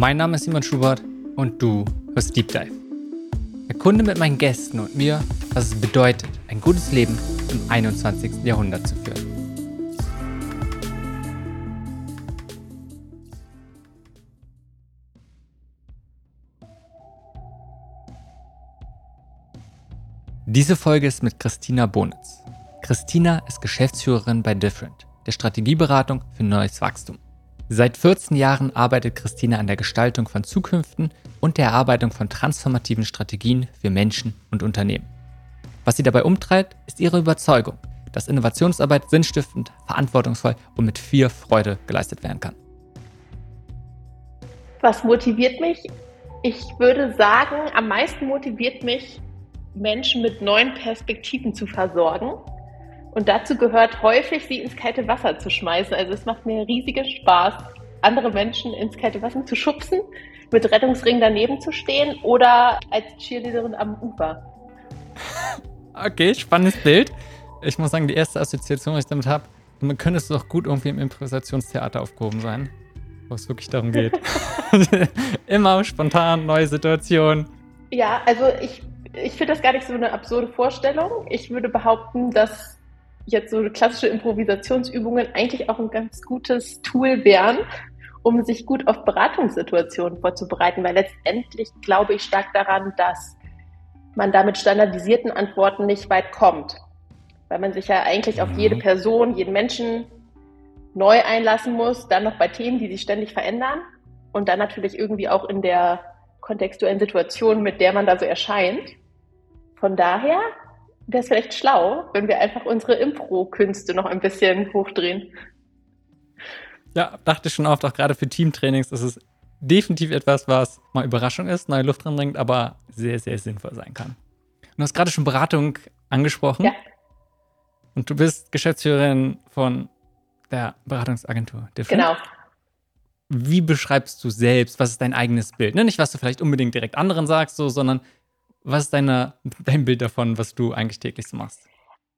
Mein Name ist Simon Schubert und du hörst Deep Dive. Erkunde mit meinen Gästen und mir, was es bedeutet, ein gutes Leben im 21. Jahrhundert zu führen. Diese Folge ist mit Christina Bonitz. Christina ist Geschäftsführerin bei Different, der Strategieberatung für neues Wachstum. Seit 14 Jahren arbeitet Christina an der Gestaltung von Zukünften und der Erarbeitung von transformativen Strategien für Menschen und Unternehmen. Was sie dabei umtreibt, ist ihre Überzeugung, dass Innovationsarbeit sinnstiftend, verantwortungsvoll und mit viel Freude geleistet werden kann. Was motiviert mich? Ich würde sagen, am meisten motiviert mich, Menschen mit neuen Perspektiven zu versorgen und dazu gehört häufig, sie ins kalte Wasser zu schmeißen. Also es macht mir riesigen Spaß, andere Menschen ins kalte Wasser zu schubsen, mit Rettungsring daneben zu stehen oder als Cheerleaderin am Ufer. Okay, spannendes Bild. Ich muss sagen, die erste Assoziation, die ich damit habe, man könnte es doch gut irgendwie im Improvisationstheater aufgehoben sein, wo es wirklich darum geht. Immer spontan, neue Situationen. Ja, also ich, ich finde das gar nicht so eine absurde Vorstellung. Ich würde behaupten, dass jetzt so klassische Improvisationsübungen eigentlich auch ein ganz gutes Tool wären, um sich gut auf Beratungssituationen vorzubereiten, weil letztendlich glaube ich stark daran, dass man da mit standardisierten Antworten nicht weit kommt, weil man sich ja eigentlich auf jede mhm. Person, jeden Menschen neu einlassen muss, dann noch bei Themen, die sich ständig verändern und dann natürlich irgendwie auch in der kontextuellen Situation, mit der man da so erscheint. Von daher wäre es vielleicht schlau, wenn wir einfach unsere Impro-Künste noch ein bisschen hochdrehen. Ja, dachte ich schon oft, auch gerade für Teamtrainings ist es definitiv etwas, was mal Überraschung ist, neue Luft drin aber sehr, sehr sinnvoll sein kann. Du hast gerade schon Beratung angesprochen. Ja. Und du bist Geschäftsführerin von der Beratungsagentur Different. Genau. Wie beschreibst du selbst? Was ist dein eigenes Bild? Ne? Nicht, was du vielleicht unbedingt direkt anderen sagst, so, sondern was ist deine, dein Bild davon, was du eigentlich täglich so machst?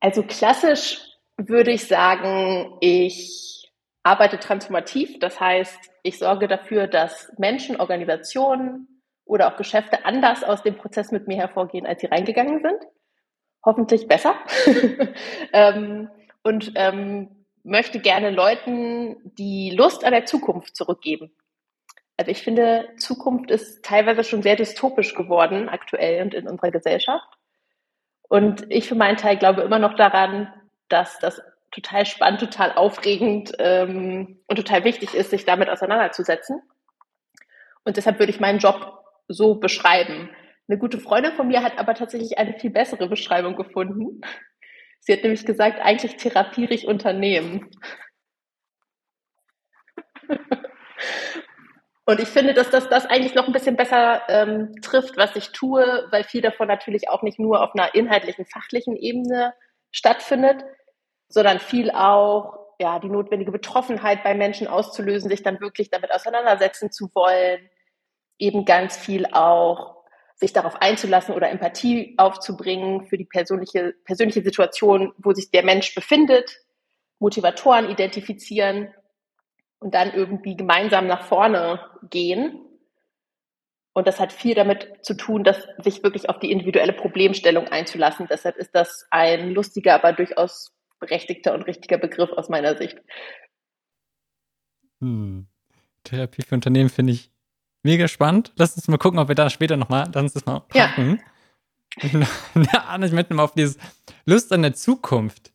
Also klassisch würde ich sagen, ich arbeite transformativ. Das heißt, ich sorge dafür, dass Menschen, Organisationen oder auch Geschäfte anders aus dem Prozess mit mir hervorgehen, als sie reingegangen sind. Hoffentlich besser. ähm, und ähm, möchte gerne Leuten die Lust an der Zukunft zurückgeben. Also ich finde, Zukunft ist teilweise schon sehr dystopisch geworden, aktuell und in unserer Gesellschaft. Und ich für meinen Teil glaube immer noch daran, dass das total spannend, total aufregend ähm, und total wichtig ist, sich damit auseinanderzusetzen. Und deshalb würde ich meinen Job so beschreiben. Eine gute Freundin von mir hat aber tatsächlich eine viel bessere Beschreibung gefunden. Sie hat nämlich gesagt, eigentlich therapiere ich Unternehmen. Und ich finde, dass das, das eigentlich noch ein bisschen besser ähm, trifft, was ich tue, weil viel davon natürlich auch nicht nur auf einer inhaltlichen, fachlichen Ebene stattfindet, sondern viel auch ja, die notwendige Betroffenheit bei Menschen auszulösen, sich dann wirklich damit auseinandersetzen zu wollen, eben ganz viel auch sich darauf einzulassen oder Empathie aufzubringen für die persönliche, persönliche Situation, wo sich der Mensch befindet, Motivatoren identifizieren und dann irgendwie gemeinsam nach vorne gehen. Und das hat viel damit zu tun, dass sich wirklich auf die individuelle Problemstellung einzulassen. Deshalb ist das ein lustiger, aber durchaus berechtigter und richtiger Begriff aus meiner Sicht. Hm. Therapie für Unternehmen finde ich mega spannend. Lass uns mal gucken, ob wir da später nochmal, lass uns das mal packen. Ja. ja, ich möchte mal auf dieses Lust an der Zukunft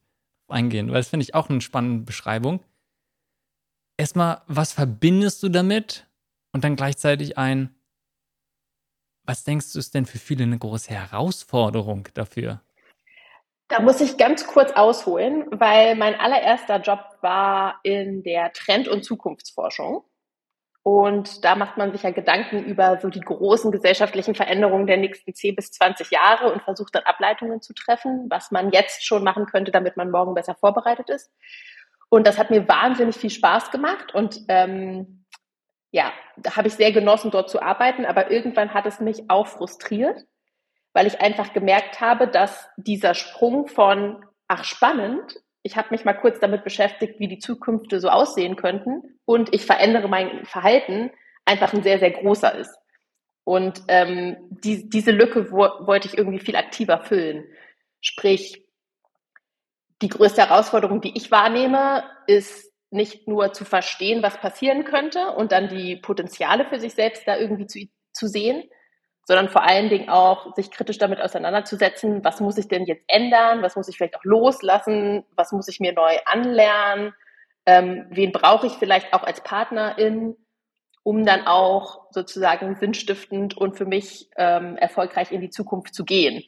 eingehen, weil das finde ich auch eine spannende Beschreibung erstmal, was verbindest du damit? Und dann gleichzeitig ein, was denkst du, ist denn für viele eine große Herausforderung dafür? Da muss ich ganz kurz ausholen, weil mein allererster Job war in der Trend- und Zukunftsforschung. Und da macht man sich ja Gedanken über so die großen gesellschaftlichen Veränderungen der nächsten 10 bis 20 Jahre und versucht dann Ableitungen zu treffen, was man jetzt schon machen könnte, damit man morgen besser vorbereitet ist. Und das hat mir wahnsinnig viel Spaß gemacht und ähm, ja, da habe ich sehr genossen, dort zu arbeiten, aber irgendwann hat es mich auch frustriert, weil ich einfach gemerkt habe, dass dieser Sprung von, ach spannend, ich habe mich mal kurz damit beschäftigt, wie die Zukünfte so aussehen könnten und ich verändere mein Verhalten, einfach ein sehr, sehr großer ist. Und ähm, die, diese Lücke wo, wollte ich irgendwie viel aktiver füllen. Sprich, die größte Herausforderung, die ich wahrnehme, ist nicht nur zu verstehen, was passieren könnte und dann die Potenziale für sich selbst da irgendwie zu, zu sehen, sondern vor allen Dingen auch sich kritisch damit auseinanderzusetzen, was muss ich denn jetzt ändern, was muss ich vielleicht auch loslassen, was muss ich mir neu anlernen, ähm, wen brauche ich vielleicht auch als Partnerin, um dann auch sozusagen sinnstiftend und für mich ähm, erfolgreich in die Zukunft zu gehen.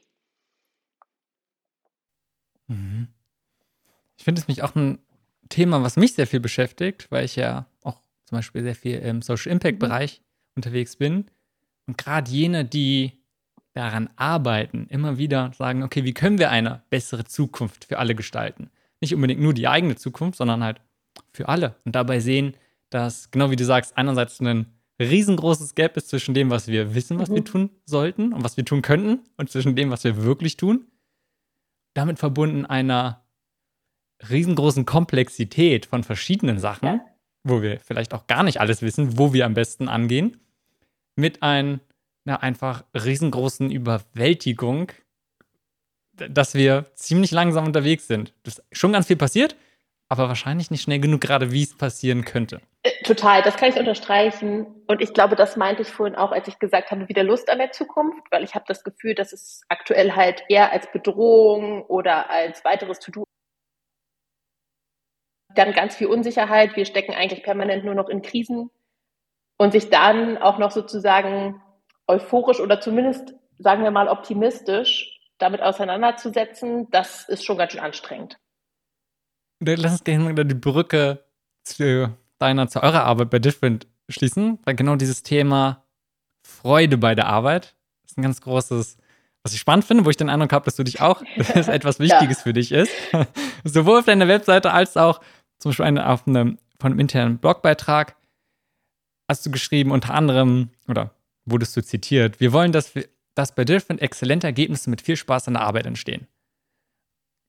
Mhm. Ich finde es mich auch ein Thema, was mich sehr viel beschäftigt, weil ich ja auch zum Beispiel sehr viel im Social Impact Bereich unterwegs bin. Und gerade jene, die daran arbeiten, immer wieder sagen, okay, wie können wir eine bessere Zukunft für alle gestalten? Nicht unbedingt nur die eigene Zukunft, sondern halt für alle. Und dabei sehen, dass, genau wie du sagst, einerseits ein riesengroßes Gap ist zwischen dem, was wir wissen, was mhm. wir tun sollten und was wir tun könnten, und zwischen dem, was wir wirklich tun. Damit verbunden einer riesengroßen Komplexität von verschiedenen Sachen, ja. wo wir vielleicht auch gar nicht alles wissen, wo wir am besten angehen, mit einer einfach riesengroßen Überwältigung, dass wir ziemlich langsam unterwegs sind. Das ist schon ganz viel passiert, aber wahrscheinlich nicht schnell genug, gerade wie es passieren könnte. Äh, total, das kann ich unterstreichen. Und ich glaube, das meinte ich vorhin auch, als ich gesagt habe, wieder Lust an der Zukunft, weil ich habe das Gefühl, dass es aktuell halt eher als Bedrohung oder als weiteres To-Do dann ganz viel Unsicherheit. Wir stecken eigentlich permanent nur noch in Krisen und sich dann auch noch sozusagen euphorisch oder zumindest, sagen wir mal, optimistisch damit auseinanderzusetzen, das ist schon ganz schön anstrengend. Lass uns gerne die Brücke zu deiner, zu eurer Arbeit bei Different schließen, weil genau dieses Thema Freude bei der Arbeit ist ein ganz großes, was ich spannend finde, wo ich den Eindruck habe, dass du dich auch, dass es etwas Wichtiges ja. für dich ist. Sowohl auf deiner Webseite als auch zum Beispiel eine, auf einem, von einem internen Blogbeitrag hast du geschrieben, unter anderem, oder wurdest du zitiert, wir wollen, dass, wir, dass bei Different exzellente Ergebnisse mit viel Spaß an der Arbeit entstehen.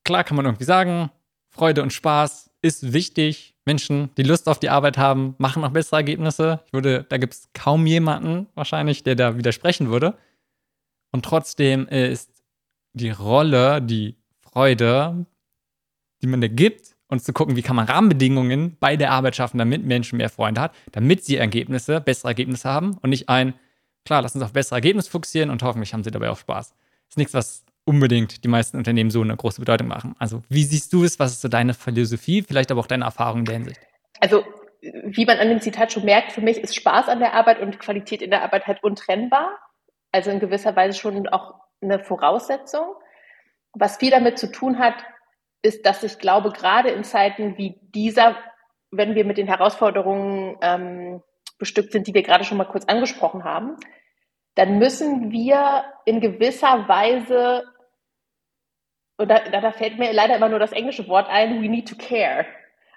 Klar kann man irgendwie sagen, Freude und Spaß ist wichtig. Menschen, die Lust auf die Arbeit haben, machen auch bessere Ergebnisse. Ich würde, da gibt es kaum jemanden wahrscheinlich, der da widersprechen würde. Und trotzdem ist die Rolle, die Freude, die man da gibt, und zu gucken, wie kann man Rahmenbedingungen bei der Arbeit schaffen, damit Menschen mehr Freunde hat, damit sie Ergebnisse, bessere Ergebnisse haben und nicht ein, klar, lass uns auf bessere Ergebnisse fokussieren und hoffentlich haben sie dabei auch Spaß. Ist nichts, was unbedingt die meisten Unternehmen so eine große Bedeutung machen. Also, wie siehst du es? Was ist so deine Philosophie? Vielleicht aber auch deine Erfahrung in der Hinsicht? Also, wie man an dem Zitat schon merkt, für mich ist Spaß an der Arbeit und Qualität in der Arbeit halt untrennbar. Also in gewisser Weise schon auch eine Voraussetzung. Was viel damit zu tun hat, ist, dass ich glaube, gerade in Zeiten wie dieser, wenn wir mit den Herausforderungen ähm, bestückt sind, die wir gerade schon mal kurz angesprochen haben, dann müssen wir in gewisser Weise, und da, da fällt mir leider immer nur das englische Wort ein, we need to care.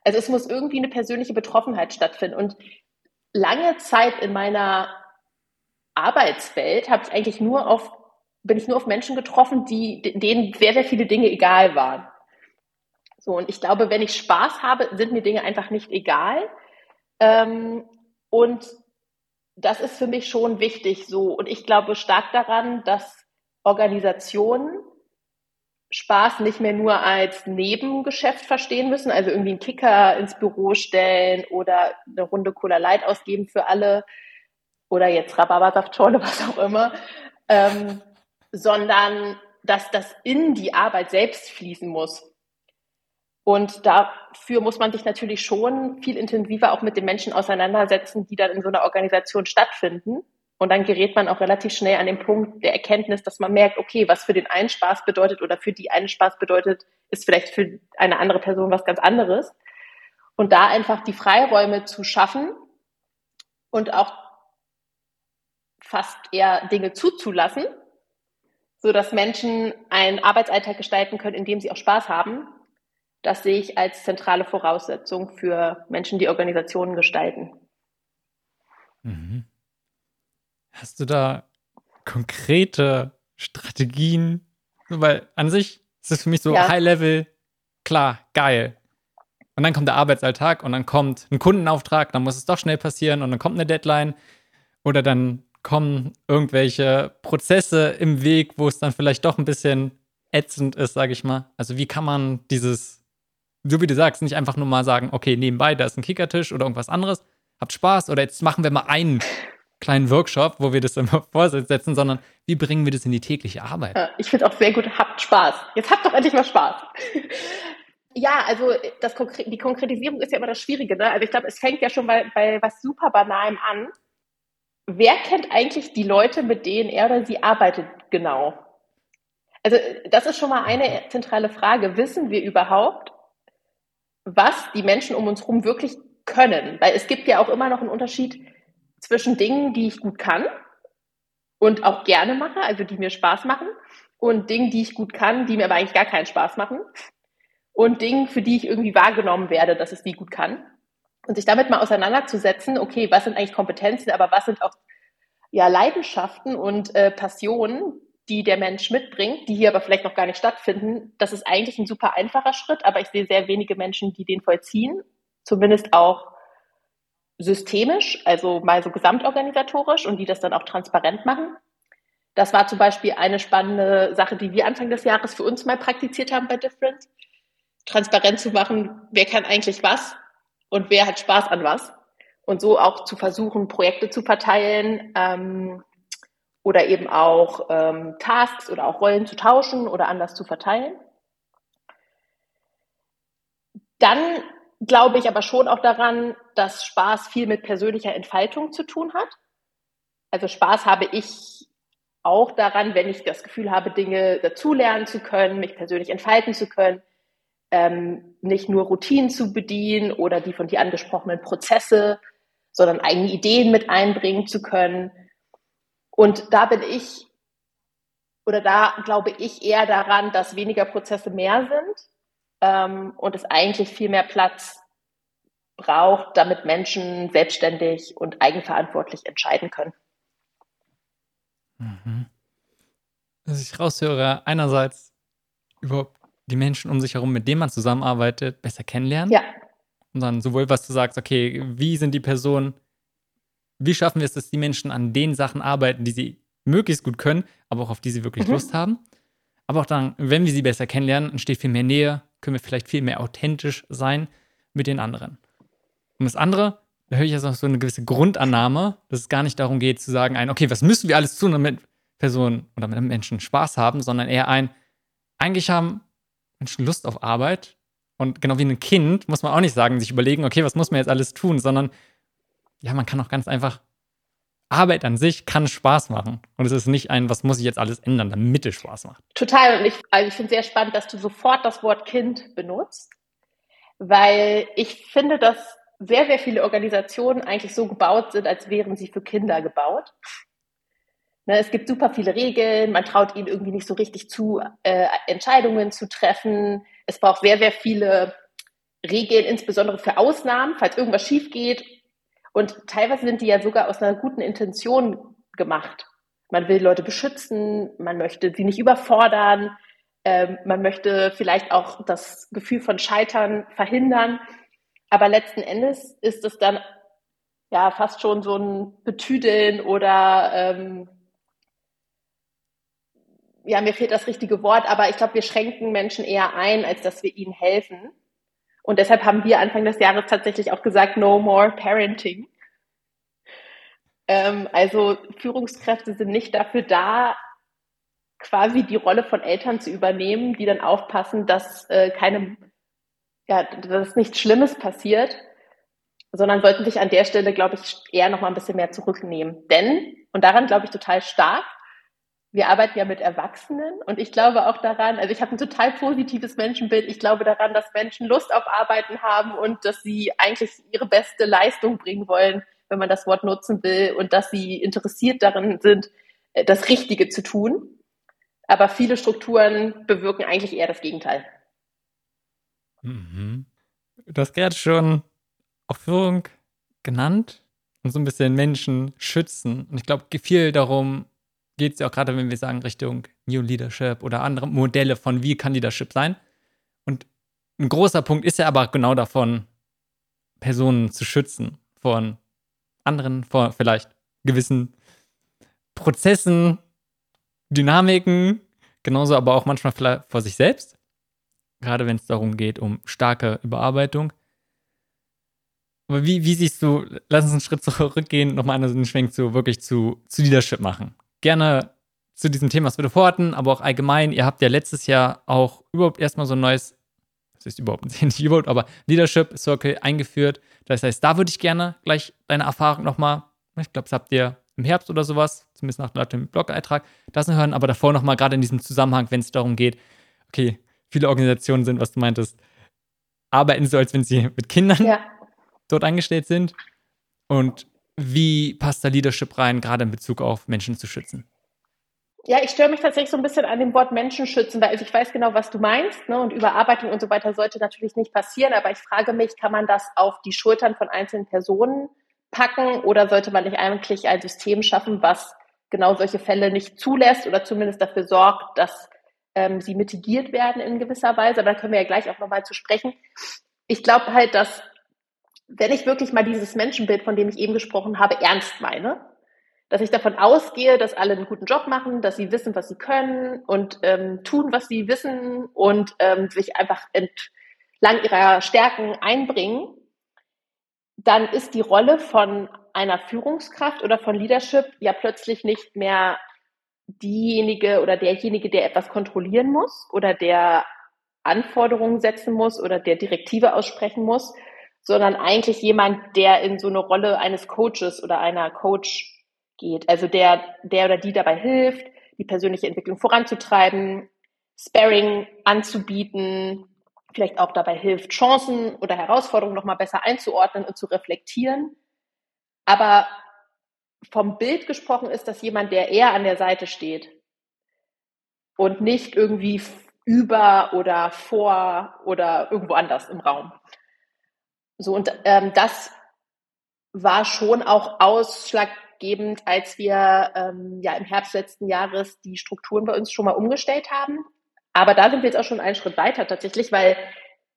Also es muss irgendwie eine persönliche Betroffenheit stattfinden. Und lange Zeit in meiner Arbeitswelt habe ich eigentlich nur auf, bin ich nur auf Menschen getroffen, die, denen sehr, sehr viele Dinge egal waren. So, und ich glaube, wenn ich Spaß habe, sind mir Dinge einfach nicht egal. Ähm, und das ist für mich schon wichtig so. Und ich glaube stark daran, dass Organisationen Spaß nicht mehr nur als Nebengeschäft verstehen müssen, also irgendwie einen Kicker ins Büro stellen oder eine Runde Cola Light ausgeben für alle oder jetzt Rhabarbersaftschorle, was auch immer, ähm, sondern dass das in die Arbeit selbst fließen muss. Und dafür muss man sich natürlich schon viel intensiver auch mit den Menschen auseinandersetzen, die dann in so einer Organisation stattfinden. Und dann gerät man auch relativ schnell an den Punkt der Erkenntnis, dass man merkt, okay, was für den einen Spaß bedeutet oder für die einen Spaß bedeutet, ist vielleicht für eine andere Person was ganz anderes. Und da einfach die Freiräume zu schaffen und auch fast eher Dinge zuzulassen, so dass Menschen einen Arbeitsalltag gestalten können, in dem sie auch Spaß haben, das sehe ich als zentrale Voraussetzung für Menschen, die Organisationen gestalten. Mhm. Hast du da konkrete Strategien? Weil an sich ist es für mich so ja. High-Level, klar, geil. Und dann kommt der Arbeitsalltag und dann kommt ein Kundenauftrag, dann muss es doch schnell passieren und dann kommt eine Deadline. Oder dann kommen irgendwelche Prozesse im Weg, wo es dann vielleicht doch ein bisschen ätzend ist, sage ich mal. Also wie kann man dieses, so wie du sagst, nicht einfach nur mal sagen, okay, nebenbei, da ist ein Kickertisch oder irgendwas anderes, habt Spaß oder jetzt machen wir mal einen kleinen Workshop, wo wir das immer vorsetzen, sondern wie bringen wir das in die tägliche Arbeit? Ich finde auch sehr gut, habt Spaß. Jetzt habt doch endlich mal Spaß. Ja, also das, die Konkretisierung ist ja immer das Schwierige. Ne? Also ich glaube, es fängt ja schon bei, bei was super Banalem an wer kennt eigentlich die Leute, mit denen er oder sie arbeitet genau? Also das ist schon mal eine zentrale Frage. Wissen wir überhaupt, was die Menschen um uns herum wirklich können? Weil es gibt ja auch immer noch einen Unterschied zwischen Dingen, die ich gut kann und auch gerne mache, also die mir Spaß machen, und Dingen, die ich gut kann, die mir aber eigentlich gar keinen Spaß machen, und Dingen, für die ich irgendwie wahrgenommen werde, dass es die gut kann und sich damit mal auseinanderzusetzen, okay, was sind eigentlich Kompetenzen, aber was sind auch ja, Leidenschaften und äh, Passionen, die der Mensch mitbringt, die hier aber vielleicht noch gar nicht stattfinden, das ist eigentlich ein super einfacher Schritt, aber ich sehe sehr wenige Menschen, die den vollziehen, zumindest auch systemisch, also mal so gesamtorganisatorisch und die das dann auch transparent machen. Das war zum Beispiel eine spannende Sache, die wir Anfang des Jahres für uns mal praktiziert haben bei Different. Transparent zu machen, wer kann eigentlich was und wer hat Spaß an was. Und so auch zu versuchen, Projekte zu verteilen ähm, oder eben auch ähm, Tasks oder auch Rollen zu tauschen oder anders zu verteilen. Dann glaube ich aber schon auch daran, dass Spaß viel mit persönlicher Entfaltung zu tun hat. Also Spaß habe ich auch daran, wenn ich das Gefühl habe, Dinge dazulernen zu können, mich persönlich entfalten zu können, ähm, nicht nur Routinen zu bedienen oder die von dir angesprochenen Prozesse, sondern eigene Ideen mit einbringen zu können. Und da bin ich, oder da glaube ich eher daran, dass weniger Prozesse mehr sind ähm, und es eigentlich viel mehr Platz braucht, damit Menschen selbstständig und eigenverantwortlich entscheiden können. Mhm. Was ich raushöre, einerseits überhaupt die Menschen um sich herum, mit denen man zusammenarbeitet, besser kennenlernen. Ja. Und dann sowohl, was du sagst, okay, wie sind die Personen, wie schaffen wir es, dass die Menschen an den Sachen arbeiten, die sie möglichst gut können, aber auch auf die sie wirklich mhm. Lust haben. Aber auch dann, wenn wir sie besser kennenlernen, entsteht viel mehr Nähe, können wir vielleicht viel mehr authentisch sein mit den anderen. Und das andere, da höre ich jetzt auch so eine gewisse Grundannahme, dass es gar nicht darum geht zu sagen, ein, okay, was müssen wir alles tun, damit Personen oder mit Menschen Spaß haben, sondern eher ein, eigentlich haben Menschen Lust auf Arbeit und genau wie ein Kind muss man auch nicht sagen, sich überlegen, okay, was muss man jetzt alles tun, sondern ja, man kann auch ganz einfach Arbeit an sich kann Spaß machen. Und es ist nicht ein, was muss ich jetzt alles ändern, damit es Spaß macht. Total. Und ich, also ich finde sehr spannend, dass du sofort das Wort Kind benutzt, weil ich finde, dass sehr, sehr viele Organisationen eigentlich so gebaut sind, als wären sie für Kinder gebaut. Ne, es gibt super viele Regeln, man traut ihnen irgendwie nicht so richtig zu, äh, Entscheidungen zu treffen. Es braucht sehr, sehr viele Regeln, insbesondere für Ausnahmen, falls irgendwas schief geht. Und teilweise sind die ja sogar aus einer guten Intention gemacht. Man will Leute beschützen, man möchte sie nicht überfordern, ähm, man möchte vielleicht auch das Gefühl von Scheitern verhindern. Aber letzten Endes ist es dann ja fast schon so ein Betüdeln oder ähm, ja, mir fehlt das richtige Wort, aber ich glaube, wir schränken Menschen eher ein, als dass wir ihnen helfen. Und deshalb haben wir Anfang des Jahres tatsächlich auch gesagt, no more parenting. Ähm, also Führungskräfte sind nicht dafür da, quasi die Rolle von Eltern zu übernehmen, die dann aufpassen, dass äh, keine, ja, dass nichts Schlimmes passiert, sondern sollten sich an der Stelle, glaube ich, eher noch mal ein bisschen mehr zurücknehmen. Denn, und daran glaube ich total stark, wir arbeiten ja mit Erwachsenen und ich glaube auch daran, also ich habe ein total positives Menschenbild. Ich glaube daran, dass Menschen Lust auf Arbeiten haben und dass sie eigentlich ihre beste Leistung bringen wollen, wenn man das Wort nutzen will und dass sie interessiert darin sind, äh, das Richtige zu tun. Aber viele Strukturen bewirken eigentlich eher das Gegenteil. Mhm. Du hast gerade schon auch Führung genannt und so ein bisschen Menschen schützen. Und ich glaube, viel darum, geht es ja auch gerade, wenn wir sagen, Richtung New Leadership oder andere Modelle von wie kann Leadership sein. Und ein großer Punkt ist ja aber genau davon, Personen zu schützen von anderen, vor vielleicht gewissen Prozessen, Dynamiken, genauso aber auch manchmal vielleicht vor sich selbst. Gerade wenn es darum geht, um starke Überarbeitung. Aber wie, wie siehst du, lass uns einen Schritt zurückgehen, nochmal einen Schwenk zu wirklich zu, zu Leadership machen. Gerne zu diesem Thema, was wir davor hatten, aber auch allgemein. Ihr habt ja letztes Jahr auch überhaupt erstmal so ein neues, das ist überhaupt nicht überhaupt, aber Leadership Circle eingeführt. Das heißt, da würde ich gerne gleich deine Erfahrung nochmal, ich glaube, das habt ihr im Herbst oder sowas, zumindest nach dem Blog-Eintrag, das hören, aber davor nochmal gerade in diesem Zusammenhang, wenn es darum geht, okay, viele Organisationen sind, was du meintest, arbeiten so, als wenn sie mit Kindern ja. dort angestellt sind. Und wie passt da Leadership rein, gerade in Bezug auf Menschen zu schützen? Ja, ich störe mich tatsächlich so ein bisschen an dem Wort Menschen schützen, weil ich weiß genau, was du meinst, ne? Und Überarbeitung und so weiter sollte natürlich nicht passieren, aber ich frage mich, kann man das auf die Schultern von einzelnen Personen packen oder sollte man nicht eigentlich ein System schaffen, was genau solche Fälle nicht zulässt oder zumindest dafür sorgt, dass ähm, sie mitigiert werden in gewisser Weise. Aber da können wir ja gleich auch nochmal zu sprechen. Ich glaube halt, dass wenn ich wirklich mal dieses Menschenbild, von dem ich eben gesprochen habe, ernst meine, dass ich davon ausgehe, dass alle einen guten Job machen, dass sie wissen, was sie können und ähm, tun, was sie wissen und ähm, sich einfach entlang ihrer Stärken einbringen, dann ist die Rolle von einer Führungskraft oder von Leadership ja plötzlich nicht mehr diejenige oder derjenige, der etwas kontrollieren muss oder der Anforderungen setzen muss oder der Direktive aussprechen muss, sondern eigentlich jemand, der in so eine Rolle eines Coaches oder einer Coach geht. Also der, der oder die dabei hilft, die persönliche Entwicklung voranzutreiben, Sparing anzubieten, vielleicht auch dabei hilft, Chancen oder Herausforderungen nochmal besser einzuordnen und zu reflektieren. Aber vom Bild gesprochen ist das jemand, der eher an der Seite steht und nicht irgendwie über oder vor oder irgendwo anders im Raum. So, und ähm, das war schon auch Ausschlag, ausschlaggebend, als wir ähm, ja im Herbst letzten Jahres die Strukturen bei uns schon mal umgestellt haben. Aber da sind wir jetzt auch schon einen Schritt weiter tatsächlich, weil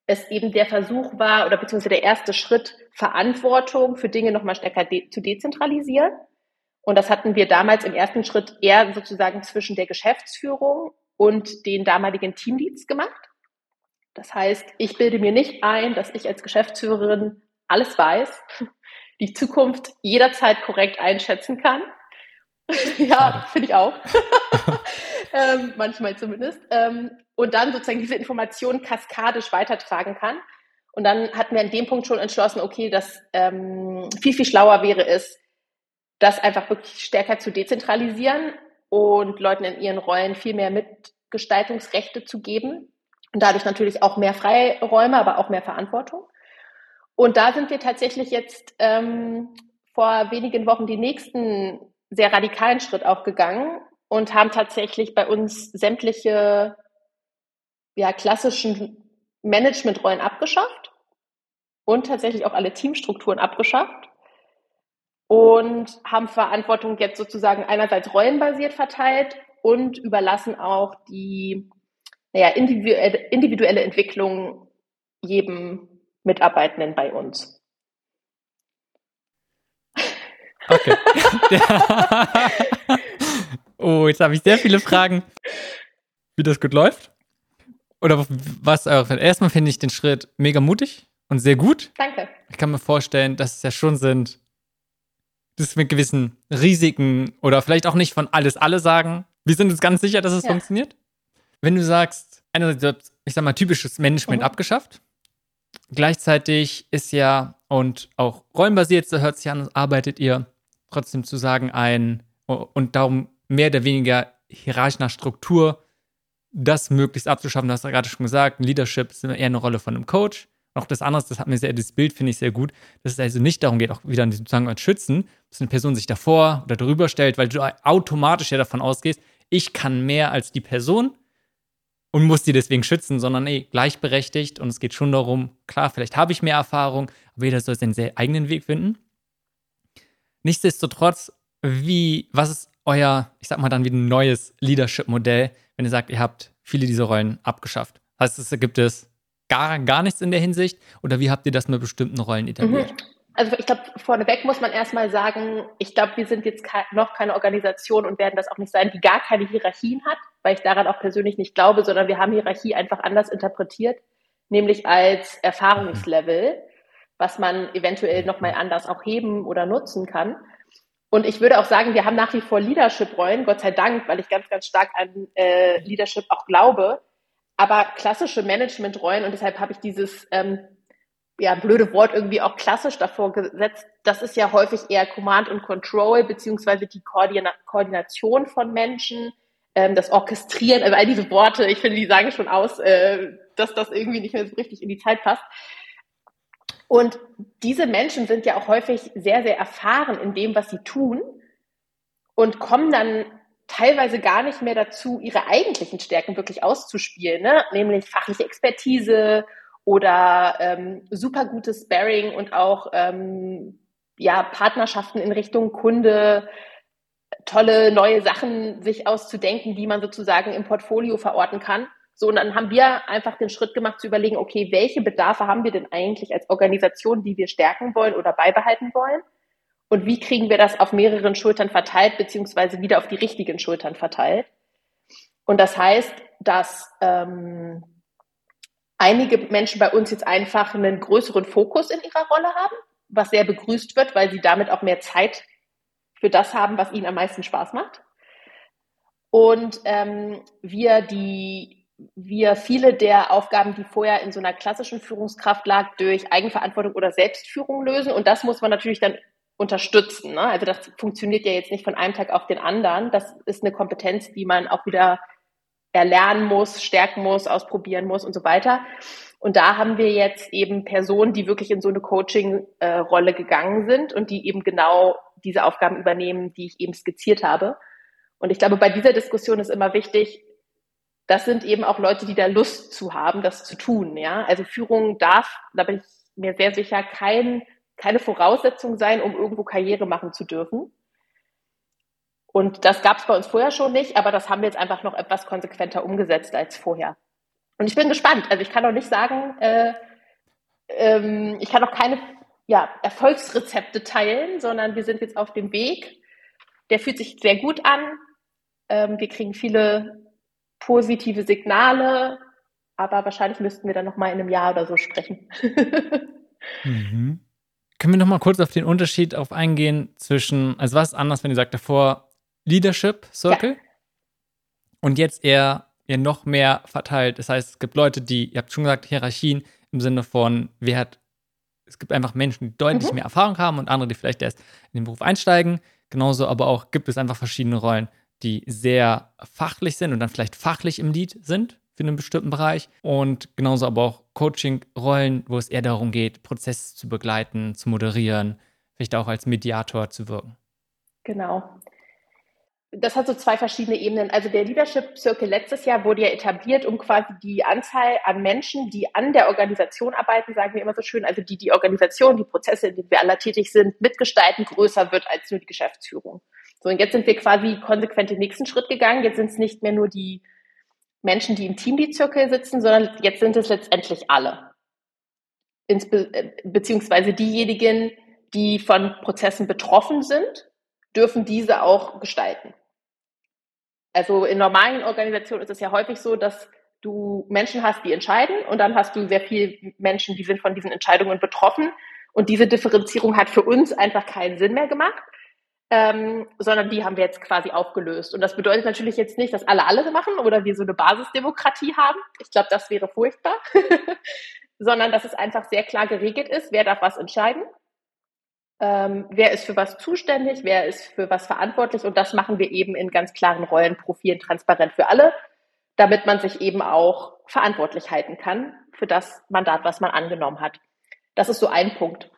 es eben der Versuch war oder beziehungsweise der erste Schritt, Verantwortung für Dinge nochmal stärker de zu dezentralisieren. Und das hatten wir damals im ersten Schritt eher sozusagen zwischen der Geschäftsführung und den damaligen Teamleads gemacht. Das heißt, ich bilde mir nicht ein, dass ich als Geschäftsführerin alles weiß die Zukunft jederzeit korrekt einschätzen kann. ja, finde ich auch. ähm, manchmal zumindest. Ähm, und dann sozusagen diese Informationen kaskadisch weitertragen kann. Und dann hatten wir an dem Punkt schon entschlossen, okay, dass ähm, viel, viel schlauer wäre es, das einfach wirklich stärker zu dezentralisieren und Leuten in ihren Rollen viel mehr Mitgestaltungsrechte zu geben. Und dadurch natürlich auch mehr Freiräume, aber auch mehr Verantwortung. Und da sind wir tatsächlich jetzt ähm, vor wenigen Wochen die nächsten sehr radikalen Schritt auch gegangen und haben tatsächlich bei uns sämtliche ja, klassischen Managementrollen abgeschafft und tatsächlich auch alle Teamstrukturen abgeschafft und haben Verantwortung jetzt sozusagen einerseits rollenbasiert verteilt und überlassen auch die naja, individuelle, individuelle Entwicklung jedem Mitarbeitenden bei uns. Okay. oh, jetzt habe ich sehr viele Fragen, wie das gut läuft. Oder was erstmal finde ich den Schritt mega mutig und sehr gut. Danke. Ich kann mir vorstellen, dass es ja schon sind, dass mit gewissen Risiken oder vielleicht auch nicht von alles alle sagen. Wir sind uns ganz sicher, dass es ja. funktioniert. Wenn du sagst, einerseits, ich sag mal, typisches Management mhm. abgeschafft, Gleichzeitig ist ja, und auch rollenbasiert, so hört sich an, arbeitet ihr trotzdem zu sagen ein und darum mehr oder weniger hierarchisch nach Struktur das möglichst abzuschaffen. Du hast ja gerade schon gesagt, Leadership ist immer eher eine Rolle von einem Coach. Auch das andere, das hat mir sehr, das Bild finde ich sehr gut, dass es also nicht darum geht, auch wieder an diesem Zusammenhang schützen, dass eine Person sich davor oder darüber stellt, weil du automatisch ja davon ausgehst, ich kann mehr als die Person und muss die deswegen schützen, sondern ey, gleichberechtigt und es geht schon darum, klar, vielleicht habe ich mehr Erfahrung, aber jeder soll seinen eigenen Weg finden. Nichtsdestotrotz, wie, was ist euer, ich sag mal dann wieder ein neues Leadership-Modell, wenn ihr sagt, ihr habt viele dieser Rollen abgeschafft? Heißt es, gibt es gar, gar nichts in der Hinsicht oder wie habt ihr das mit bestimmten Rollen etabliert? Mhm. Also ich glaube, vorneweg muss man erstmal sagen, ich glaube, wir sind jetzt ke noch keine Organisation und werden das auch nicht sein, die gar keine Hierarchien hat, weil ich daran auch persönlich nicht glaube, sondern wir haben Hierarchie einfach anders interpretiert, nämlich als Erfahrungslevel, was man eventuell nochmal anders auch heben oder nutzen kann. Und ich würde auch sagen, wir haben nach wie vor Leadership-Rollen, Gott sei Dank, weil ich ganz, ganz stark an äh, Leadership auch glaube, aber klassische Management-Rollen und deshalb habe ich dieses ähm, ja, blöde Wort irgendwie auch klassisch davor gesetzt. Das ist ja häufig eher Command und Control, beziehungsweise die Koordina Koordination von Menschen, ähm, das Orchestrieren, also all diese Worte, ich finde, die sagen schon aus, äh, dass das irgendwie nicht mehr so richtig in die Zeit passt. Und diese Menschen sind ja auch häufig sehr, sehr erfahren in dem, was sie tun und kommen dann teilweise gar nicht mehr dazu, ihre eigentlichen Stärken wirklich auszuspielen, ne? nämlich fachliche Expertise oder ähm, super gutes Sparring und auch ähm, ja, Partnerschaften in Richtung Kunde, tolle neue Sachen sich auszudenken, die man sozusagen im Portfolio verorten kann. So, und dann haben wir einfach den Schritt gemacht zu überlegen, okay, welche Bedarfe haben wir denn eigentlich als Organisation, die wir stärken wollen oder beibehalten wollen? Und wie kriegen wir das auf mehreren Schultern verteilt, beziehungsweise wieder auf die richtigen Schultern verteilt? Und das heißt, dass ähm, einige Menschen bei uns jetzt einfach einen größeren Fokus in ihrer Rolle haben, was sehr begrüßt wird, weil sie damit auch mehr Zeit für das haben, was ihnen am meisten Spaß macht. Und ähm, wir die wir viele der Aufgaben, die vorher in so einer klassischen Führungskraft lag, durch Eigenverantwortung oder Selbstführung lösen. Und das muss man natürlich dann unterstützen. Ne? Also das funktioniert ja jetzt nicht von einem Tag auf den anderen. Das ist eine Kompetenz, die man auch wieder erlernen muss, stärken muss, ausprobieren muss und so weiter. Und da haben wir jetzt eben Personen, die wirklich in so eine Coaching-Rolle gegangen sind und die eben genau diese Aufgaben übernehmen, die ich eben skizziert habe. Und ich glaube, bei dieser Diskussion ist immer wichtig, das sind eben auch Leute, die da Lust zu haben, das zu tun. Ja, also Führung darf, da bin ich mir sehr sicher, kein, keine Voraussetzung sein, um irgendwo Karriere machen zu dürfen. Und das gab es bei uns vorher schon nicht, aber das haben wir jetzt einfach noch etwas konsequenter umgesetzt als vorher. Und ich bin gespannt. Also ich kann noch nicht sagen, äh, ähm, ich kann noch keine ja, Erfolgsrezepte teilen, sondern wir sind jetzt auf dem Weg. Der fühlt sich sehr gut an. Ähm, wir kriegen viele positive Signale, aber wahrscheinlich müssten wir dann noch mal in einem Jahr oder so sprechen. mhm. Können wir noch mal kurz auf den Unterschied auf eingehen zwischen, also was ist anders, wenn ihr sagt davor, Leadership Circle. Ja. Und jetzt eher, eher noch mehr verteilt. Das heißt, es gibt Leute, die, ihr habt schon gesagt, Hierarchien im Sinne von, wer hat, es gibt einfach Menschen, die deutlich mhm. mehr Erfahrung haben und andere, die vielleicht erst in den Beruf einsteigen. Genauso aber auch gibt es einfach verschiedene Rollen, die sehr fachlich sind und dann vielleicht fachlich im Lead sind für einen bestimmten Bereich. Und genauso aber auch Coaching-Rollen, wo es eher darum geht, Prozesse zu begleiten, zu moderieren, vielleicht auch als Mediator zu wirken. Genau das hat so zwei verschiedene Ebenen. Also der Leadership Circle letztes Jahr wurde ja etabliert, um quasi die Anzahl an Menschen, die an der Organisation arbeiten, sagen wir immer so schön, also die die Organisation, die Prozesse, in denen wir alle tätig sind, mitgestalten, größer wird als nur die Geschäftsführung. So, und jetzt sind wir quasi konsequent den nächsten Schritt gegangen. Jetzt sind es nicht mehr nur die Menschen, die im Teamlead-Circle sitzen, sondern jetzt sind es letztendlich alle. Insbe äh, beziehungsweise diejenigen, die von Prozessen betroffen sind, dürfen diese auch gestalten. Also in normalen Organisationen ist es ja häufig so, dass du Menschen hast, die entscheiden und dann hast du sehr viele Menschen, die sind von diesen Entscheidungen betroffen. Und diese Differenzierung hat für uns einfach keinen Sinn mehr gemacht, ähm, sondern die haben wir jetzt quasi aufgelöst. Und das bedeutet natürlich jetzt nicht, dass alle alles machen oder wir so eine Basisdemokratie haben. Ich glaube, das wäre furchtbar. sondern dass es einfach sehr klar geregelt ist, wer darf was entscheiden ähm, wer ist für was zuständig, wer ist für was verantwortlich und das machen wir eben in ganz klaren Rollenprofilen transparent für alle, damit man sich eben auch verantwortlich halten kann für das Mandat, was man angenommen hat. Das ist so ein Punkt.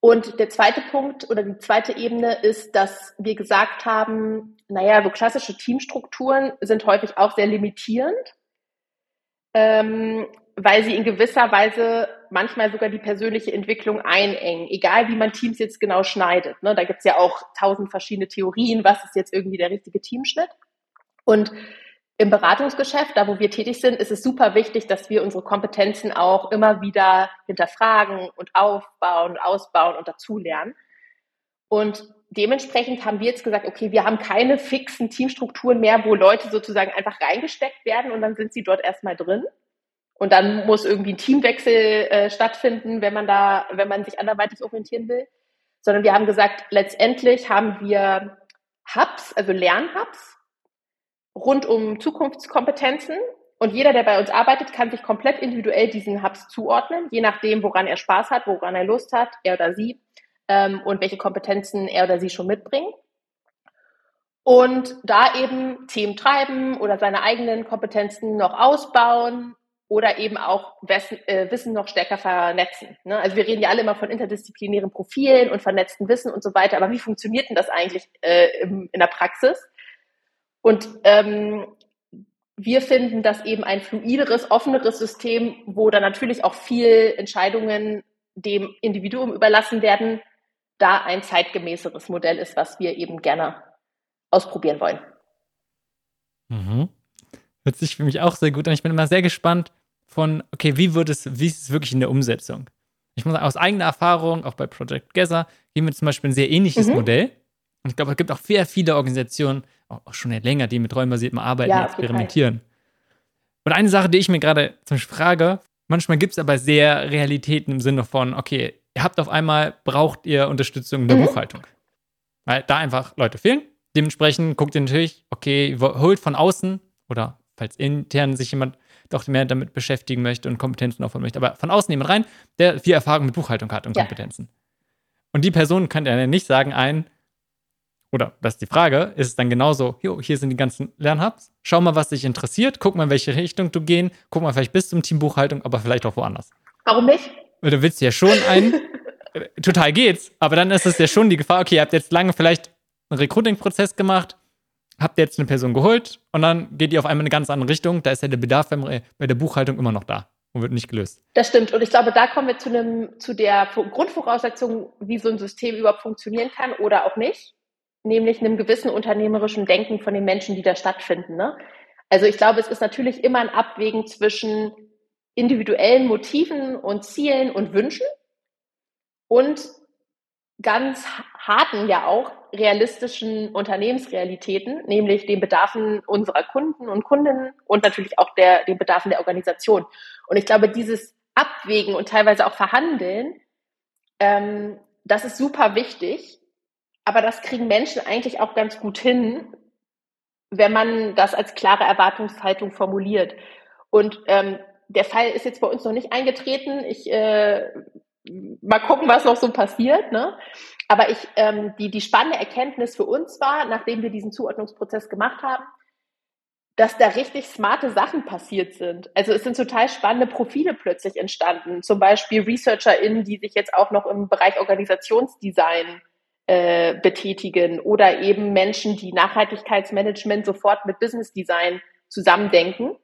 Und der zweite Punkt oder die zweite Ebene ist, dass wir gesagt haben, naja, so klassische Teamstrukturen sind häufig auch sehr limitierend. Ähm, weil sie in gewisser Weise manchmal sogar die persönliche Entwicklung einengen, egal wie man Teams jetzt genau schneidet. Ne? Da gibt's ja auch tausend verschiedene Theorien, was ist jetzt irgendwie der richtige Teamschnitt. Und im Beratungsgeschäft, da wo wir tätig sind, ist es super wichtig, dass wir unsere Kompetenzen auch immer wieder hinterfragen und aufbauen, ausbauen und dazulernen. Und dementsprechend haben wir jetzt gesagt, okay, wir haben keine fixen Teamstrukturen mehr, wo Leute sozusagen einfach reingesteckt werden und dann sind sie dort erstmal drin. Und dann muss irgendwie ein Teamwechsel äh, stattfinden, wenn man da, wenn man sich anderweitig orientieren will. Sondern wir haben gesagt, letztendlich haben wir Hubs, also Lernhubs, rund um Zukunftskompetenzen. Und jeder, der bei uns arbeitet, kann sich komplett individuell diesen Hubs zuordnen, je nachdem, woran er Spaß hat, woran er Lust hat, er oder sie, ähm, und welche Kompetenzen er oder sie schon mitbringt. Und da eben Themen treiben oder seine eigenen Kompetenzen noch ausbauen oder eben auch Wissen, äh, Wissen noch stärker vernetzen. Ne? Also wir reden ja alle immer von interdisziplinären Profilen und vernetzten Wissen und so weiter, aber wie funktioniert denn das eigentlich äh, in der Praxis? Und ähm, wir finden, dass eben ein fluideres, offeneres System, wo dann natürlich auch viel Entscheidungen dem Individuum überlassen werden, da ein zeitgemäßeres Modell ist, was wir eben gerne ausprobieren wollen. Mhm. Hört sich für mich auch sehr gut an. Ich bin immer sehr gespannt von, okay, wie wird es, wie ist es wirklich in der Umsetzung? Ich muss sagen, aus eigener Erfahrung, auch bei Project Gather, gehen wir zum Beispiel ein sehr ähnliches mhm. Modell. Und ich glaube, es gibt auch sehr viele Organisationen, auch schon länger, die mit räumbasiertem Arbeiten ja, experimentieren. Und eine Sache, die ich mir gerade zum Beispiel frage, manchmal gibt es aber sehr Realitäten im Sinne von, okay, ihr habt auf einmal, braucht ihr Unterstützung in der mhm. Buchhaltung. Weil da einfach Leute fehlen. Dementsprechend guckt ihr natürlich, okay, holt von außen oder falls intern sich jemand doch mehr damit beschäftigen möchte und Kompetenzen aufbauen möchte, aber von außen jemand rein, der viel Erfahrung mit Buchhaltung hat und ja. Kompetenzen. Und die Person kann ja nicht sagen, ein, oder das ist die Frage, ist es dann genauso, jo, hier sind die ganzen Lernhubs, schau mal, was dich interessiert, guck mal, in welche Richtung du gehen, guck mal, vielleicht bis zum Team Buchhaltung, aber vielleicht auch woanders. Warum nicht? Weil du willst ja schon ein, äh, total geht's, aber dann ist es ja schon die Gefahr, okay, ihr habt jetzt lange vielleicht einen Recruiting-Prozess gemacht, habt ihr jetzt eine Person geholt und dann geht ihr auf einmal in eine ganz andere Richtung, da ist ja der Bedarf bei der Buchhaltung immer noch da und wird nicht gelöst. Das stimmt. Und ich glaube, da kommen wir zu einem, zu der Grundvoraussetzung, wie so ein System überhaupt funktionieren kann oder auch nicht nämlich einem gewissen unternehmerischen Denken von den Menschen, die da stattfinden. Ne? Also ich glaube, es ist natürlich immer ein Abwägen zwischen individuellen Motiven und Zielen und Wünschen und ganz harten ja auch realistischen Unternehmensrealitäten, nämlich den Bedarfen unserer Kunden und Kundinnen und natürlich auch der, den Bedarfen der Organisation. Und ich glaube, dieses Abwägen und teilweise auch Verhandeln, ähm, das ist super wichtig, aber das kriegen Menschen eigentlich auch ganz gut hin, wenn man das als klare Erwartungshaltung formuliert. Und ähm, der Fall ist jetzt bei uns noch nicht eingetreten. Ich äh, mal gucken, was noch so passiert. Ne? Aber ich, ähm, die, die spannende Erkenntnis für uns war, nachdem wir diesen Zuordnungsprozess gemacht haben, dass da richtig smarte Sachen passiert sind. Also es sind total spannende Profile plötzlich entstanden. Zum Beispiel ResearcherInnen, die sich jetzt auch noch im Bereich Organisationsdesign äh, betätigen oder eben Menschen, die Nachhaltigkeitsmanagement sofort mit Business Design zusammendenken.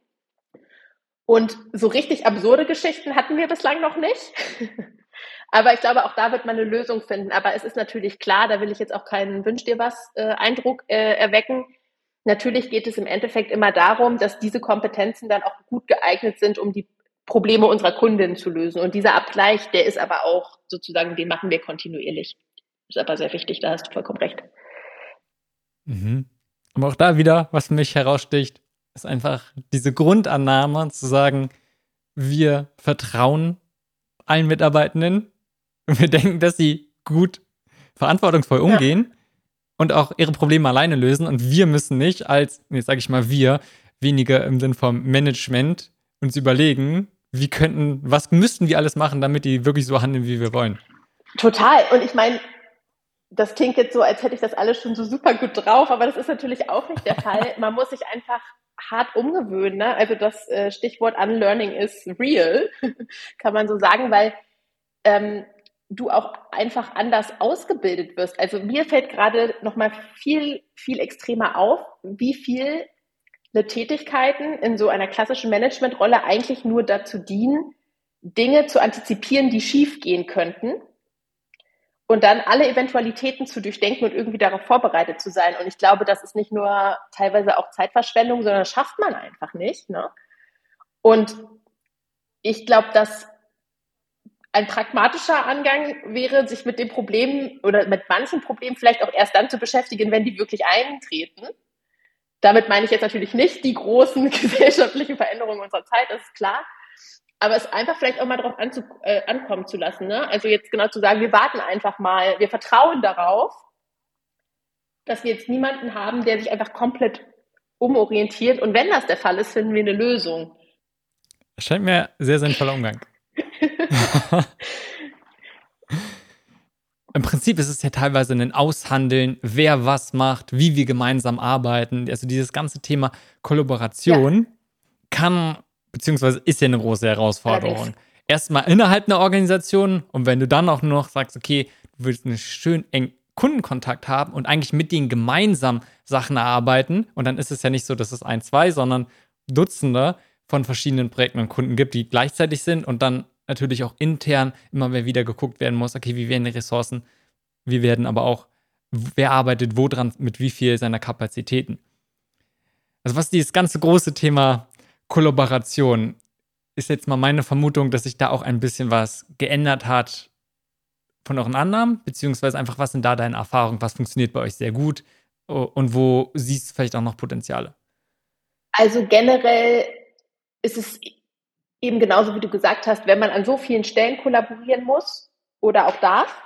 Und so richtig absurde Geschichten hatten wir bislang noch nicht. Aber ich glaube, auch da wird man eine Lösung finden. Aber es ist natürlich klar, da will ich jetzt auch keinen Wünsch dir was äh, Eindruck äh, erwecken. Natürlich geht es im Endeffekt immer darum, dass diese Kompetenzen dann auch gut geeignet sind, um die Probleme unserer Kundinnen zu lösen. Und dieser Abgleich, der ist aber auch sozusagen, den machen wir kontinuierlich. Ist aber sehr wichtig, da hast du vollkommen recht. Mhm. Aber auch da wieder, was für mich heraussticht, ist einfach diese Grundannahme zu sagen, wir vertrauen allen Mitarbeitenden und wir denken, dass sie gut verantwortungsvoll umgehen ja. und auch ihre Probleme alleine lösen und wir müssen nicht als, jetzt sage ich mal wir, weniger im Sinn vom Management uns überlegen, wie könnten, was müssten wir alles machen, damit die wirklich so handeln, wie wir wollen. Total. Und ich meine, das klingt jetzt so, als hätte ich das alles schon so super gut drauf, aber das ist natürlich auch nicht der Fall. Man muss sich einfach hart umgewöhnen. Ne? Also das äh, Stichwort Unlearning ist real, kann man so sagen, weil ähm, du auch einfach anders ausgebildet wirst. Also mir fällt gerade noch mal viel, viel extremer auf, wie viel Tätigkeiten in so einer klassischen Managementrolle eigentlich nur dazu dienen, Dinge zu antizipieren, die schief gehen könnten und dann alle Eventualitäten zu durchdenken und irgendwie darauf vorbereitet zu sein. Und ich glaube, das ist nicht nur teilweise auch Zeitverschwendung, sondern das schafft man einfach nicht. Ne? Und ich glaube, dass ein pragmatischer Angang wäre, sich mit dem Problem oder mit manchen Problemen vielleicht auch erst dann zu beschäftigen, wenn die wirklich eintreten. Damit meine ich jetzt natürlich nicht die großen gesellschaftlichen Veränderungen unserer Zeit, das ist klar. Aber es einfach vielleicht auch mal darauf äh, ankommen zu lassen. Ne? Also jetzt genau zu sagen, wir warten einfach mal, wir vertrauen darauf, dass wir jetzt niemanden haben, der sich einfach komplett umorientiert. Und wenn das der Fall ist, finden wir eine Lösung. Scheint mir sehr sinnvoller Umgang. Im Prinzip ist es ja teilweise ein Aushandeln, wer was macht, wie wir gemeinsam arbeiten. Also dieses ganze Thema Kollaboration ja. kann, beziehungsweise ist ja eine große Herausforderung. Erstmal innerhalb einer Organisation und wenn du dann auch noch sagst, okay, du willst einen schön eng Kundenkontakt haben und eigentlich mit denen gemeinsam Sachen erarbeiten und dann ist es ja nicht so, dass es ein, zwei, sondern Dutzende von verschiedenen Projekten und Kunden gibt, die gleichzeitig sind und dann natürlich auch intern immer mehr wieder geguckt werden muss, okay, wie werden die Ressourcen, wie werden aber auch, wer arbeitet wo dran, mit wie viel seiner Kapazitäten. Also was dieses ganze große Thema Kollaboration ist jetzt mal meine Vermutung, dass sich da auch ein bisschen was geändert hat von euren Annahmen, beziehungsweise einfach, was sind da deine Erfahrungen, was funktioniert bei euch sehr gut und wo siehst du vielleicht auch noch Potenziale? Also generell ist es eben genauso wie du gesagt hast, wenn man an so vielen Stellen kollaborieren muss oder auch darf,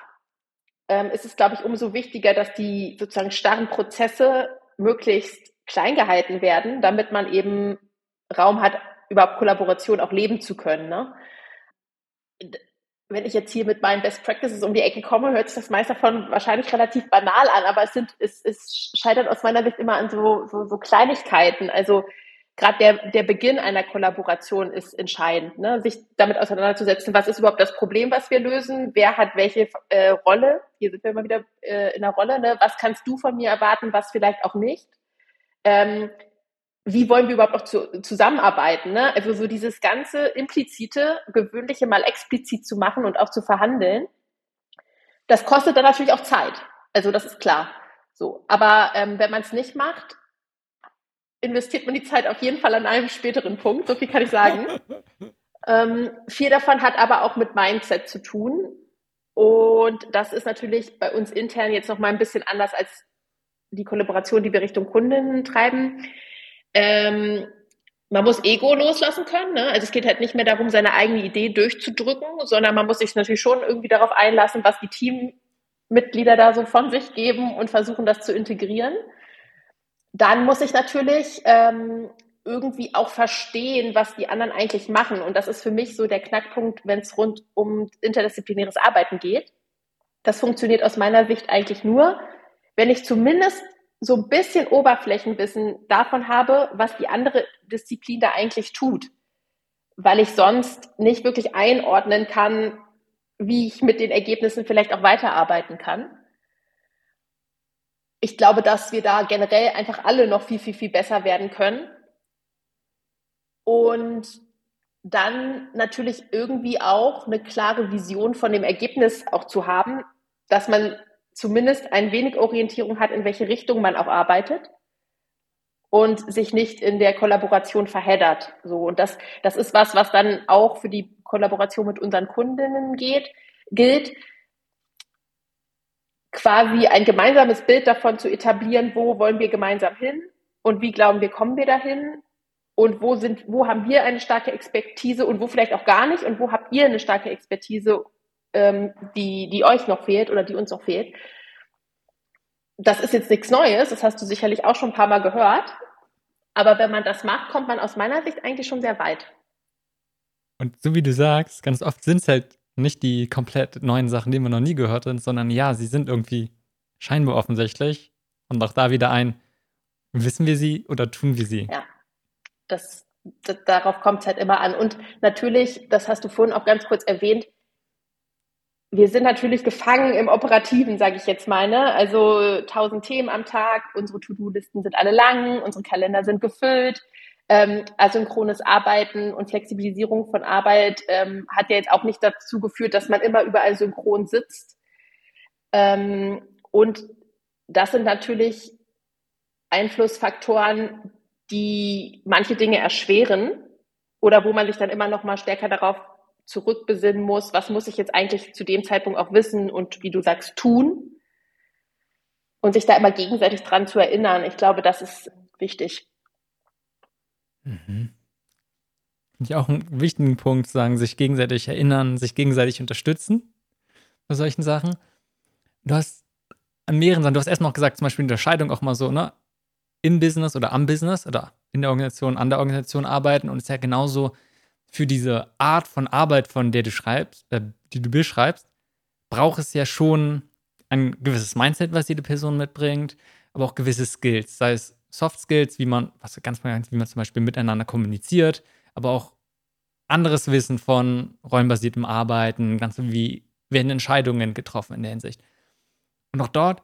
ähm, ist es, glaube ich, umso wichtiger, dass die sozusagen starren Prozesse möglichst klein gehalten werden, damit man eben Raum hat, überhaupt Kollaboration auch leben zu können. Ne? Wenn ich jetzt hier mit meinen Best Practices um die Ecke komme, hört sich das meist davon wahrscheinlich relativ banal an, aber es sind, es, es scheitert aus meiner Sicht immer an so, so, so Kleinigkeiten. Also gerade der, der Beginn einer Kollaboration ist entscheidend, ne? sich damit auseinanderzusetzen, was ist überhaupt das Problem, was wir lösen, wer hat welche äh, Rolle, hier sind wir immer wieder äh, in der Rolle, ne? was kannst du von mir erwarten, was vielleicht auch nicht. Ähm, wie wollen wir überhaupt auch zu, zusammenarbeiten? Ne? Also so dieses ganze implizite, gewöhnliche mal explizit zu machen und auch zu verhandeln, das kostet dann natürlich auch Zeit. Also das ist klar. So, aber ähm, wenn man es nicht macht, investiert man die Zeit auf jeden Fall an einem späteren Punkt, so viel kann ich sagen. ähm, viel davon hat aber auch mit Mindset zu tun. Und das ist natürlich bei uns intern jetzt noch mal ein bisschen anders als die Kollaboration, die wir Richtung Kunden treiben. Ähm, man muss Ego loslassen können. Ne? Also es geht halt nicht mehr darum, seine eigene Idee durchzudrücken, sondern man muss sich natürlich schon irgendwie darauf einlassen, was die Teammitglieder da so von sich geben und versuchen, das zu integrieren dann muss ich natürlich ähm, irgendwie auch verstehen, was die anderen eigentlich machen. Und das ist für mich so der Knackpunkt, wenn es rund um interdisziplinäres Arbeiten geht. Das funktioniert aus meiner Sicht eigentlich nur, wenn ich zumindest so ein bisschen Oberflächenwissen davon habe, was die andere Disziplin da eigentlich tut. Weil ich sonst nicht wirklich einordnen kann, wie ich mit den Ergebnissen vielleicht auch weiterarbeiten kann ich glaube, dass wir da generell einfach alle noch viel, viel, viel besser werden können. Und dann natürlich irgendwie auch eine klare Vision von dem Ergebnis auch zu haben, dass man zumindest ein wenig Orientierung hat, in welche Richtung man auch arbeitet und sich nicht in der Kollaboration verheddert. So und das das ist was, was dann auch für die Kollaboration mit unseren Kundinnen geht, gilt, quasi ein gemeinsames Bild davon zu etablieren, wo wollen wir gemeinsam hin und wie glauben wir, kommen wir dahin und wo sind, wo haben wir eine starke Expertise und wo vielleicht auch gar nicht und wo habt ihr eine starke Expertise, ähm, die, die euch noch fehlt oder die uns noch fehlt. Das ist jetzt nichts Neues, das hast du sicherlich auch schon ein paar Mal gehört. Aber wenn man das macht, kommt man aus meiner Sicht eigentlich schon sehr weit. Und so wie du sagst, ganz oft sind es halt nicht die komplett neuen Sachen, die wir noch nie gehört haben, sondern ja, sie sind irgendwie scheinbar offensichtlich. Und auch da wieder ein, wissen wir sie oder tun wir sie? Ja, das, das darauf kommt es halt immer an. Und natürlich, das hast du vorhin auch ganz kurz erwähnt, wir sind natürlich gefangen im Operativen, sage ich jetzt mal. Ne? Also tausend Themen am Tag, unsere To-Do-Listen sind alle lang, unsere Kalender sind gefüllt. Ähm, asynchrones Arbeiten und Flexibilisierung von Arbeit ähm, hat ja jetzt auch nicht dazu geführt, dass man immer überall synchron sitzt. Ähm, und das sind natürlich Einflussfaktoren, die manche Dinge erschweren oder wo man sich dann immer noch mal stärker darauf zurückbesinnen muss, was muss ich jetzt eigentlich zu dem Zeitpunkt auch wissen und wie du sagst, tun und sich da immer gegenseitig dran zu erinnern. Ich glaube, das ist wichtig. Mhm. Finde ich auch einen wichtigen Punkt, sagen, sich gegenseitig erinnern, sich gegenseitig unterstützen bei solchen Sachen. Du hast an mehreren Sachen, du hast erstmal auch gesagt, zum Beispiel Unterscheidung auch mal so, ne? Im Business oder am Business oder in der Organisation, an der Organisation arbeiten und es ist ja genauso für diese Art von Arbeit, von der du schreibst, äh, die du beschreibst, braucht es ja schon ein gewisses Mindset, was jede Person mitbringt, aber auch gewisse Skills, sei es Soft Skills, wie man, was ganz wie man zum Beispiel miteinander kommuniziert, aber auch anderes Wissen von räumbasiertem Arbeiten, ganz wie werden Entscheidungen getroffen in der Hinsicht. Und auch dort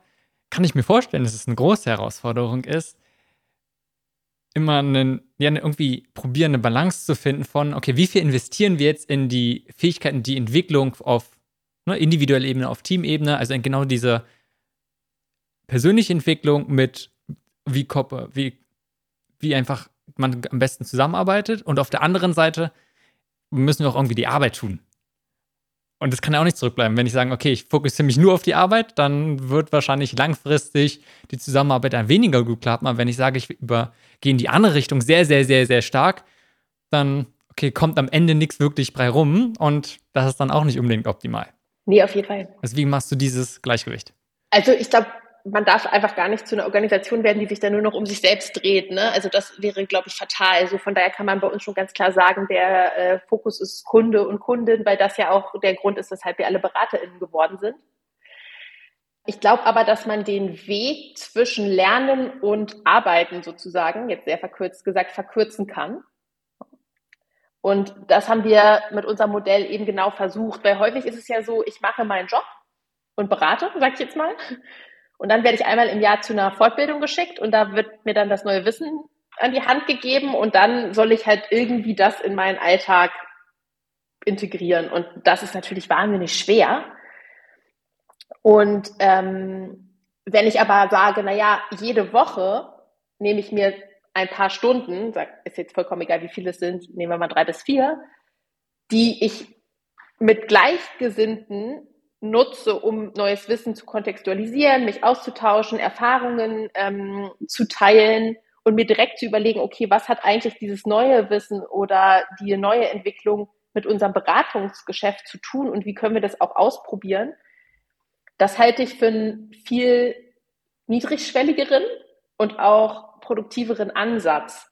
kann ich mir vorstellen, dass es eine große Herausforderung ist, immer einen, ja, irgendwie probieren, eine Balance zu finden von, okay, wie viel investieren wir jetzt in die Fähigkeiten, die Entwicklung auf ne, individueller Ebene, auf Teamebene, also in genau diese persönliche Entwicklung mit, wie, wie, wie einfach man am besten zusammenarbeitet und auf der anderen Seite müssen wir auch irgendwie die Arbeit tun. Und das kann ja auch nicht zurückbleiben. Wenn ich sage, okay, ich fokussiere mich nur auf die Arbeit, dann wird wahrscheinlich langfristig die Zusammenarbeit ein weniger gut klappen. Aber wenn ich sage, ich übergehe in die andere Richtung sehr, sehr, sehr, sehr stark, dann, okay, kommt am Ende nichts wirklich bei rum. Und das ist dann auch nicht unbedingt optimal. Nee, auf jeden Fall. Also wie machst du dieses Gleichgewicht? Also ich glaube, man darf einfach gar nicht zu einer Organisation werden, die sich dann nur noch um sich selbst dreht. Ne? Also das wäre, glaube ich, fatal. Also von daher kann man bei uns schon ganz klar sagen, der äh, Fokus ist Kunde und Kundin, weil das ja auch der Grund ist, weshalb wir alle BeraterInnen geworden sind. Ich glaube aber, dass man den Weg zwischen Lernen und Arbeiten sozusagen, jetzt sehr verkürzt gesagt, verkürzen kann. Und das haben wir mit unserem Modell eben genau versucht, weil häufig ist es ja so, ich mache meinen Job und berate, sag ich jetzt mal. Und dann werde ich einmal im Jahr zu einer Fortbildung geschickt und da wird mir dann das neue Wissen an die Hand gegeben und dann soll ich halt irgendwie das in meinen Alltag integrieren. Und das ist natürlich wahnsinnig schwer. Und ähm, wenn ich aber sage, na ja, jede Woche nehme ich mir ein paar Stunden, ist jetzt vollkommen egal, wie viele es sind, nehmen wir mal drei bis vier, die ich mit Gleichgesinnten nutze, um neues Wissen zu kontextualisieren, mich auszutauschen, Erfahrungen ähm, zu teilen und mir direkt zu überlegen, okay, was hat eigentlich dieses neue Wissen oder die neue Entwicklung mit unserem Beratungsgeschäft zu tun und wie können wir das auch ausprobieren? Das halte ich für einen viel niedrigschwelligeren und auch produktiveren Ansatz.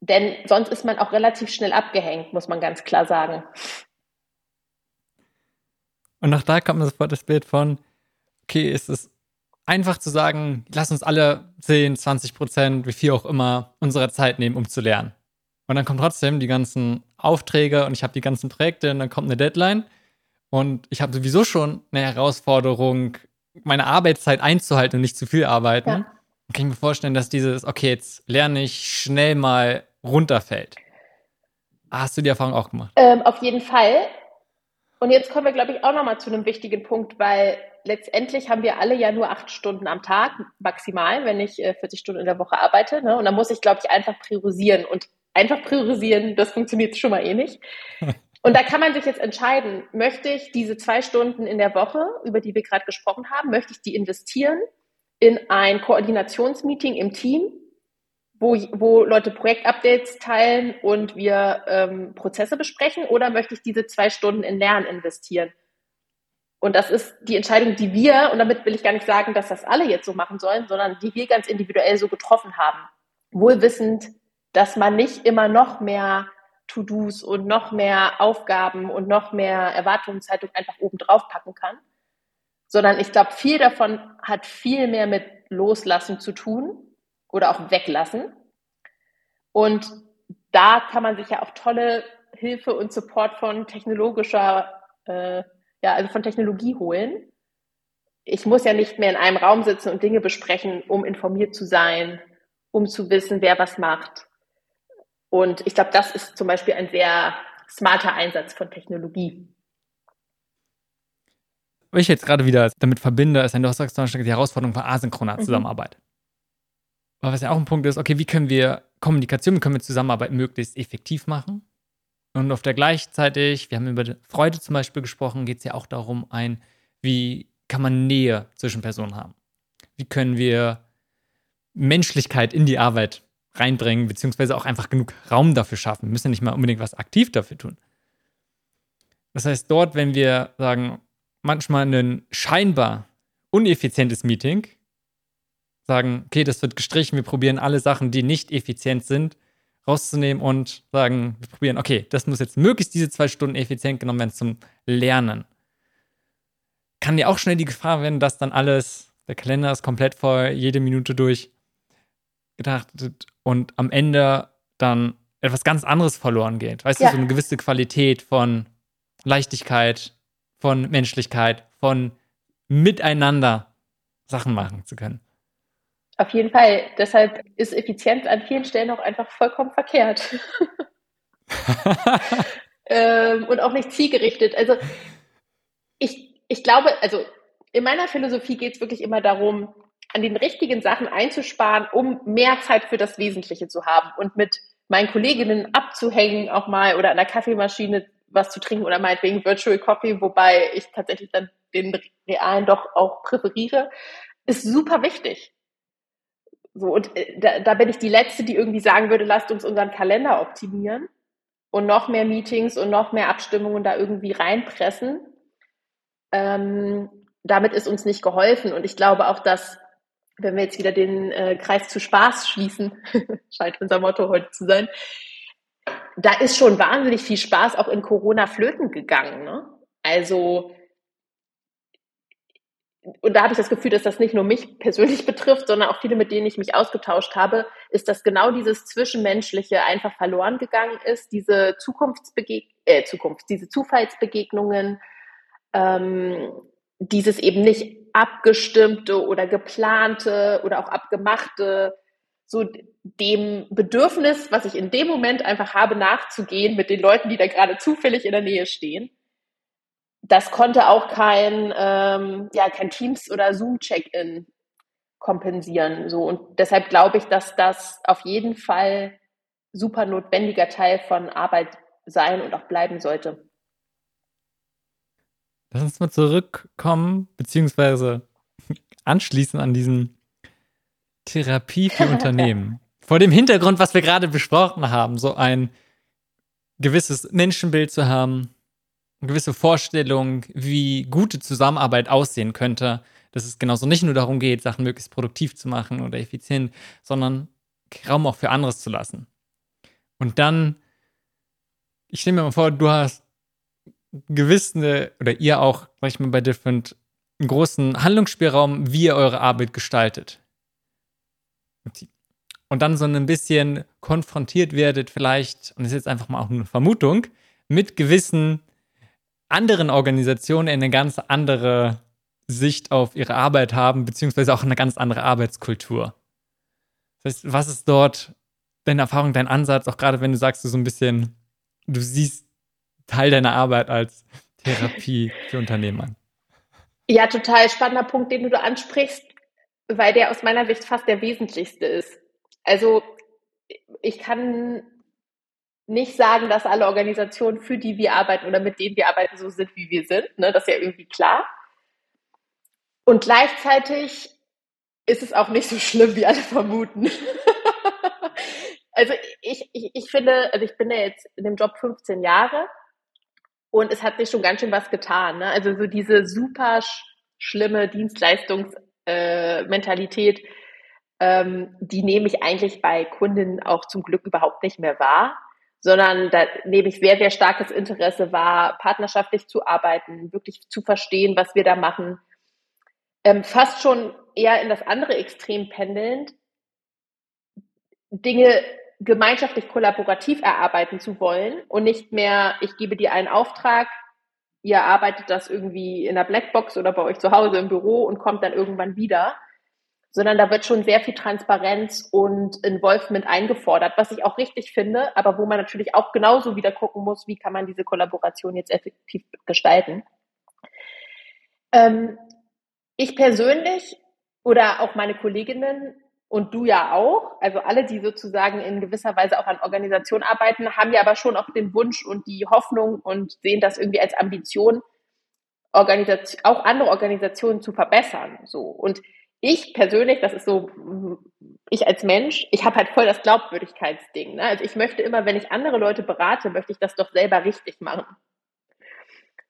Denn sonst ist man auch relativ schnell abgehängt, muss man ganz klar sagen. Und auch da kommt mir sofort das Bild von, okay, ist es einfach zu sagen, lass uns alle 10, 20 Prozent, wie viel auch immer, unserer Zeit nehmen, um zu lernen. Und dann kommen trotzdem die ganzen Aufträge und ich habe die ganzen Projekte und dann kommt eine Deadline. Und ich habe sowieso schon eine Herausforderung, meine Arbeitszeit einzuhalten und nicht zu viel arbeiten. Ja. Kann ich mir vorstellen, dass dieses, okay, jetzt lerne ich schnell mal runterfällt. Hast du die Erfahrung auch gemacht? Ähm, auf jeden Fall. Und jetzt kommen wir, glaube ich, auch nochmal zu einem wichtigen Punkt, weil letztendlich haben wir alle ja nur acht Stunden am Tag maximal, wenn ich äh, 40 Stunden in der Woche arbeite. Ne? Und da muss ich, glaube ich, einfach priorisieren. Und einfach priorisieren, das funktioniert schon mal eh nicht. Und da kann man sich jetzt entscheiden, möchte ich diese zwei Stunden in der Woche, über die wir gerade gesprochen haben, möchte ich die investieren in ein Koordinationsmeeting im Team, wo, wo Leute Projektupdates teilen und wir ähm, Prozesse besprechen oder möchte ich diese zwei Stunden in Lernen investieren? Und das ist die Entscheidung, die wir, und damit will ich gar nicht sagen, dass das alle jetzt so machen sollen, sondern die wir ganz individuell so getroffen haben. Wohl wissend, dass man nicht immer noch mehr To-Dos und noch mehr Aufgaben und noch mehr Erwartungshaltung einfach oben drauf packen kann, sondern ich glaube, viel davon hat viel mehr mit Loslassen zu tun oder auch weglassen. Und da kann man sich ja auch tolle Hilfe und Support von technologischer, äh, ja, also von Technologie holen. Ich muss ja nicht mehr in einem Raum sitzen und Dinge besprechen, um informiert zu sein, um zu wissen, wer was macht. Und ich glaube, das ist zum Beispiel ein sehr smarter Einsatz von Technologie. Was ich jetzt gerade wieder damit verbinde, ist, wenn du sagst die Herausforderung von asynchroner mhm. Zusammenarbeit. Aber was ja auch ein Punkt ist, okay, wie können wir Kommunikation, wie können wir Zusammenarbeit möglichst effektiv machen? Und auf der gleichzeitig, wir haben über Freude zum Beispiel gesprochen, geht es ja auch darum, ein, wie kann man Nähe zwischen Personen haben? Wie können wir Menschlichkeit in die Arbeit reinbringen, beziehungsweise auch einfach genug Raum dafür schaffen? Wir müssen ja nicht mal unbedingt was aktiv dafür tun. Das heißt, dort, wenn wir sagen, manchmal ein scheinbar uneffizientes Meeting, sagen, okay, das wird gestrichen, wir probieren alle Sachen, die nicht effizient sind, rauszunehmen und sagen, wir probieren, okay, das muss jetzt möglichst diese zwei Stunden effizient genommen werden zum Lernen. Kann ja auch schnell die Gefahr werden, dass dann alles, der Kalender ist komplett voll, jede Minute durch gedacht und am Ende dann etwas ganz anderes verloren geht. Weißt ja. du, so eine gewisse Qualität von Leichtigkeit, von Menschlichkeit, von miteinander Sachen machen zu können. Auf jeden Fall. Deshalb ist Effizienz an vielen Stellen auch einfach vollkommen verkehrt. ähm, und auch nicht zielgerichtet. Also ich, ich glaube, also in meiner Philosophie geht es wirklich immer darum, an den richtigen Sachen einzusparen, um mehr Zeit für das Wesentliche zu haben und mit meinen Kolleginnen abzuhängen auch mal oder an der Kaffeemaschine was zu trinken oder meinetwegen Virtual Coffee, wobei ich tatsächlich dann den realen doch auch präferiere, ist super wichtig. So, und äh, da, da bin ich die Letzte, die irgendwie sagen würde, lasst uns unseren Kalender optimieren und noch mehr Meetings und noch mehr Abstimmungen da irgendwie reinpressen. Ähm, damit ist uns nicht geholfen. Und ich glaube auch, dass, wenn wir jetzt wieder den äh, Kreis zu Spaß schließen, scheint unser Motto heute zu sein, da ist schon wahnsinnig viel Spaß auch in Corona flöten gegangen. Ne? Also und da habe ich das Gefühl, dass das nicht nur mich persönlich betrifft, sondern auch viele, mit denen ich mich ausgetauscht habe, ist, dass genau dieses Zwischenmenschliche einfach verloren gegangen ist, diese Zukunftsbegeg äh, Zukunft, diese Zufallsbegegnungen, ähm, dieses eben nicht abgestimmte oder geplante oder auch abgemachte, so dem Bedürfnis, was ich in dem Moment einfach habe, nachzugehen mit den Leuten, die da gerade zufällig in der Nähe stehen das konnte auch kein, ähm, ja, kein Teams- oder Zoom-Check-In kompensieren. So. Und deshalb glaube ich, dass das auf jeden Fall super notwendiger Teil von Arbeit sein und auch bleiben sollte. Lass uns mal zurückkommen, beziehungsweise anschließen an diesen Therapie für Unternehmen. Vor dem Hintergrund, was wir gerade besprochen haben, so ein gewisses Menschenbild zu haben, eine gewisse Vorstellung, wie gute Zusammenarbeit aussehen könnte, dass es genauso nicht nur darum geht, Sachen möglichst produktiv zu machen oder effizient, sondern Raum auch für anderes zu lassen. Und dann, ich stelle mir mal vor, du hast gewisse, oder ihr auch, sag ich mal, bei Different, einen großen Handlungsspielraum, wie ihr eure Arbeit gestaltet. Und dann so ein bisschen konfrontiert werdet, vielleicht, und das ist jetzt einfach mal auch eine Vermutung, mit gewissen anderen Organisationen eine ganz andere Sicht auf ihre Arbeit haben, beziehungsweise auch eine ganz andere Arbeitskultur. Das heißt, was ist dort deine Erfahrung, dein Ansatz, auch gerade wenn du sagst, du so ein bisschen, du siehst Teil deiner Arbeit als Therapie für Unternehmer? Ja, total spannender Punkt, den du da ansprichst, weil der aus meiner Sicht fast der wesentlichste ist. Also ich kann nicht sagen, dass alle Organisationen, für die wir arbeiten oder mit denen wir arbeiten, so sind, wie wir sind. Ne? Das ist ja irgendwie klar. Und gleichzeitig ist es auch nicht so schlimm, wie alle vermuten. also ich, ich, ich finde, also ich bin ja jetzt in dem Job 15 Jahre und es hat sich schon ganz schön was getan. Ne? Also so diese super sch schlimme Dienstleistungsmentalität, äh, ähm, die nehme ich eigentlich bei Kundinnen auch zum Glück überhaupt nicht mehr wahr sondern da nehme ich sehr, sehr starkes Interesse wahr, partnerschaftlich zu arbeiten, wirklich zu verstehen, was wir da machen. Ähm, fast schon eher in das andere Extrem pendelnd, Dinge gemeinschaftlich kollaborativ erarbeiten zu wollen und nicht mehr, ich gebe dir einen Auftrag, ihr arbeitet das irgendwie in der Blackbox oder bei euch zu Hause im Büro und kommt dann irgendwann wieder, sondern da wird schon sehr viel Transparenz und Involvement eingefordert, was ich auch richtig finde, aber wo man natürlich auch genauso wieder gucken muss, wie kann man diese Kollaboration jetzt effektiv gestalten. Ähm, ich persönlich oder auch meine Kolleginnen und du ja auch, also alle, die sozusagen in gewisser Weise auch an Organisation arbeiten, haben ja aber schon auch den Wunsch und die Hoffnung und sehen das irgendwie als Ambition, Organisation, auch andere Organisationen zu verbessern. So. Und ich persönlich, das ist so, ich als Mensch, ich habe halt voll das Glaubwürdigkeitsding. Ne? Also ich möchte immer, wenn ich andere Leute berate, möchte ich das doch selber richtig machen.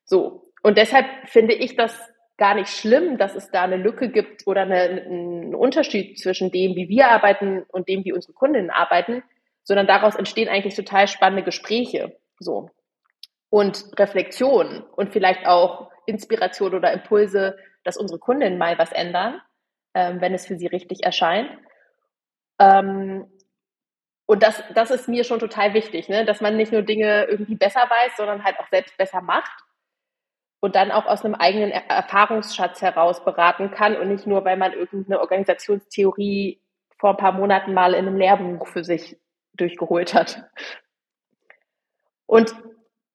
So. Und deshalb finde ich das gar nicht schlimm, dass es da eine Lücke gibt oder eine, einen Unterschied zwischen dem, wie wir arbeiten und dem, wie unsere Kundinnen arbeiten, sondern daraus entstehen eigentlich total spannende Gespräche. So. Und Reflexion und vielleicht auch Inspiration oder Impulse, dass unsere Kundinnen mal was ändern, ähm, wenn es für sie richtig erscheint. Ähm, und das, das ist mir schon total wichtig, ne? dass man nicht nur Dinge irgendwie besser weiß, sondern halt auch selbst besser macht und dann auch aus einem eigenen Erfahrungsschatz heraus beraten kann und nicht nur, weil man irgendeine Organisationstheorie vor ein paar Monaten mal in einem Lehrbuch für sich durchgeholt hat. Und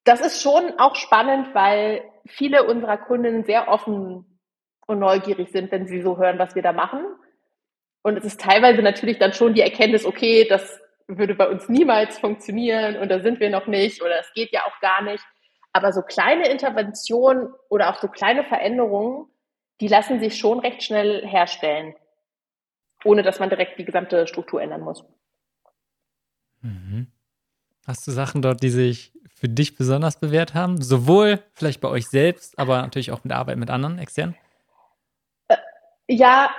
das ist schon auch spannend, weil viele unserer Kunden sehr offen und neugierig sind, wenn sie so hören, was wir da machen. Und es ist teilweise natürlich dann schon die Erkenntnis, okay, das würde bei uns niemals funktionieren und da sind wir noch nicht oder es geht ja auch gar nicht. Aber so kleine Interventionen oder auch so kleine Veränderungen, die lassen sich schon recht schnell herstellen, ohne dass man direkt die gesamte Struktur ändern muss. Mhm. Hast du Sachen dort, die sich für dich besonders bewährt haben? Sowohl vielleicht bei euch selbst, aber natürlich auch mit der Arbeit mit anderen externen? Ja,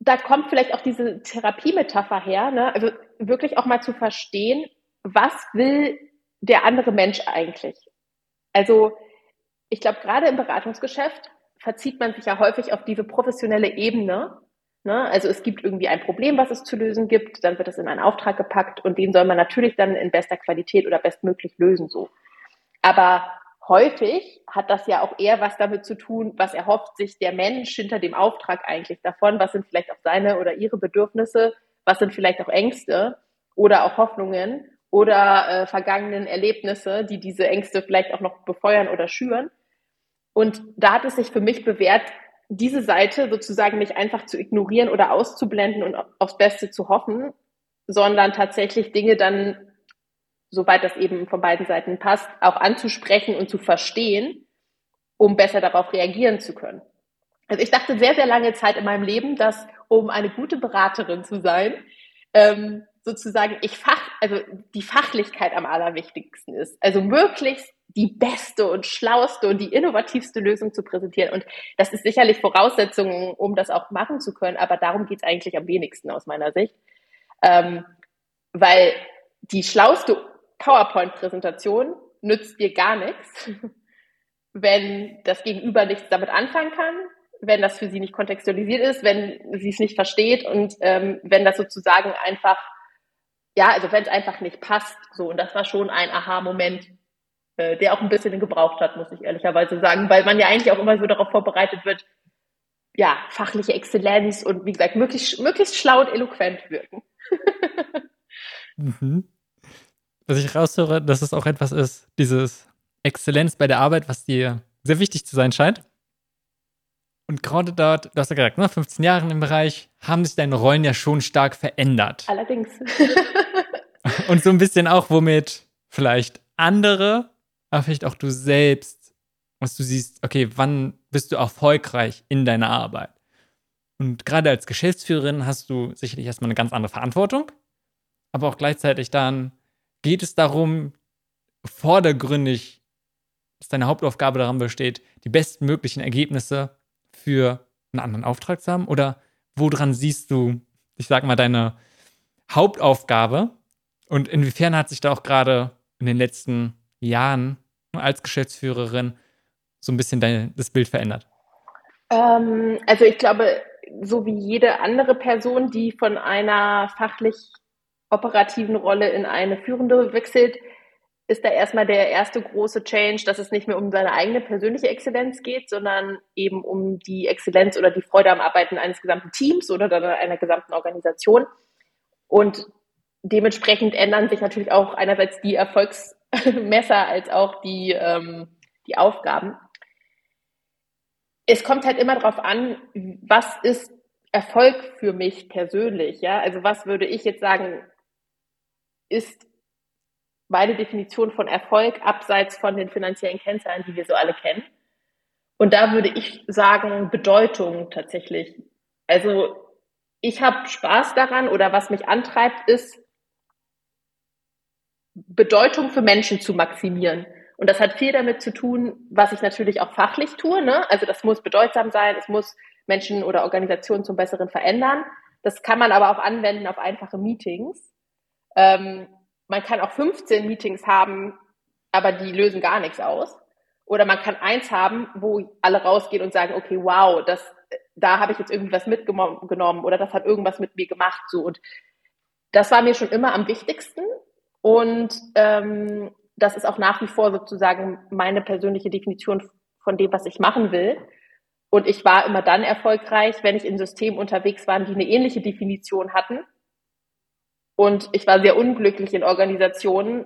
da kommt vielleicht auch diese Therapiemetapher her. Ne? Also wirklich auch mal zu verstehen, was will der andere Mensch eigentlich? Also ich glaube, gerade im Beratungsgeschäft verzieht man sich ja häufig auf diese professionelle Ebene. Ne? Also es gibt irgendwie ein Problem, was es zu lösen gibt, dann wird es in einen Auftrag gepackt und den soll man natürlich dann in bester Qualität oder bestmöglich lösen so. Aber häufig hat das ja auch eher was damit zu tun, was erhofft sich der Mensch hinter dem Auftrag eigentlich davon, was sind vielleicht auch seine oder ihre Bedürfnisse, was sind vielleicht auch Ängste oder auch Hoffnungen oder äh, vergangenen Erlebnisse, die diese Ängste vielleicht auch noch befeuern oder schüren. Und da hat es sich für mich bewährt, diese Seite sozusagen nicht einfach zu ignorieren oder auszublenden und aufs Beste zu hoffen, sondern tatsächlich Dinge dann, soweit das eben von beiden Seiten passt, auch anzusprechen und zu verstehen, um besser darauf reagieren zu können. Also ich dachte sehr, sehr lange Zeit in meinem Leben, dass um eine gute Beraterin zu sein, ähm, sozusagen ich Fach, also die Fachlichkeit am allerwichtigsten ist. Also möglichst die beste und schlauste und die innovativste Lösung zu präsentieren. Und das ist sicherlich Voraussetzung, um das auch machen zu können. Aber darum geht es eigentlich am wenigsten aus meiner Sicht. Ähm, weil die schlauste PowerPoint-Präsentation nützt dir gar nichts, wenn das Gegenüber nichts damit anfangen kann, wenn das für sie nicht kontextualisiert ist, wenn sie es nicht versteht und ähm, wenn das sozusagen einfach ja, also wenn es einfach nicht passt, so und das war schon ein Aha-Moment, äh, der auch ein bisschen gebraucht hat, muss ich ehrlicherweise sagen, weil man ja eigentlich auch immer so darauf vorbereitet wird, ja, fachliche Exzellenz und wie gesagt, möglichst, möglichst schlau und eloquent wirken. mhm. Was ich raushöre, dass es auch etwas ist, dieses Exzellenz bei der Arbeit, was dir sehr wichtig zu sein scheint. Und gerade dort, du hast ja gesagt, ne, 15 Jahre im Bereich, haben sich deine Rollen ja schon stark verändert. Allerdings. Und so ein bisschen auch, womit vielleicht andere, aber vielleicht auch du selbst, was du siehst, okay, wann bist du erfolgreich in deiner Arbeit? Und gerade als Geschäftsführerin hast du sicherlich erstmal eine ganz andere Verantwortung, aber auch gleichzeitig dann geht es darum, vordergründig, dass deine Hauptaufgabe daran besteht, die bestmöglichen Ergebnisse für einen anderen Auftrag zu haben? Oder woran siehst du, ich sag mal, deine Hauptaufgabe? Und inwiefern hat sich da auch gerade in den letzten Jahren als Geschäftsführerin so ein bisschen dein, das Bild verändert? Ähm, also ich glaube, so wie jede andere Person, die von einer fachlich operativen Rolle in eine führende wechselt, ist da erstmal der erste große Change, dass es nicht mehr um seine eigene persönliche Exzellenz geht, sondern eben um die Exzellenz oder die Freude am Arbeiten eines gesamten Teams oder einer gesamten Organisation. Und dementsprechend ändern sich natürlich auch einerseits die Erfolgsmesser als auch die, ähm, die Aufgaben. es kommt halt immer darauf an, was ist Erfolg für mich persönlich, ja? Also was würde ich jetzt sagen, ist meine Definition von Erfolg abseits von den finanziellen Kennzahlen, die wir so alle kennen. Und da würde ich sagen, Bedeutung tatsächlich. Also ich habe Spaß daran oder was mich antreibt, ist Bedeutung für Menschen zu maximieren. Und das hat viel damit zu tun, was ich natürlich auch fachlich tue. Ne? Also das muss bedeutsam sein, es muss Menschen oder Organisationen zum Besseren verändern. Das kann man aber auch anwenden auf einfache Meetings. Ähm, man kann auch 15 Meetings haben, aber die lösen gar nichts aus. Oder man kann eins haben, wo alle rausgehen und sagen, okay, wow, das, da habe ich jetzt irgendwie was mitgenommen oder das hat irgendwas mit mir gemacht. So und das war mir schon immer am wichtigsten und ähm, das ist auch nach wie vor sozusagen meine persönliche Definition von dem, was ich machen will. Und ich war immer dann erfolgreich, wenn ich in Systemen unterwegs war, die eine ähnliche Definition hatten. Und ich war sehr unglücklich in Organisationen,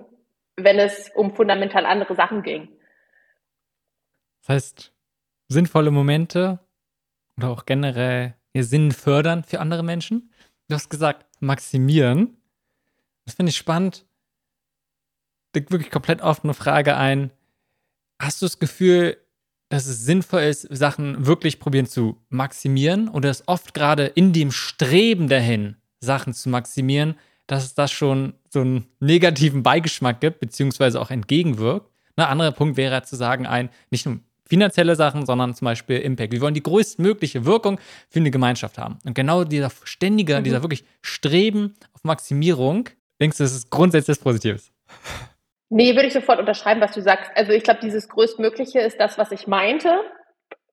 wenn es um fundamental andere Sachen ging. Das heißt, sinnvolle Momente oder auch generell ihr Sinn fördern für andere Menschen. Du hast gesagt, maximieren. Das finde ich spannend. Wirklich komplett offene Frage ein. Hast du das Gefühl, dass es sinnvoll ist, Sachen wirklich probieren zu maximieren oder es oft gerade in dem Streben dahin, Sachen zu maximieren, dass es das schon so einen negativen Beigeschmack gibt, beziehungsweise auch entgegenwirkt. Ein anderer Punkt wäre zu sagen, ein, nicht nur finanzielle Sachen, sondern zum Beispiel Impact. Wir wollen die größtmögliche Wirkung für eine Gemeinschaft haben. Und genau dieser ständige, mhm. dieser wirklich Streben auf Maximierung, denkst du, das ist grundsätzlich Positives? Nee, würde ich sofort unterschreiben, was du sagst. Also ich glaube, dieses größtmögliche ist das, was ich meinte.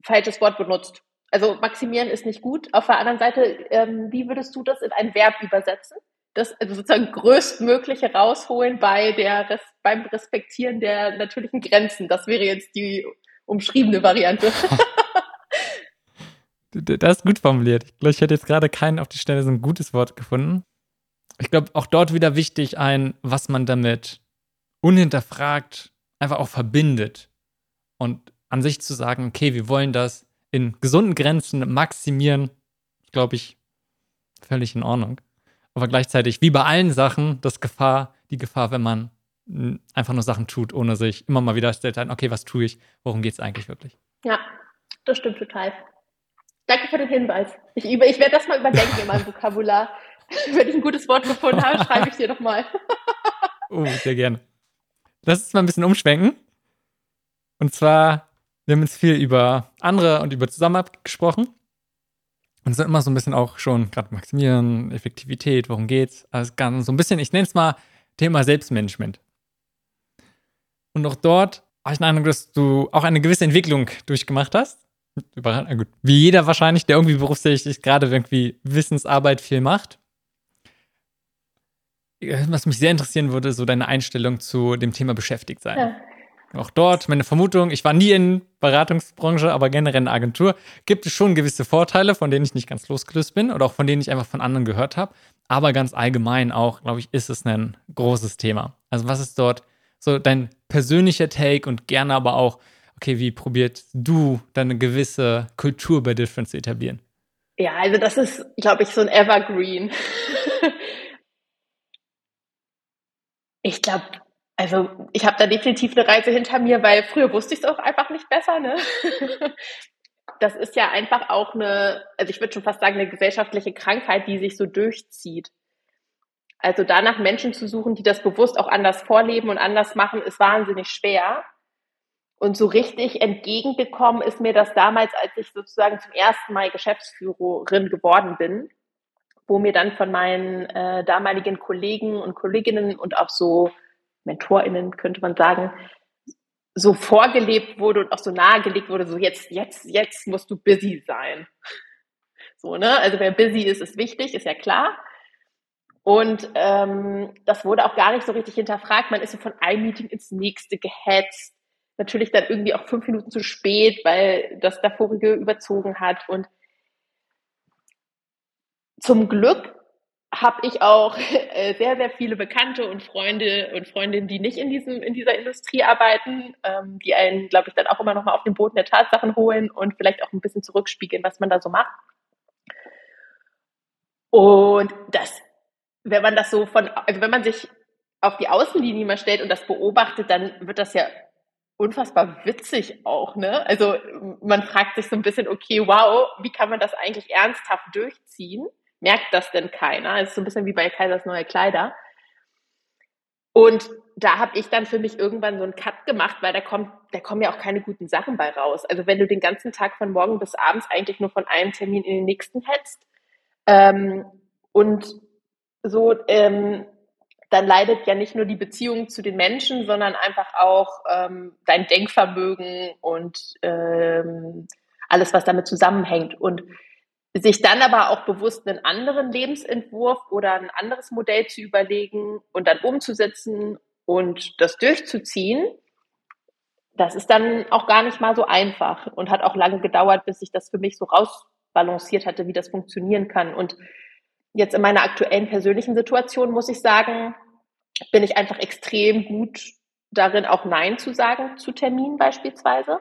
Falsches Wort benutzt. Also maximieren ist nicht gut. Auf der anderen Seite, ähm, wie würdest du das in ein Verb übersetzen? Das also sozusagen größtmögliche rausholen bei der beim Respektieren der natürlichen Grenzen. Das wäre jetzt die umschriebene Variante. das ist gut formuliert. Ich glaube, ich hätte jetzt gerade keinen auf die Stelle so ein gutes Wort gefunden. Ich glaube, auch dort wieder wichtig ein, was man damit unhinterfragt einfach auch verbindet. Und an sich zu sagen, okay, wir wollen das in gesunden Grenzen maximieren, glaube ich, völlig in Ordnung. Aber gleichzeitig, wie bei allen Sachen, das Gefahr, die Gefahr, wenn man einfach nur Sachen tut, ohne sich immer mal wieder stellt, okay, was tue ich, worum geht es eigentlich wirklich? Ja, das stimmt total. Danke für den Hinweis. Ich, ich werde das mal überdenken in meinem Vokabular. Wenn ich ein gutes Wort gefunden habe, schreibe ich dir doch mal. oh, sehr gerne. Lass uns mal ein bisschen umschwenken. Und zwar, wir haben jetzt viel über andere und über Zusammenarbeit gesprochen. Und sind immer so ein bisschen auch schon gerade maximieren, Effektivität, worum geht's? Also ganz so ein bisschen, ich nenne es mal Thema Selbstmanagement. Und auch dort habe ich den Eindruck, dass du auch eine gewisse Entwicklung durchgemacht hast. Wie jeder wahrscheinlich, der irgendwie berufstätig gerade irgendwie Wissensarbeit viel macht. Was mich sehr interessieren würde, so deine Einstellung zu dem Thema beschäftigt sein. Ja. Auch dort, meine Vermutung, ich war nie in Beratungsbranche, aber generell in Agentur, gibt es schon gewisse Vorteile, von denen ich nicht ganz losgelöst bin oder auch von denen ich einfach von anderen gehört habe. Aber ganz allgemein auch, glaube ich, ist es ein großes Thema. Also was ist dort so dein persönlicher Take und gerne aber auch, okay, wie probiert du deine gewisse Kultur bei Different zu etablieren? Ja, also das ist, glaube ich, so ein Evergreen. ich glaube, also ich habe da definitiv eine Reise hinter mir, weil früher wusste ich es auch einfach nicht besser. Ne? Das ist ja einfach auch eine, also ich würde schon fast sagen, eine gesellschaftliche Krankheit, die sich so durchzieht. Also danach Menschen zu suchen, die das bewusst auch anders vorleben und anders machen, ist wahnsinnig schwer. Und so richtig entgegengekommen ist mir das damals, als ich sozusagen zum ersten Mal Geschäftsführerin geworden bin, wo mir dann von meinen äh, damaligen Kollegen und Kolleginnen und auch so MentorInnen, könnte man sagen, so vorgelebt wurde und auch so nahegelegt wurde, so jetzt, jetzt, jetzt musst du busy sein. So, ne? Also wer busy ist, ist wichtig, ist ja klar. Und ähm, das wurde auch gar nicht so richtig hinterfragt. Man ist so von einem Meeting ins nächste gehetzt. Natürlich dann irgendwie auch fünf Minuten zu spät, weil das der vorige überzogen hat. Und zum Glück habe ich auch äh, sehr, sehr viele Bekannte und Freunde und Freundinnen, die nicht in, diesem, in dieser Industrie arbeiten, ähm, die einen, glaube ich, dann auch immer noch mal auf den Boden der Tatsachen holen und vielleicht auch ein bisschen zurückspiegeln, was man da so macht. Und das, wenn man das so von, also wenn man sich auf die Außenlinie mal stellt und das beobachtet, dann wird das ja unfassbar witzig auch, ne? Also man fragt sich so ein bisschen, okay, wow, wie kann man das eigentlich ernsthaft durchziehen? Merkt das denn keiner? Es ist so ein bisschen wie bei Kaisers neue Kleider. Und da habe ich dann für mich irgendwann so einen Cut gemacht, weil da kommt, da kommen ja auch keine guten Sachen bei raus. Also wenn du den ganzen Tag von morgen bis abends eigentlich nur von einem Termin in den nächsten hetzt ähm, und so ähm, dann leidet ja nicht nur die Beziehung zu den Menschen, sondern einfach auch ähm, dein Denkvermögen und ähm, alles, was damit zusammenhängt. Und sich dann aber auch bewusst einen anderen Lebensentwurf oder ein anderes Modell zu überlegen und dann umzusetzen und das durchzuziehen, das ist dann auch gar nicht mal so einfach und hat auch lange gedauert, bis ich das für mich so rausbalanciert hatte, wie das funktionieren kann. Und jetzt in meiner aktuellen persönlichen Situation muss ich sagen, bin ich einfach extrem gut darin, auch Nein zu sagen zu Terminen beispielsweise.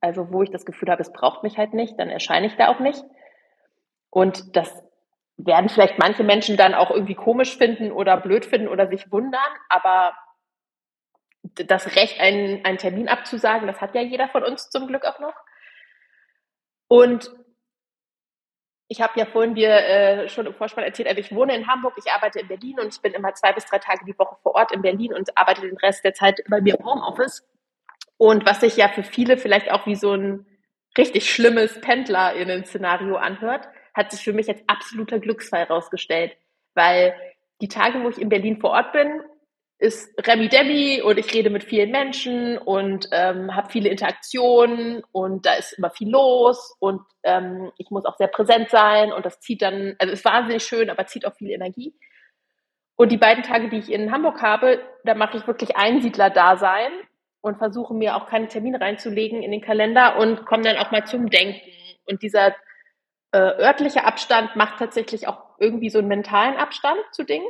Also wo ich das Gefühl habe, es braucht mich halt nicht, dann erscheine ich da auch nicht. Und das werden vielleicht manche Menschen dann auch irgendwie komisch finden oder blöd finden oder sich wundern, aber das Recht, einen, einen Termin abzusagen, das hat ja jeder von uns zum Glück auch noch. Und ich habe ja vorhin dir äh, schon im Vorspann erzählt, also ich wohne in Hamburg, ich arbeite in Berlin und ich bin immer zwei bis drei Tage die Woche vor Ort in Berlin und arbeite den Rest der Zeit bei mir im Homeoffice. Und was sich ja für viele vielleicht auch wie so ein richtig schlimmes PendlerInnen-Szenario anhört, hat sich für mich als absoluter Glücksfall rausgestellt. Weil die Tage, wo ich in Berlin vor Ort bin, ist Remi Demi und ich rede mit vielen Menschen und ähm, habe viele Interaktionen und da ist immer viel los und ähm, ich muss auch sehr präsent sein und das zieht dann, also ist wahnsinnig schön, aber zieht auch viel Energie. Und die beiden Tage, die ich in Hamburg habe, da mache ich wirklich Einsiedler-Dasein und versuche mir auch keine Termine reinzulegen in den Kalender und komme dann auch mal zum Denken. Und dieser äh, örtliche Abstand macht tatsächlich auch irgendwie so einen mentalen Abstand zu Dingen.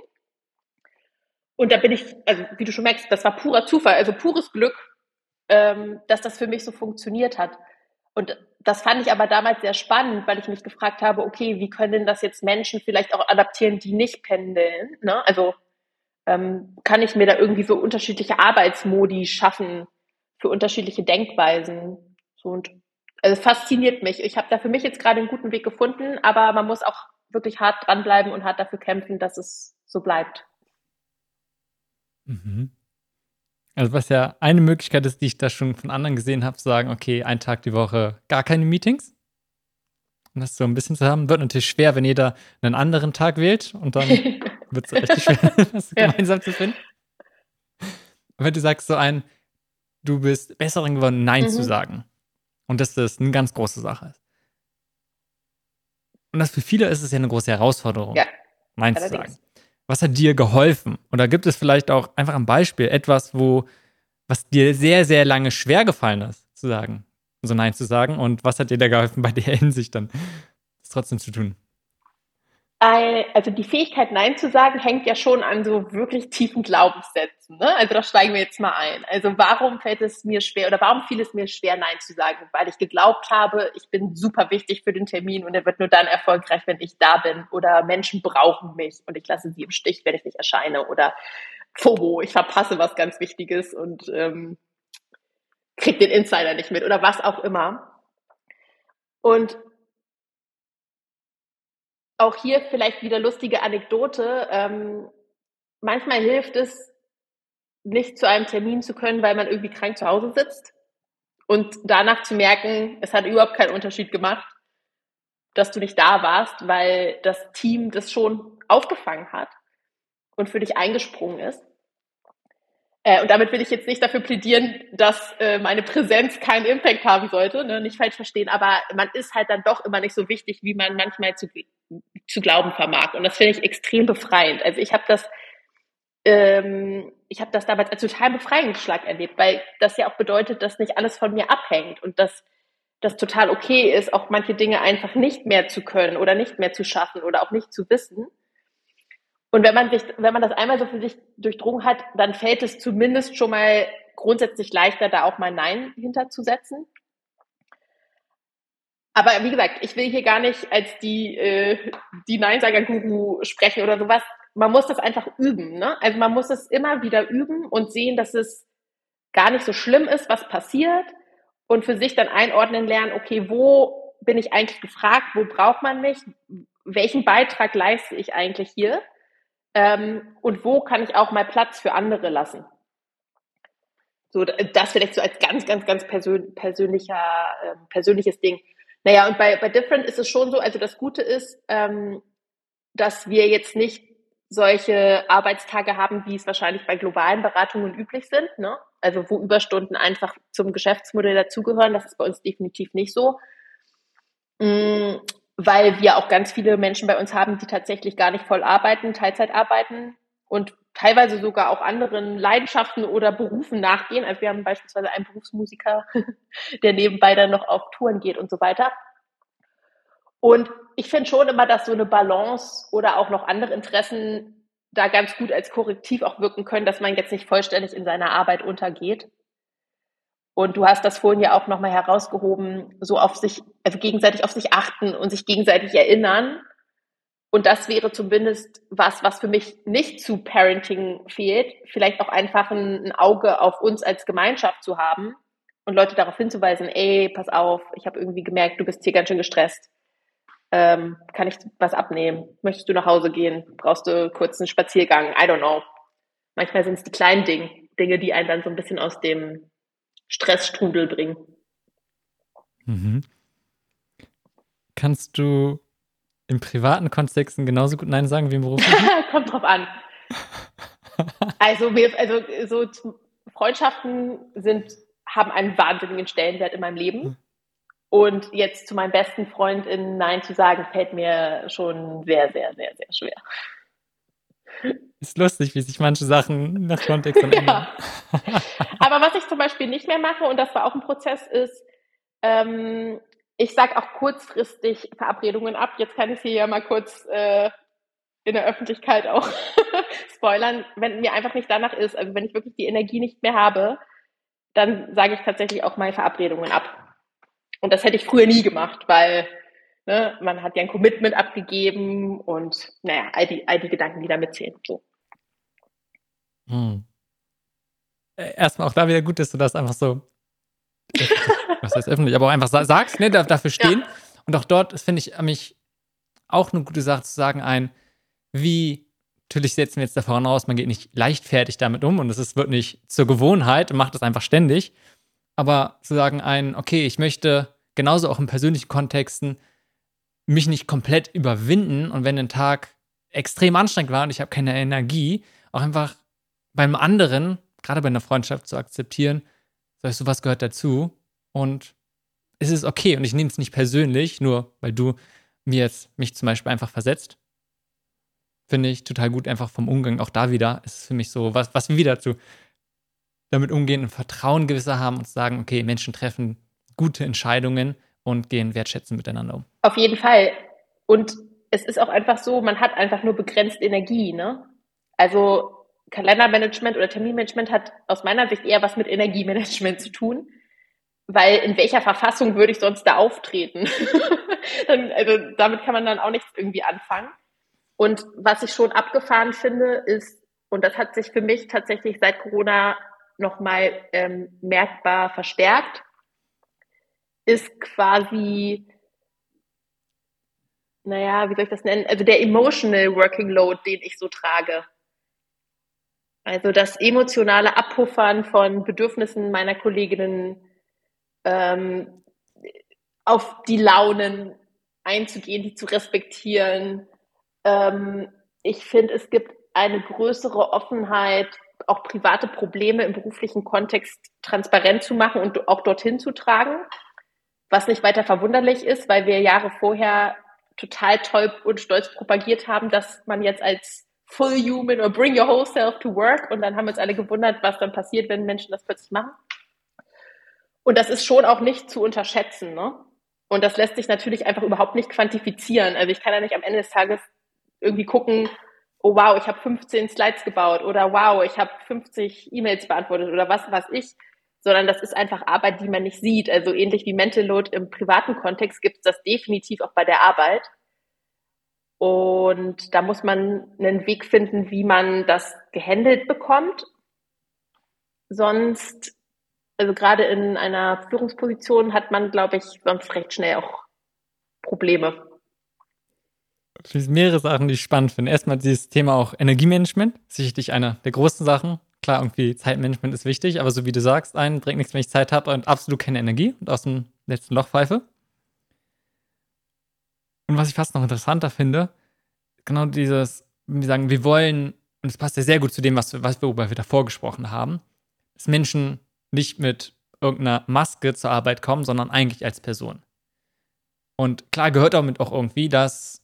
Und da bin ich, also wie du schon merkst, das war purer Zufall, also pures Glück, ähm, dass das für mich so funktioniert hat. Und das fand ich aber damals sehr spannend, weil ich mich gefragt habe, okay, wie können das jetzt Menschen vielleicht auch adaptieren, die nicht pendeln? Ne? Also ähm, kann ich mir da irgendwie so unterschiedliche Arbeitsmodi schaffen für unterschiedliche Denkweisen? So und also fasziniert mich. Ich habe da für mich jetzt gerade einen guten Weg gefunden, aber man muss auch wirklich hart dranbleiben und hart dafür kämpfen, dass es so bleibt. Mhm. Also was ja eine Möglichkeit ist, die ich da schon von anderen gesehen habe, zu sagen, okay, einen Tag die Woche gar keine Meetings. Und das so ein bisschen zu haben, wird natürlich schwer, wenn jeder einen anderen Tag wählt und dann wird es richtig schwer, das ja. gemeinsam zu finden. Und wenn du sagst so ein, du bist besser geworden, Nein mhm. zu sagen. Und dass das eine ganz große Sache ist. Und das für viele ist es ja eine große Herausforderung, ja. Nein zu sagen was hat dir geholfen? Oder gibt es vielleicht auch einfach ein Beispiel, etwas, wo, was dir sehr, sehr lange schwer gefallen ist, zu sagen, so Nein zu sagen? Und was hat dir da geholfen, bei der Hinsicht dann, das trotzdem zu tun? Also die Fähigkeit, Nein zu sagen, hängt ja schon an so wirklich tiefen Glaubenssätzen. Ne? Also da steigen wir jetzt mal ein. Also warum fällt es mir schwer oder warum fiel es mir schwer, Nein zu sagen? Weil ich geglaubt habe, ich bin super wichtig für den Termin und er wird nur dann erfolgreich, wenn ich da bin. Oder Menschen brauchen mich und ich lasse sie im Stich, wenn ich nicht erscheine. Oder FOMO, ich verpasse was ganz Wichtiges und ähm, krieg den Insider nicht mit oder was auch immer. Und auch hier vielleicht wieder lustige Anekdote. Ähm, manchmal hilft es, nicht zu einem Termin zu können, weil man irgendwie krank zu Hause sitzt und danach zu merken, es hat überhaupt keinen Unterschied gemacht, dass du nicht da warst, weil das Team das schon aufgefangen hat und für dich eingesprungen ist. Äh, und damit will ich jetzt nicht dafür plädieren, dass äh, meine Präsenz keinen Impact haben sollte, ne? nicht falsch verstehen, aber man ist halt dann doch immer nicht so wichtig, wie man manchmal zu, zu glauben vermag. Und das finde ich extrem befreiend. Also ich habe das, ähm, ich habe das damals als total Befreiungsschlag erlebt, weil das ja auch bedeutet, dass nicht alles von mir abhängt und dass das total okay ist, auch manche Dinge einfach nicht mehr zu können oder nicht mehr zu schaffen oder auch nicht zu wissen. Und wenn man sich, wenn man das einmal so für sich durchdrungen hat, dann fällt es zumindest schon mal grundsätzlich leichter, da auch mal Nein hinterzusetzen. Aber wie gesagt, ich will hier gar nicht als die, äh, die Neinsager-Guru sprechen oder sowas. Man muss das einfach üben. Ne? Also man muss es immer wieder üben und sehen, dass es gar nicht so schlimm ist, was passiert und für sich dann einordnen lernen, okay, wo bin ich eigentlich gefragt, wo braucht man mich, welchen Beitrag leiste ich eigentlich hier ähm, und wo kann ich auch mal Platz für andere lassen. So, das vielleicht so als ganz, ganz, ganz persön persönlicher, äh, persönliches Ding. Naja, und bei, bei Different ist es schon so, also das Gute ist, ähm, dass wir jetzt nicht solche Arbeitstage haben, wie es wahrscheinlich bei globalen Beratungen üblich sind, ne? Also wo Überstunden einfach zum Geschäftsmodell dazugehören, das ist bei uns definitiv nicht so. Mhm, weil wir auch ganz viele Menschen bei uns haben, die tatsächlich gar nicht voll arbeiten, Teilzeit arbeiten und teilweise sogar auch anderen Leidenschaften oder Berufen nachgehen. Also wir haben beispielsweise einen Berufsmusiker, der nebenbei dann noch auf Touren geht und so weiter. Und ich finde schon immer, dass so eine Balance oder auch noch andere Interessen da ganz gut als Korrektiv auch wirken können, dass man jetzt nicht vollständig in seiner Arbeit untergeht. Und du hast das vorhin ja auch nochmal herausgehoben, so auf sich, also gegenseitig auf sich achten und sich gegenseitig erinnern und das wäre zumindest was, was für mich nicht zu Parenting fehlt. Vielleicht auch einfach ein, ein Auge auf uns als Gemeinschaft zu haben und Leute darauf hinzuweisen, ey, pass auf, ich habe irgendwie gemerkt, du bist hier ganz schön gestresst. Ähm, kann ich was abnehmen? Möchtest du nach Hause gehen? Brauchst du kurz einen Spaziergang? I don't know. Manchmal sind es die kleinen Dinge, Dinge, die einen dann so ein bisschen aus dem Stressstrudel bringen. Mhm. Kannst du in privaten Kontexten genauso gut Nein sagen wie im Beruf? Kommt drauf an. Also, wir, also so Freundschaften sind, haben einen wahnsinnigen Stellenwert in meinem Leben. Hm. Und jetzt zu meinem besten Freund in Nein zu sagen, fällt mir schon sehr, sehr, sehr, sehr schwer. Ist lustig, wie sich manche Sachen nach Kontext ändern. Ja. Aber was ich zum Beispiel nicht mehr mache, und das war auch ein Prozess, ist, ähm, ich sage auch kurzfristig Verabredungen ab. Jetzt kann ich hier ja mal kurz äh, in der Öffentlichkeit auch spoilern, wenn mir einfach nicht danach ist, also wenn ich wirklich die Energie nicht mehr habe, dann sage ich tatsächlich auch mal Verabredungen ab. Und das hätte ich früher nie gemacht, weil ne, man hat ja ein Commitment abgegeben und naja, all die, all die Gedanken, die da mitzählen. So. Hm. Äh, erstmal auch da wieder gut, dass du das einfach so was heißt öffentlich, aber auch einfach sagst, ne, dafür stehen. Ja. Und auch dort finde ich mich auch eine gute Sache zu sagen, ein, wie, natürlich setzen wir jetzt davon aus, man geht nicht leichtfertig damit um und es wird nicht zur Gewohnheit und macht es einfach ständig. Aber zu sagen, ein, okay, ich möchte genauso auch in persönlichen Kontexten mich nicht komplett überwinden und wenn ein Tag extrem anstrengend war und ich habe keine Energie, auch einfach beim anderen, gerade bei einer Freundschaft zu akzeptieren, sagst du, was gehört dazu? Und es ist okay und ich nehme es nicht persönlich, nur weil du mir jetzt mich zum Beispiel einfach versetzt. Finde ich total gut, einfach vom Umgang. Auch da wieder ist es für mich so, was, was wir wieder zu damit umgehen und Vertrauen gewisser haben und sagen, okay, Menschen treffen gute Entscheidungen und gehen wertschätzend miteinander um. Auf jeden Fall. Und es ist auch einfach so, man hat einfach nur begrenzt Energie, ne? Also Kalendermanagement oder Terminmanagement hat aus meiner Sicht eher was mit Energiemanagement zu tun weil in welcher Verfassung würde ich sonst da auftreten? also damit kann man dann auch nichts irgendwie anfangen. Und was ich schon abgefahren finde, ist, und das hat sich für mich tatsächlich seit Corona nochmal ähm, merkbar verstärkt, ist quasi, naja, wie soll ich das nennen? Also der emotional working load, den ich so trage. Also das emotionale Abpuffern von Bedürfnissen meiner Kolleginnen, ähm, auf die Launen einzugehen, die zu respektieren. Ähm, ich finde, es gibt eine größere Offenheit, auch private Probleme im beruflichen Kontext transparent zu machen und auch dorthin zu tragen, was nicht weiter verwunderlich ist, weil wir Jahre vorher total toll und stolz propagiert haben, dass man jetzt als Full Human oder Bring Your Whole Self to Work und dann haben wir uns alle gewundert, was dann passiert, wenn Menschen das plötzlich machen. Und das ist schon auch nicht zu unterschätzen, ne? Und das lässt sich natürlich einfach überhaupt nicht quantifizieren. Also ich kann ja nicht am Ende des Tages irgendwie gucken, oh wow, ich habe 15 Slides gebaut oder wow, ich habe 50 E-Mails beantwortet oder was was ich, sondern das ist einfach Arbeit, die man nicht sieht. Also ähnlich wie Mental Load im privaten Kontext gibt es das definitiv auch bei der Arbeit. Und da muss man einen Weg finden, wie man das gehandelt bekommt. Sonst, also gerade in einer Führungsposition hat man, glaube ich, sonst recht schnell auch Probleme. Es gibt mehrere Sachen, die ich spannend finde. Erstmal dieses Thema auch Energiemanagement, sicherlich einer der großen Sachen. Klar, irgendwie Zeitmanagement ist wichtig, aber so wie du sagst, ein bringt nichts, wenn ich Zeit habe und absolut keine Energie und aus dem letzten Loch pfeife. Und was ich fast noch interessanter finde, genau dieses, wir sagen, wir wollen, und es passt ja sehr gut zu dem, was, was worüber wir davor gesprochen haben, dass Menschen nicht mit irgendeiner Maske zur Arbeit kommen, sondern eigentlich als Person. Und klar gehört damit auch irgendwie, dass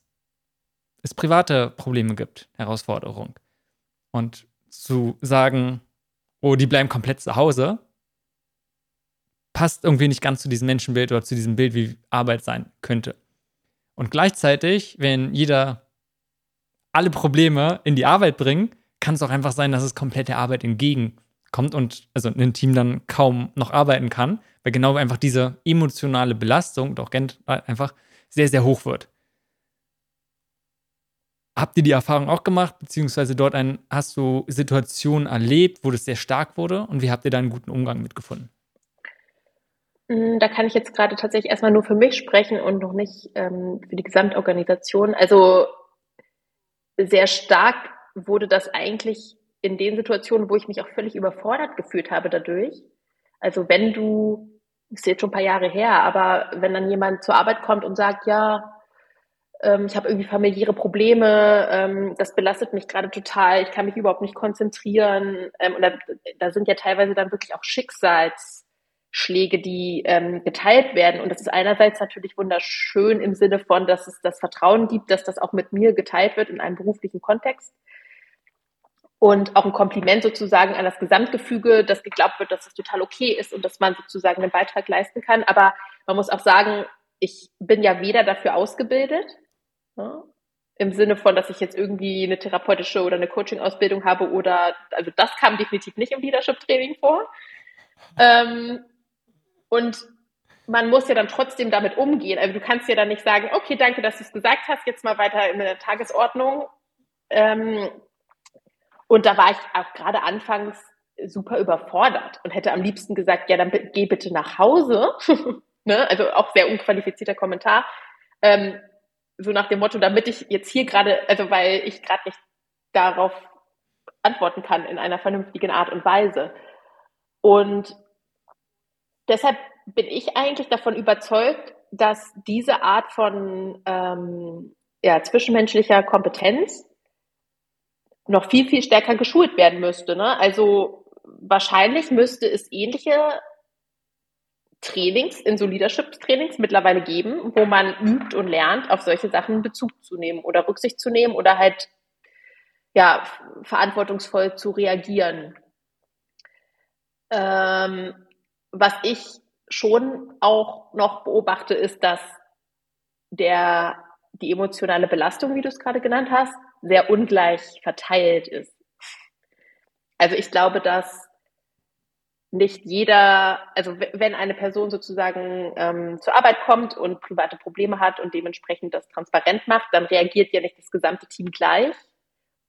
es private Probleme gibt, Herausforderungen. Und zu sagen, oh, die bleiben komplett zu Hause, passt irgendwie nicht ganz zu diesem Menschenbild oder zu diesem Bild, wie Arbeit sein könnte. Und gleichzeitig, wenn jeder alle Probleme in die Arbeit bringt, kann es auch einfach sein, dass es komplett der Arbeit entgegenkommt und also ein Team dann kaum noch arbeiten kann, weil genau einfach diese emotionale Belastung doch einfach sehr, sehr hoch wird. Habt ihr die Erfahrung auch gemacht, beziehungsweise dort ein, hast du Situationen erlebt, wo das sehr stark wurde und wie habt ihr da einen guten Umgang mitgefunden? Mm, da kann ich jetzt gerade tatsächlich erstmal nur für mich sprechen und noch nicht ähm, für die Gesamtorganisation. Also sehr stark wurde das eigentlich in den Situationen, wo ich mich auch völlig überfordert gefühlt habe dadurch. Also wenn du, ist jetzt schon ein paar Jahre her, aber wenn dann jemand zur Arbeit kommt und sagt, ja, ähm, ich habe irgendwie familiäre Probleme, ähm, das belastet mich gerade total, ich kann mich überhaupt nicht konzentrieren. Ähm, und da, da sind ja teilweise dann wirklich auch Schicksals Schläge, die ähm, geteilt werden. Und das ist einerseits natürlich wunderschön im Sinne von, dass es das Vertrauen gibt, dass das auch mit mir geteilt wird in einem beruflichen Kontext. Und auch ein Kompliment sozusagen an das Gesamtgefüge, dass geglaubt wird, dass es total okay ist und dass man sozusagen einen Beitrag leisten kann. Aber man muss auch sagen, ich bin ja weder dafür ausgebildet, ja, im Sinne von, dass ich jetzt irgendwie eine therapeutische oder eine Coaching-Ausbildung habe oder, also das kam definitiv nicht im Leadership-Training vor. Ähm, und man muss ja dann trotzdem damit umgehen. Also du kannst ja dann nicht sagen, okay, danke, dass du es gesagt hast, jetzt mal weiter in der Tagesordnung. Ähm, und da war ich auch gerade anfangs super überfordert und hätte am liebsten gesagt, ja, dann geh bitte nach Hause. ne? Also auch sehr unqualifizierter Kommentar. Ähm, so nach dem Motto, damit ich jetzt hier gerade, also weil ich gerade nicht darauf antworten kann in einer vernünftigen Art und Weise. Und deshalb bin ich eigentlich davon überzeugt, dass diese Art von ähm, ja, zwischenmenschlicher Kompetenz noch viel, viel stärker geschult werden müsste. Ne? Also wahrscheinlich müsste es ähnliche Trainings, in so Leadership-Trainings mittlerweile geben, wo man übt und lernt, auf solche Sachen Bezug zu nehmen oder Rücksicht zu nehmen oder halt ja, verantwortungsvoll zu reagieren. Ähm, was ich schon auch noch beobachte, ist, dass der, die emotionale Belastung, wie du es gerade genannt hast, sehr ungleich verteilt ist. Also ich glaube, dass nicht jeder, also wenn eine Person sozusagen ähm, zur Arbeit kommt und private Probleme hat und dementsprechend das transparent macht, dann reagiert ja nicht das gesamte Team gleich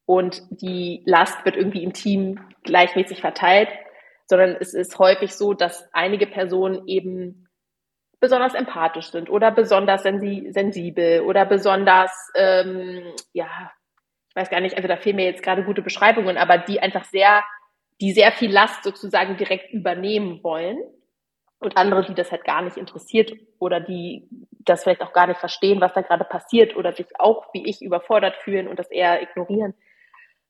und die Last wird irgendwie im Team gleichmäßig verteilt, sondern es ist häufig so, dass einige Personen eben besonders empathisch sind oder besonders sensi sensibel oder besonders, ähm, ja, weiß gar nicht, also da fehlen mir jetzt gerade gute Beschreibungen, aber die einfach sehr, die sehr viel Last sozusagen direkt übernehmen wollen und andere, die das halt gar nicht interessiert oder die das vielleicht auch gar nicht verstehen, was da gerade passiert oder sich auch wie ich überfordert fühlen und das eher ignorieren.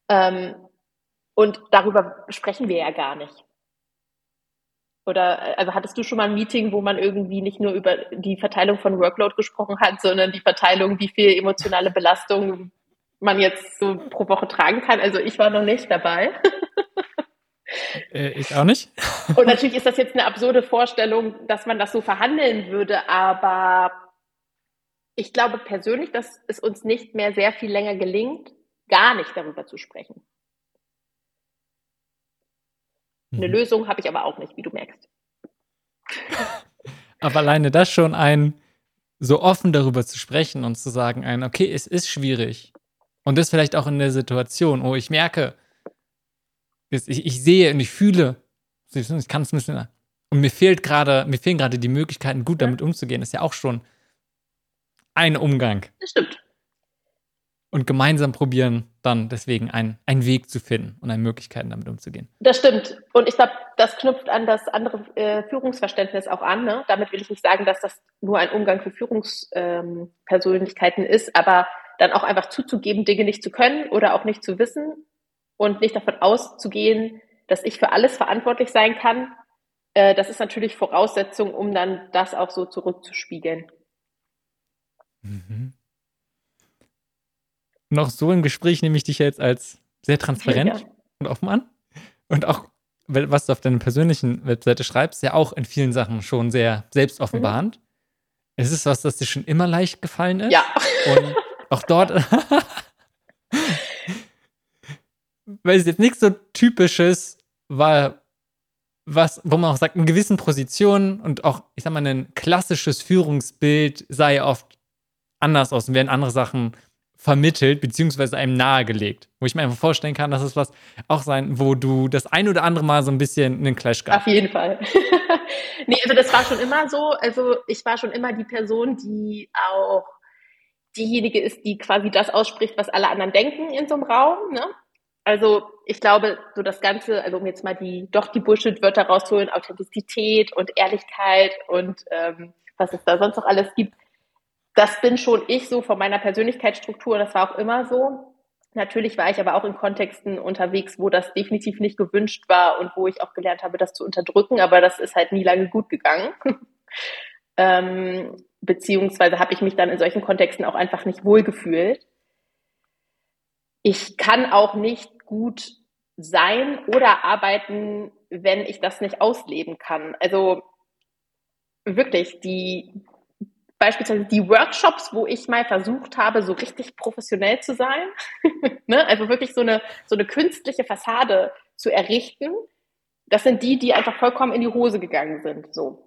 Ähm, und darüber sprechen wir ja gar nicht. Oder also hattest du schon mal ein Meeting, wo man irgendwie nicht nur über die Verteilung von Workload gesprochen hat, sondern die Verteilung, wie viel emotionale Belastung man jetzt so pro Woche tragen kann? Also ich war noch nicht dabei. Äh, ich auch nicht. Und natürlich ist das jetzt eine absurde Vorstellung, dass man das so verhandeln würde, aber ich glaube persönlich, dass es uns nicht mehr sehr viel länger gelingt, gar nicht darüber zu sprechen. Eine mhm. Lösung habe ich aber auch nicht, wie du merkst. aber alleine das schon ein, so offen darüber zu sprechen und zu sagen, ein, okay, es ist schwierig. Und das vielleicht auch in der Situation, oh, ich merke, ich, ich sehe und ich fühle, ich kann es ein bisschen, und mir fehlt gerade, mir fehlen gerade die Möglichkeiten, gut damit umzugehen, das ist ja auch schon ein Umgang. Das stimmt und gemeinsam probieren, dann deswegen einen, einen Weg zu finden und eine Möglichkeiten damit umzugehen. Das stimmt. Und ich glaube, das knüpft an das andere äh, Führungsverständnis auch an. Ne? Damit will ich nicht sagen, dass das nur ein Umgang für Führungspersönlichkeiten ähm, ist, aber dann auch einfach zuzugeben, Dinge nicht zu können oder auch nicht zu wissen und nicht davon auszugehen, dass ich für alles verantwortlich sein kann. Äh, das ist natürlich Voraussetzung, um dann das auch so zurückzuspiegeln. Mhm noch so im Gespräch nehme ich dich jetzt als sehr transparent ja. und offen an. Und auch, was du auf deiner persönlichen Webseite schreibst, ja auch in vielen Sachen schon sehr selbstoffenbarend. Mhm. Es ist was, das dir schon immer leicht gefallen ist. Ja. Und auch dort, weil es jetzt nichts so typisches war, was, wo man auch sagt, in gewissen Positionen und auch, ich sag mal, ein klassisches Führungsbild sei oft anders aus und werden andere Sachen vermittelt, beziehungsweise einem nahegelegt. Wo ich mir einfach vorstellen kann, dass es was auch sein, wo du das ein oder andere Mal so ein bisschen einen Clash gab. Auf jeden Fall. nee, also das war schon immer so. Also ich war schon immer die Person, die auch diejenige ist, die quasi das ausspricht, was alle anderen denken in so einem Raum. Ne? Also ich glaube, so das Ganze, also um jetzt mal die doch die Bullshit-Wörter rauszuholen, Authentizität und Ehrlichkeit und ähm, was es da sonst noch alles gibt, das bin schon ich so von meiner Persönlichkeitsstruktur. Das war auch immer so. Natürlich war ich aber auch in Kontexten unterwegs, wo das definitiv nicht gewünscht war und wo ich auch gelernt habe, das zu unterdrücken. Aber das ist halt nie lange gut gegangen. ähm, beziehungsweise habe ich mich dann in solchen Kontexten auch einfach nicht wohlgefühlt. Ich kann auch nicht gut sein oder arbeiten, wenn ich das nicht ausleben kann. Also wirklich, die, beispielsweise die Workshops, wo ich mal versucht habe, so richtig professionell zu sein, ne? also wirklich so eine, so eine künstliche Fassade zu errichten, das sind die, die einfach vollkommen in die Hose gegangen sind, so.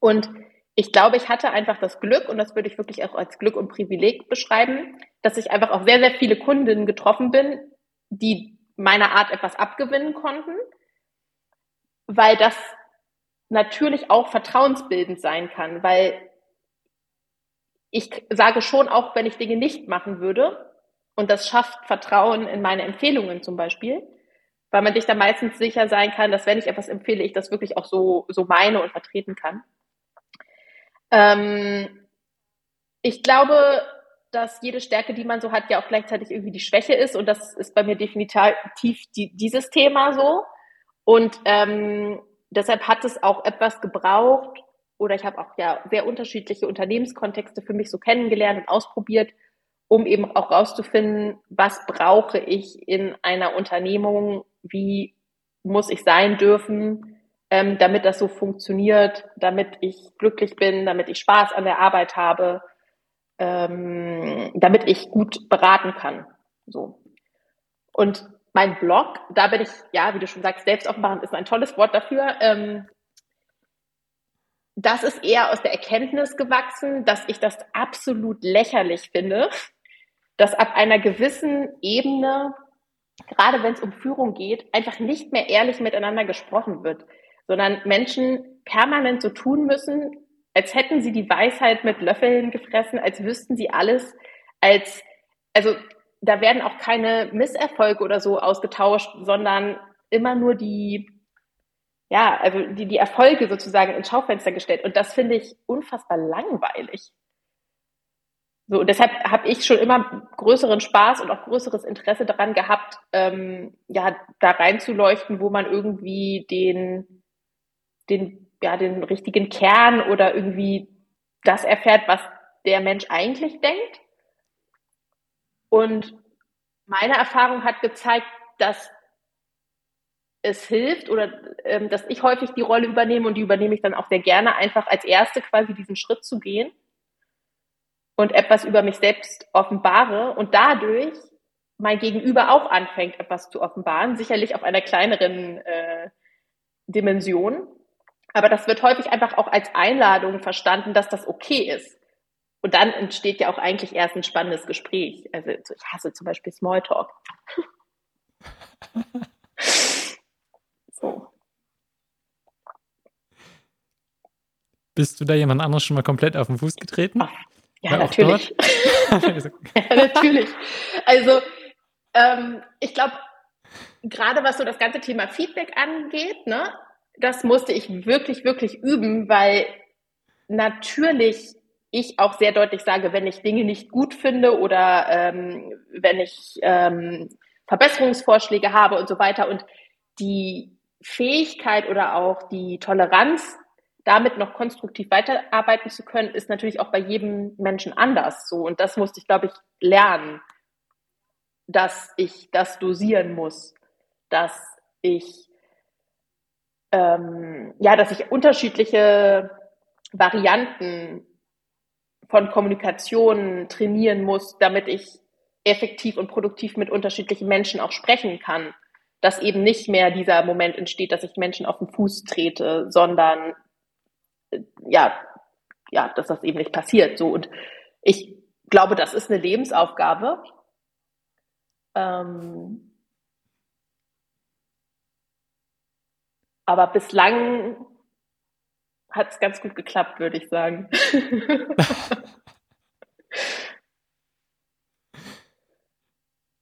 Und ich glaube, ich hatte einfach das Glück, und das würde ich wirklich auch als Glück und Privileg beschreiben, dass ich einfach auf sehr, sehr viele Kundinnen getroffen bin, die meiner Art etwas abgewinnen konnten, weil das natürlich auch vertrauensbildend sein kann, weil ich sage schon auch, wenn ich Dinge nicht machen würde, und das schafft Vertrauen in meine Empfehlungen zum Beispiel, weil man sich da meistens sicher sein kann, dass wenn ich etwas empfehle, ich das wirklich auch so, so meine und vertreten kann. Ähm, ich glaube, dass jede Stärke, die man so hat, ja auch gleichzeitig irgendwie die Schwäche ist. Und das ist bei mir definitiv die, dieses Thema so. Und ähm, deshalb hat es auch etwas gebraucht, oder ich habe auch ja sehr unterschiedliche Unternehmenskontexte für mich so kennengelernt und ausprobiert, um eben auch rauszufinden, was brauche ich in einer Unternehmung, wie muss ich sein dürfen, ähm, damit das so funktioniert, damit ich glücklich bin, damit ich Spaß an der Arbeit habe, ähm, damit ich gut beraten kann. So. Und mein Blog, da bin ich, ja, wie du schon sagst, selbst offenbarend ist ein tolles Wort dafür. Ähm, das ist eher aus der Erkenntnis gewachsen, dass ich das absolut lächerlich finde, dass ab einer gewissen Ebene, gerade wenn es um Führung geht, einfach nicht mehr ehrlich miteinander gesprochen wird, sondern Menschen permanent so tun müssen, als hätten sie die Weisheit mit Löffeln gefressen, als wüssten sie alles, als, also da werden auch keine Misserfolge oder so ausgetauscht, sondern immer nur die ja, also die, die Erfolge sozusagen ins Schaufenster gestellt. Und das finde ich unfassbar langweilig. So, und deshalb habe ich schon immer größeren Spaß und auch größeres Interesse daran gehabt, ähm, ja, da reinzuleuchten, wo man irgendwie den, den, ja, den richtigen Kern oder irgendwie das erfährt, was der Mensch eigentlich denkt. Und meine Erfahrung hat gezeigt, dass es hilft oder ähm, dass ich häufig die Rolle übernehme und die übernehme ich dann auch sehr gerne, einfach als Erste quasi diesen Schritt zu gehen und etwas über mich selbst offenbare und dadurch mein Gegenüber auch anfängt, etwas zu offenbaren, sicherlich auf einer kleineren äh, Dimension. Aber das wird häufig einfach auch als Einladung verstanden, dass das okay ist. Und dann entsteht ja auch eigentlich erst ein spannendes Gespräch. Also ich hasse zum Beispiel Smalltalk. so. Bist du da jemand anderes schon mal komplett auf den Fuß getreten? Ach, ja, War natürlich. ja, natürlich. Also, ähm, ich glaube, gerade was so das ganze Thema Feedback angeht, ne, das musste ich wirklich, wirklich üben, weil natürlich ich auch sehr deutlich sage, wenn ich Dinge nicht gut finde oder ähm, wenn ich ähm, Verbesserungsvorschläge habe und so weiter. Und die Fähigkeit oder auch die Toleranz, damit noch konstruktiv weiterarbeiten zu können, ist natürlich auch bei jedem Menschen anders so. Und das musste ich, glaube ich, lernen, dass ich das dosieren muss, dass ich ähm, ja, dass ich unterschiedliche Varianten von Kommunikation trainieren muss, damit ich effektiv und produktiv mit unterschiedlichen Menschen auch sprechen kann. Dass eben nicht mehr dieser Moment entsteht, dass ich Menschen auf den Fuß trete, sondern äh, ja, ja, dass das eben nicht passiert. So und ich glaube, das ist eine Lebensaufgabe. Ähm, aber bislang hat es ganz gut geklappt, würde ich sagen.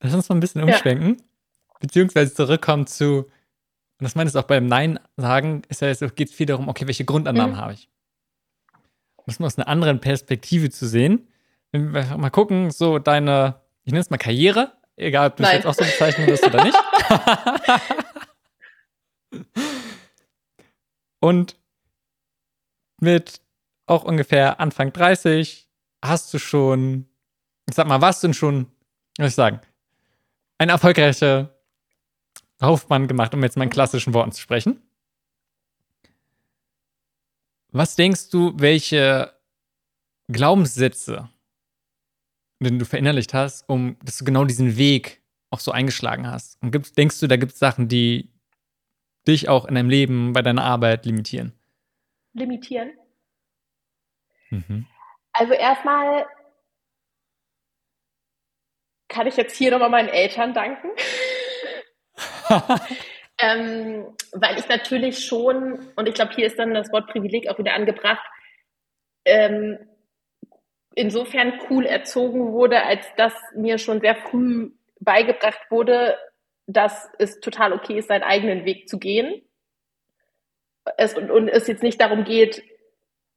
Lass uns mal ein bisschen umschwenken, ja. beziehungsweise zurückkommen zu, und das meine ich auch beim Nein sagen, ist ja, es geht viel darum, okay, welche Grundannahmen mhm. habe ich? Das aus einer anderen Perspektive zu sehen. Wenn wir mal gucken, so deine, ich nenne es mal Karriere, egal ob du es jetzt auch so bezeichnen wirst oder nicht. Und mit auch ungefähr Anfang 30 hast du schon, ich sag mal, was denn schon, was ich sagen, eine erfolgreiche Laufbahn gemacht, um jetzt mal in klassischen Worten zu sprechen. Was denkst du, welche Glaubenssätze, den du verinnerlicht hast, um dass du genau diesen Weg auch so eingeschlagen hast? Und gibt, denkst du, da gibt es Sachen, die dich auch in deinem Leben, bei deiner Arbeit limitieren? Limitieren? Mhm. Also erstmal kann ich jetzt hier nochmal meinen Eltern danken. ähm, weil ich natürlich schon, und ich glaube, hier ist dann das Wort Privileg auch wieder angebracht, ähm, insofern cool erzogen wurde, als dass mir schon sehr früh beigebracht wurde, dass es total okay ist, seinen eigenen Weg zu gehen. Es, und, und es jetzt nicht darum geht,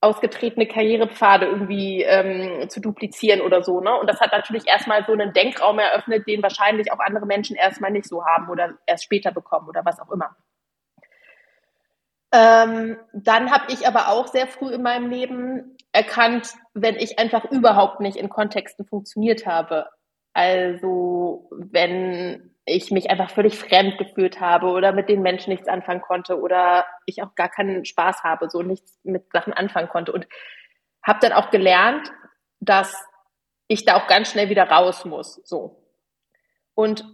ausgetretene Karrierepfade irgendwie ähm, zu duplizieren oder so. Ne? Und das hat natürlich erstmal so einen Denkraum eröffnet, den wahrscheinlich auch andere Menschen erstmal nicht so haben oder erst später bekommen oder was auch immer. Ähm, dann habe ich aber auch sehr früh in meinem Leben erkannt, wenn ich einfach überhaupt nicht in Kontexten funktioniert habe. Also wenn ich mich einfach völlig fremd gefühlt habe oder mit den Menschen nichts anfangen konnte oder ich auch gar keinen Spaß habe, so nichts mit Sachen anfangen konnte. Und habe dann auch gelernt, dass ich da auch ganz schnell wieder raus muss. So. Und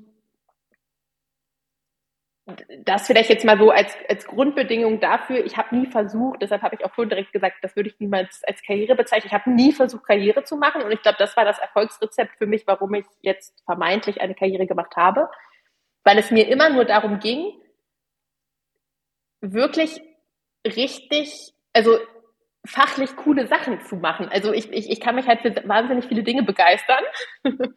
das vielleicht jetzt mal so als, als Grundbedingung dafür, ich habe nie versucht, deshalb habe ich auch vorhin direkt gesagt, das würde ich niemals als Karriere bezeichnen. Ich habe nie versucht, Karriere zu machen und ich glaube, das war das Erfolgsrezept für mich, warum ich jetzt vermeintlich eine Karriere gemacht habe, weil es mir immer nur darum ging, wirklich richtig, also fachlich coole Sachen zu machen. Also ich, ich, ich kann mich halt für wahnsinnig viele Dinge begeistern.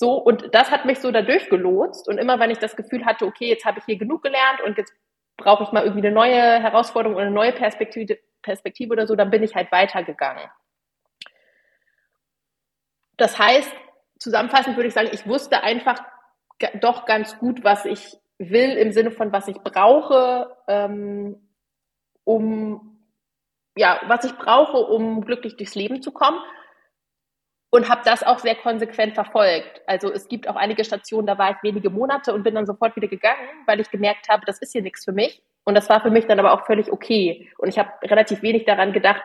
So, und das hat mich so da durchgelotst. Und immer wenn ich das Gefühl hatte, okay, jetzt habe ich hier genug gelernt und jetzt brauche ich mal irgendwie eine neue Herausforderung oder eine neue Perspektive, Perspektive oder so, dann bin ich halt weitergegangen. Das heißt, zusammenfassend würde ich sagen, ich wusste einfach doch ganz gut, was ich will, im Sinne von, was ich brauche, ähm, um, ja, was ich brauche, um glücklich durchs Leben zu kommen und habe das auch sehr konsequent verfolgt. Also es gibt auch einige Stationen, da war ich wenige Monate und bin dann sofort wieder gegangen, weil ich gemerkt habe, das ist hier nichts für mich. Und das war für mich dann aber auch völlig okay. Und ich habe relativ wenig daran gedacht,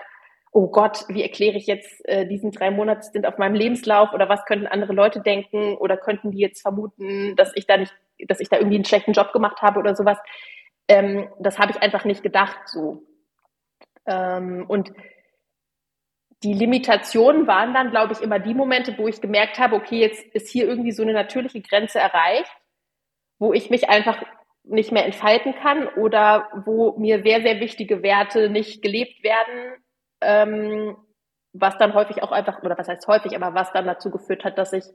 oh Gott, wie erkläre ich jetzt äh, diesen drei Monate auf meinem Lebenslauf oder was könnten andere Leute denken oder könnten die jetzt vermuten, dass ich da nicht, dass ich da irgendwie einen schlechten Job gemacht habe oder sowas. Ähm, das habe ich einfach nicht gedacht so. Ähm, und die Limitationen waren dann, glaube ich, immer die Momente, wo ich gemerkt habe, okay, jetzt ist hier irgendwie so eine natürliche Grenze erreicht, wo ich mich einfach nicht mehr entfalten kann oder wo mir sehr, sehr wichtige Werte nicht gelebt werden, ähm, was dann häufig auch einfach, oder was heißt häufig, aber was dann dazu geführt hat, dass ich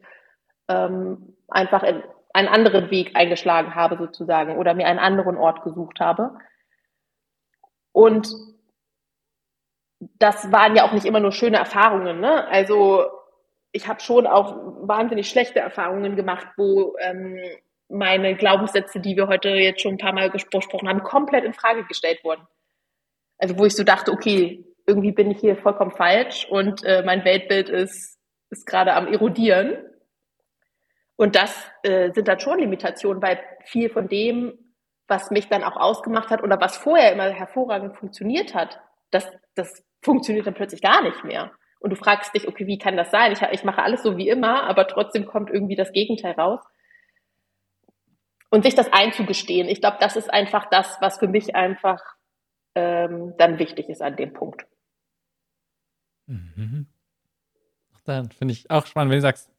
ähm, einfach in einen anderen Weg eingeschlagen habe sozusagen oder mir einen anderen Ort gesucht habe. Und das waren ja auch nicht immer nur schöne Erfahrungen. Ne? Also ich habe schon auch wahnsinnig schlechte Erfahrungen gemacht, wo ähm, meine Glaubenssätze, die wir heute jetzt schon ein paar Mal gesprochen haben, komplett in Frage gestellt wurden. Also wo ich so dachte, okay, irgendwie bin ich hier vollkommen falsch und äh, mein Weltbild ist, ist gerade am erodieren. Und das äh, sind dann schon Limitationen, weil viel von dem, was mich dann auch ausgemacht hat oder was vorher immer hervorragend funktioniert hat, das, das funktioniert dann plötzlich gar nicht mehr. Und du fragst dich, okay, wie kann das sein? Ich, ich mache alles so wie immer, aber trotzdem kommt irgendwie das Gegenteil raus. Und sich das einzugestehen, ich glaube, das ist einfach das, was für mich einfach ähm, dann wichtig ist an dem Punkt. Mhm. Dann finde ich auch spannend, wenn du sagst,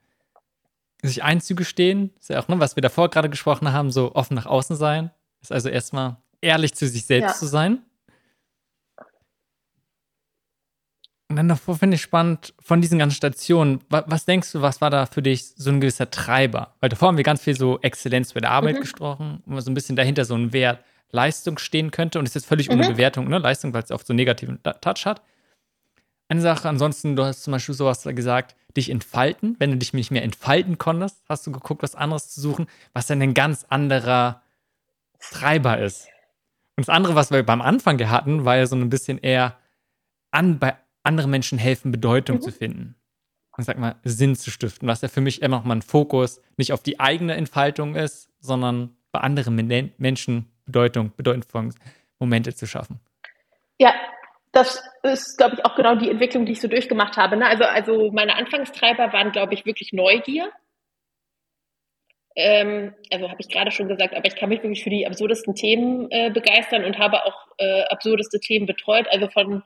sich einzugestehen, ist ja auch, ne, was wir davor gerade gesprochen haben, so offen nach außen sein, ist also erstmal ehrlich zu sich selbst ja. zu sein. Und dann davor finde ich spannend, von diesen ganzen Stationen, was, was, denkst du, was war da für dich so ein gewisser Treiber? Weil davor haben wir ganz viel so Exzellenz bei der Arbeit mhm. gesprochen, wo so ein bisschen dahinter so ein Wert Leistung stehen könnte. Und es ist jetzt völlig mhm. ohne Bewertung, ne? Leistung, weil es oft so einen negativen Touch hat. Eine Sache, ansonsten, du hast zum Beispiel sowas gesagt, dich entfalten. Wenn du dich nicht mehr entfalten konntest, hast du geguckt, was anderes zu suchen, was dann ein ganz anderer Treiber ist. Und das andere, was wir beim Anfang hatten, war ja so ein bisschen eher an, bei anderen Menschen helfen, Bedeutung mhm. zu finden. Und sag mal, Sinn zu stiften, was ja für mich immer noch mal ein Fokus nicht auf die eigene Entfaltung ist, sondern bei anderen Menschen Bedeutung, bedeutungsvolle Momente zu schaffen. Ja, das ist, glaube ich, auch genau die Entwicklung, die ich so durchgemacht habe. Ne? Also, also meine Anfangstreiber waren, glaube ich, wirklich Neugier. Ähm, also habe ich gerade schon gesagt, aber ich kann mich wirklich für die absurdesten Themen äh, begeistern und habe auch äh, absurdeste Themen betreut. Also von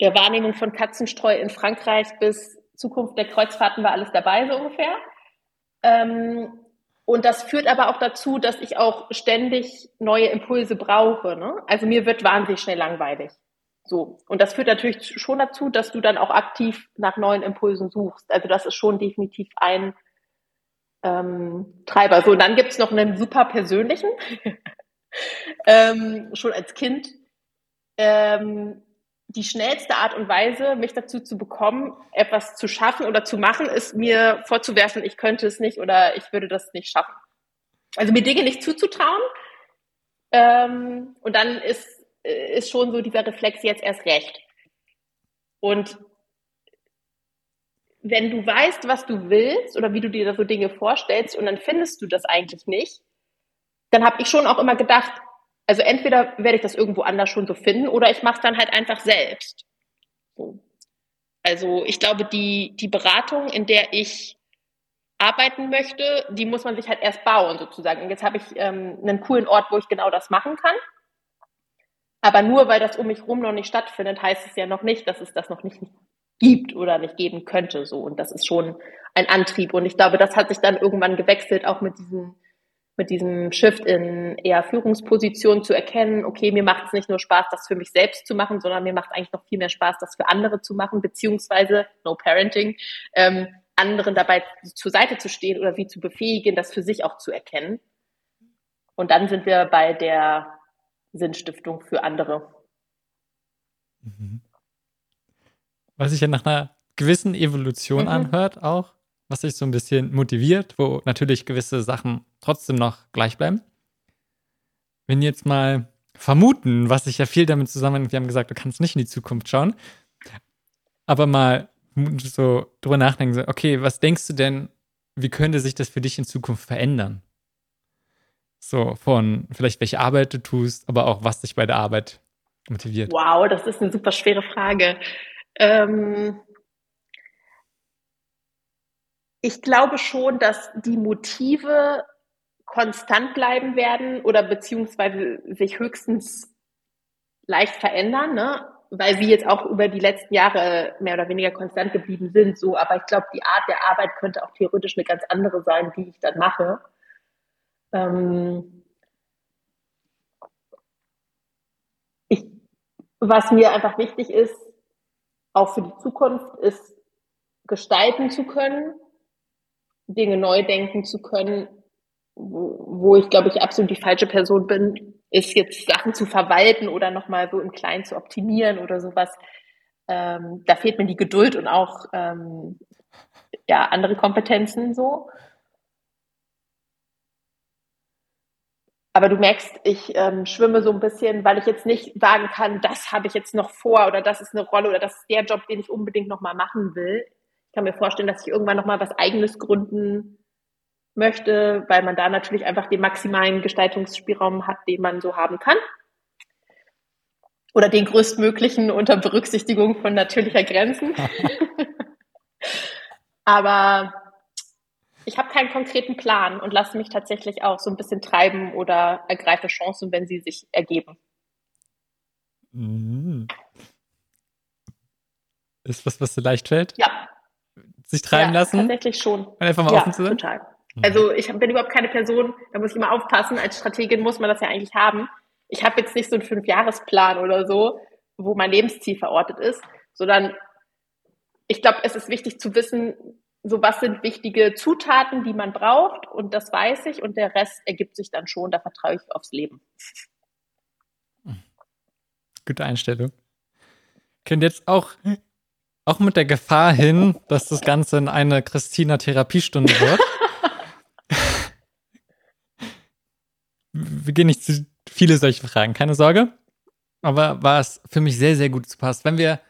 der Wahrnehmung von Katzenstreu in Frankreich bis Zukunft der Kreuzfahrten war alles dabei, so ungefähr. Ähm, und das führt aber auch dazu, dass ich auch ständig neue Impulse brauche. Ne? Also mir wird wahnsinnig schnell langweilig. So. Und das führt natürlich schon dazu, dass du dann auch aktiv nach neuen Impulsen suchst. Also das ist schon definitiv ein ähm, Treiber. So, und dann gibt's noch einen super persönlichen. ähm, schon als Kind. Ähm, die schnellste Art und Weise, mich dazu zu bekommen, etwas zu schaffen oder zu machen, ist mir vorzuwerfen, ich könnte es nicht oder ich würde das nicht schaffen. Also mir Dinge nicht zuzutrauen. Ähm, und dann ist, ist schon so dieser Reflex jetzt erst recht. Und wenn du weißt, was du willst oder wie du dir da so Dinge vorstellst und dann findest du das eigentlich nicht, dann habe ich schon auch immer gedacht, also entweder werde ich das irgendwo anders schon so finden oder ich mache es dann halt einfach selbst. So. Also ich glaube, die, die Beratung, in der ich arbeiten möchte, die muss man sich halt erst bauen sozusagen. Und jetzt habe ich ähm, einen coolen Ort, wo ich genau das machen kann. Aber nur weil das um mich rum noch nicht stattfindet, heißt es ja noch nicht, dass es das noch nicht gibt oder nicht geben könnte. So und das ist schon ein Antrieb. Und ich glaube, das hat sich dann irgendwann gewechselt, auch mit diesen mit diesem Shift in eher Führungsposition zu erkennen, okay, mir macht es nicht nur Spaß, das für mich selbst zu machen, sondern mir macht eigentlich noch viel mehr Spaß, das für andere zu machen, beziehungsweise, no parenting, ähm, anderen dabei zur Seite zu stehen oder sie zu befähigen, das für sich auch zu erkennen. Und dann sind wir bei der Sinnstiftung für andere. Mhm. Was sich ja nach einer gewissen Evolution mhm. anhört auch was sich so ein bisschen motiviert, wo natürlich gewisse Sachen trotzdem noch gleich bleiben. Wenn jetzt mal vermuten, was sich ja viel damit zusammenhängt, wir haben gesagt, du kannst nicht in die Zukunft schauen, aber mal so drüber nachdenken, okay, was denkst du denn, wie könnte sich das für dich in Zukunft verändern? So von vielleicht welche Arbeit du tust, aber auch was dich bei der Arbeit motiviert. Wow, das ist eine super schwere Frage. Ähm, ich glaube schon, dass die Motive konstant bleiben werden oder beziehungsweise sich höchstens leicht verändern, ne? weil sie jetzt auch über die letzten Jahre mehr oder weniger konstant geblieben sind. So, aber ich glaube, die Art der Arbeit könnte auch theoretisch eine ganz andere sein, die ich dann mache. Ähm ich, was mir einfach wichtig ist, auch für die Zukunft, ist gestalten zu können, Dinge neu denken zu können, wo, wo ich glaube ich absolut die falsche Person bin, ist jetzt Sachen zu verwalten oder nochmal so im Kleinen zu optimieren oder sowas. Ähm, da fehlt mir die Geduld und auch ähm, ja, andere Kompetenzen so. Aber du merkst, ich ähm, schwimme so ein bisschen, weil ich jetzt nicht sagen kann, das habe ich jetzt noch vor oder das ist eine Rolle oder das ist der Job, den ich unbedingt nochmal machen will. Ich kann mir vorstellen, dass ich irgendwann nochmal was eigenes gründen möchte, weil man da natürlich einfach den maximalen Gestaltungsspielraum hat, den man so haben kann. Oder den größtmöglichen unter Berücksichtigung von natürlicher Grenzen. Aber ich habe keinen konkreten Plan und lasse mich tatsächlich auch so ein bisschen treiben oder ergreife Chancen, wenn sie sich ergeben. Mhm. Ist was, was dir leicht fällt? Ja. Sich treiben ja, lassen? Tatsächlich schon. Und einfach mal ja, offen zu sein? total. Also ich bin überhaupt keine Person, da muss ich immer aufpassen. Als Strategin muss man das ja eigentlich haben. Ich habe jetzt nicht so einen Fünfjahresplan oder so, wo mein Lebensziel verortet ist, sondern ich glaube, es ist wichtig zu wissen, so was sind wichtige Zutaten, die man braucht und das weiß ich und der Rest ergibt sich dann schon, da vertraue ich aufs Leben. Gute Einstellung. Könnt jetzt auch, auch mit der Gefahr hin, dass das Ganze in eine Christina-Therapiestunde wird. wir gehen nicht zu viele solche Fragen, keine Sorge. Aber was für mich sehr, sehr gut zu passt, wenn wir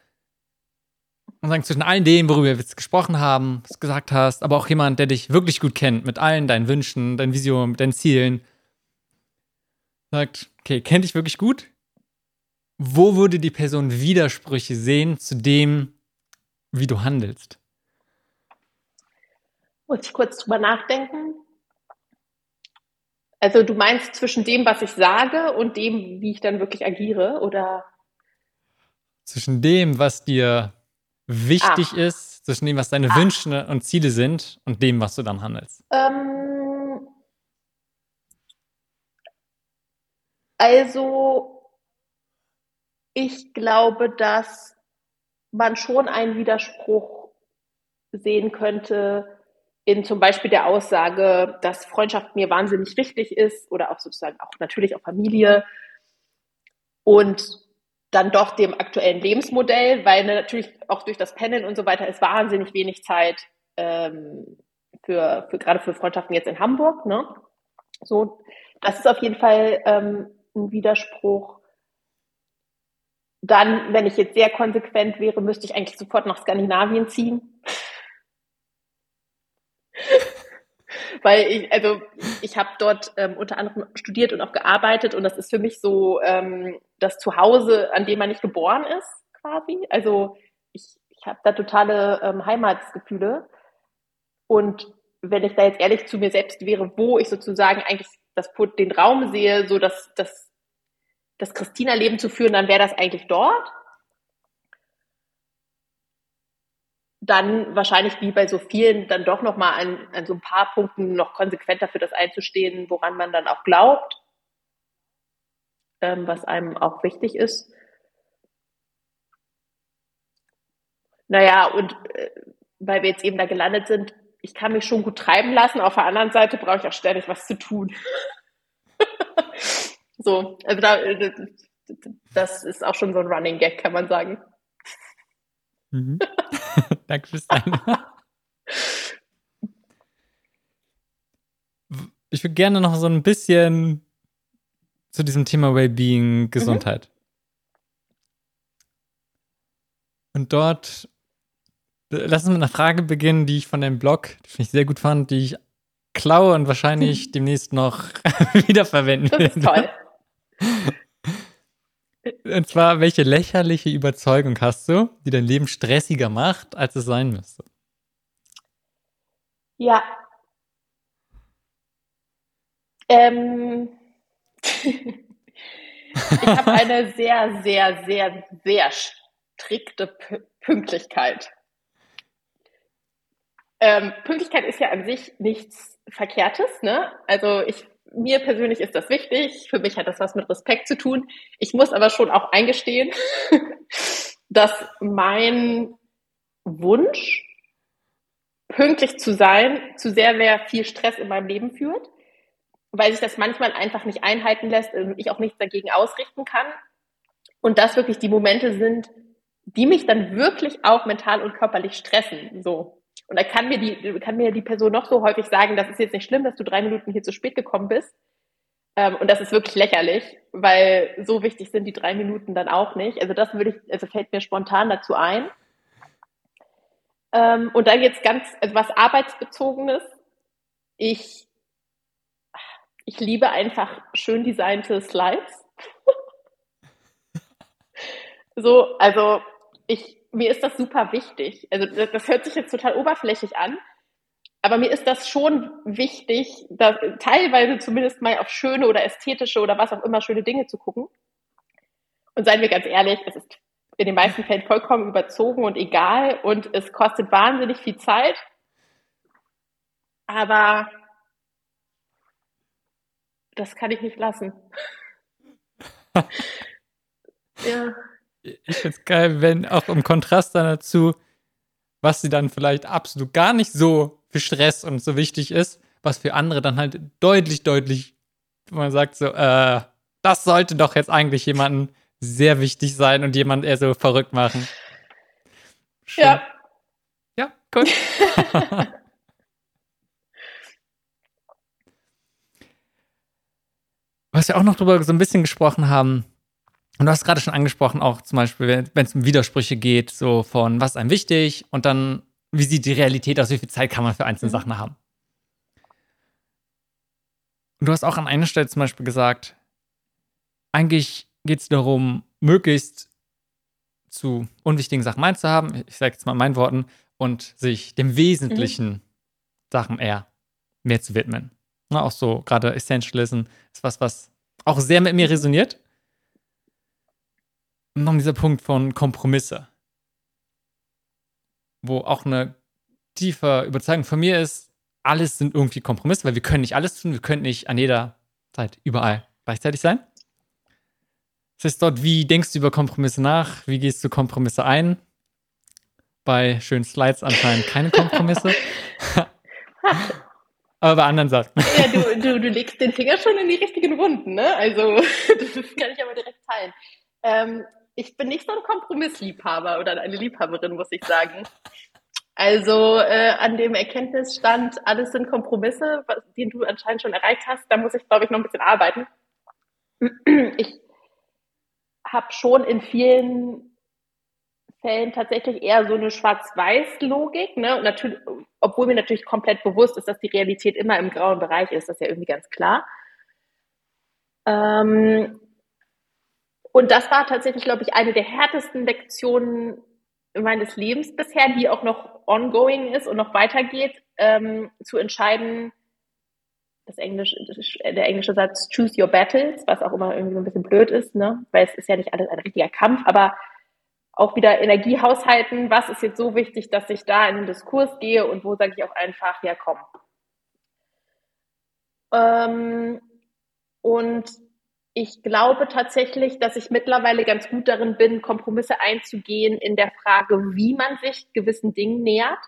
sagen, zwischen allen dem, worüber wir jetzt gesprochen haben, was du gesagt hast, aber auch jemand, der dich wirklich gut kennt, mit allen deinen Wünschen, deinen Visionen, deinen Zielen, sagt, okay, kennt dich wirklich gut? Wo würde die Person Widersprüche sehen zu dem, wie du handelst? Muss ich kurz drüber nachdenken? Also du meinst zwischen dem, was ich sage und dem, wie ich dann wirklich agiere, oder? Zwischen dem, was dir wichtig Ach. ist, zwischen dem, was deine Ach. Wünsche und Ziele sind und dem, was du dann handelst. Ähm, also ich glaube, dass man schon einen Widerspruch sehen könnte in zum Beispiel der Aussage, dass Freundschaft mir wahnsinnig wichtig ist oder auch sozusagen auch natürlich auch Familie und dann doch dem aktuellen Lebensmodell, weil natürlich auch durch das Pendeln und so weiter ist wahnsinnig wenig Zeit ähm, für, für gerade für Freundschaften jetzt in Hamburg. Ne? So, das ist auf jeden Fall ähm, ein Widerspruch. Dann, wenn ich jetzt sehr konsequent wäre, müsste ich eigentlich sofort nach Skandinavien ziehen. Weil ich, also ich habe dort ähm, unter anderem studiert und auch gearbeitet und das ist für mich so ähm, das Zuhause, an dem man nicht geboren ist, quasi. Also ich, ich habe da totale ähm, Heimatsgefühle. Und wenn ich da jetzt ehrlich zu mir selbst wäre, wo ich sozusagen eigentlich das, den Raum sehe, so dass das, das Christina-Leben zu führen, dann wäre das eigentlich dort. dann wahrscheinlich wie bei so vielen dann doch nochmal an, an so ein paar Punkten noch konsequenter für das einzustehen, woran man dann auch glaubt, ähm, was einem auch wichtig ist. Naja, und äh, weil wir jetzt eben da gelandet sind, ich kann mich schon gut treiben lassen. Auf der anderen Seite brauche ich auch ständig was zu tun. so, also da, äh, das ist auch schon so ein Running Gag, kann man sagen. Mhm. Danke fürs Teilen. Ich würde gerne noch so ein bisschen zu diesem Thema Wellbeing, Gesundheit. Mhm. Und dort, lass uns mit einer Frage beginnen, die ich von deinem Blog, die ich sehr gut fand, die ich klaue und wahrscheinlich demnächst noch wiederverwenden werde. Das ist toll. Und zwar, welche lächerliche Überzeugung hast du, die dein Leben stressiger macht, als es sein müsste? Ja. Ähm. ich habe eine sehr, sehr, sehr, sehr strikte P Pünktlichkeit. Ähm, Pünktlichkeit ist ja an sich nichts Verkehrtes, ne? Also ich, mir persönlich ist das wichtig. Für mich hat das was mit Respekt zu tun. Ich muss aber schon auch eingestehen, dass mein Wunsch, pünktlich zu sein, zu sehr, sehr viel Stress in meinem Leben führt, weil sich das manchmal einfach nicht einhalten lässt und ich auch nichts dagegen ausrichten kann. Und das wirklich die Momente sind, die mich dann wirklich auch mental und körperlich stressen. So. Und da kann mir die, kann mir die Person noch so häufig sagen, das ist jetzt nicht schlimm, dass du drei Minuten hier zu spät gekommen bist. Ähm, und das ist wirklich lächerlich, weil so wichtig sind die drei Minuten dann auch nicht. Also das würde ich, also fällt mir spontan dazu ein. Ähm, und dann jetzt ganz, also was arbeitsbezogenes. Ich, ich liebe einfach schön designte Slides. so, also ich, mir ist das super wichtig. Also das, das hört sich jetzt total oberflächlich an, aber mir ist das schon wichtig, dass, teilweise zumindest mal auf schöne oder ästhetische oder was auch immer schöne Dinge zu gucken. Und seien wir ganz ehrlich, es ist in den meisten Fällen vollkommen überzogen und egal und es kostet wahnsinnig viel Zeit. Aber das kann ich nicht lassen. ja ich finde es geil, wenn auch im Kontrast dann dazu, was sie dann vielleicht absolut gar nicht so für Stress und so wichtig ist, was für andere dann halt deutlich, deutlich, man sagt so, äh, das sollte doch jetzt eigentlich jemandem sehr wichtig sein und jemand eher so verrückt machen. Schön. Ja. Ja, cool. was wir auch noch drüber so ein bisschen gesprochen haben, und du hast gerade schon angesprochen, auch zum Beispiel, wenn es um Widersprüche geht, so von was ist einem wichtig und dann, wie sieht die Realität aus, wie viel Zeit kann man für einzelne mhm. Sachen haben. Und du hast auch an einer Stelle zum Beispiel gesagt, eigentlich geht es darum, möglichst zu unwichtigen Sachen meins zu haben, ich sage jetzt mal in meinen Worten, und sich dem wesentlichen mhm. Sachen eher mehr zu widmen. Na, auch so, gerade Essentialism ist was, was auch sehr mit mir resoniert noch dieser Punkt von Kompromisse, wo auch eine tiefe Überzeugung von mir ist, alles sind irgendwie Kompromisse, weil wir können nicht alles tun, wir können nicht an jeder Zeit überall gleichzeitig sein. Das heißt dort, wie denkst du über Kompromisse nach? Wie gehst du Kompromisse ein? Bei schönen Slides anscheinend keine Kompromisse. Aber bei anderen Sachen. Ja, du, du, du legst den Finger schon in die richtigen Wunden, ne? Also, das kann ich aber direkt teilen. Ähm, ich bin nicht so ein Kompromissliebhaber oder eine Liebhaberin, muss ich sagen. Also äh, an dem Erkenntnisstand, alles sind Kompromisse, was, den du anscheinend schon erreicht hast, da muss ich, glaube ich, noch ein bisschen arbeiten. Ich habe schon in vielen Fällen tatsächlich eher so eine Schwarz-Weiß-Logik, ne? Obwohl mir natürlich komplett bewusst ist, dass die Realität immer im grauen Bereich ist, das ist ja irgendwie ganz klar. Ähm, und das war tatsächlich, glaube ich, eine der härtesten Lektionen meines Lebens bisher, die auch noch ongoing ist und noch weitergeht, ähm, zu entscheiden, das Englische, der englische Satz choose your battles, was auch immer irgendwie so ein bisschen blöd ist, ne? weil es ist ja nicht alles ein richtiger Kampf, aber auch wieder Energie haushalten, was ist jetzt so wichtig, dass ich da in den Diskurs gehe und wo sage ich auch einfach, ja komm. Ähm, und ich glaube tatsächlich, dass ich mittlerweile ganz gut darin bin, Kompromisse einzugehen in der Frage, wie man sich gewissen Dingen nähert,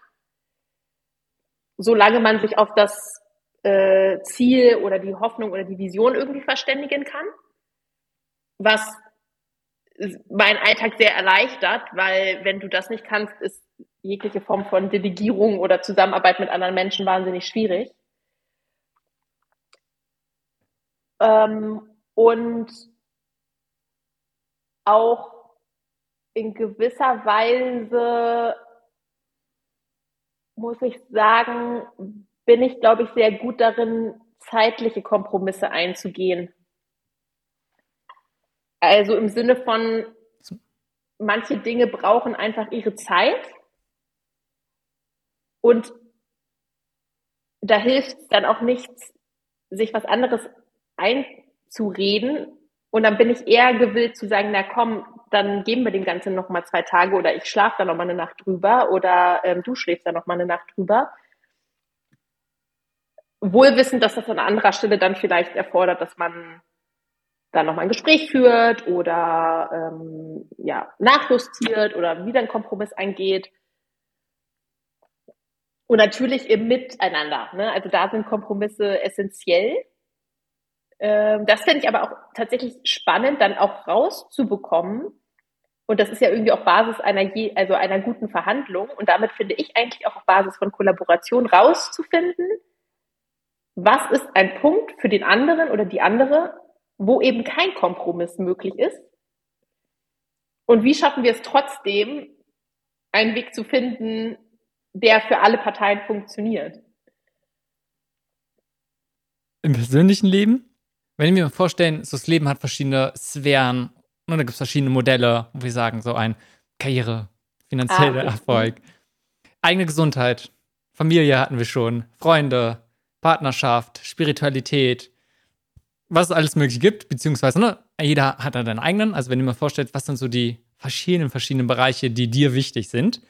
solange man sich auf das äh, Ziel oder die Hoffnung oder die Vision irgendwie verständigen kann, was meinen Alltag sehr erleichtert, weil wenn du das nicht kannst, ist jegliche Form von Delegierung oder Zusammenarbeit mit anderen Menschen wahnsinnig schwierig. Ähm, und auch in gewisser Weise muss ich sagen, bin ich, glaube ich, sehr gut darin, zeitliche Kompromisse einzugehen. Also im Sinne von, manche Dinge brauchen einfach ihre Zeit. Und da hilft dann auch nichts, sich was anderes einzureden. Und dann bin ich eher gewillt zu sagen, na komm, dann geben wir dem Ganzen noch mal zwei Tage oder ich schlafe da noch mal eine Nacht drüber oder ähm, du schläfst da noch mal eine Nacht drüber. Wohl wissend, dass das an anderer Stelle dann vielleicht erfordert, dass man dann nochmal ein Gespräch führt oder ähm, ja, nachjustiert oder wieder einen Kompromiss eingeht. Und natürlich im Miteinander. Ne? Also da sind Kompromisse essentiell. Ähm, das fände ich aber auch tatsächlich spannend, dann auch rauszubekommen. Und das ist ja irgendwie auch Basis einer, je, also einer guten Verhandlung. Und damit finde ich eigentlich auch auf Basis von Kollaboration rauszufinden, was ist ein Punkt für den anderen oder die andere, wo eben kein Kompromiss möglich ist? Und wie schaffen wir es trotzdem, einen Weg zu finden, der für alle Parteien funktioniert? Im persönlichen Leben? Wenn ich mir vorstellen, so das Leben hat verschiedene Sphären und da gibt es verschiedene Modelle, wo wir sagen, so ein Karriere, finanzieller ah, Erfolg, eigene Gesundheit, Familie hatten wir schon, Freunde, Partnerschaft, Spiritualität, was es alles möglich gibt, beziehungsweise ne, jeder hat da seinen eigenen. Also wenn du mir vorstellst, was sind so die verschiedenen, verschiedenen Bereiche, die dir wichtig sind.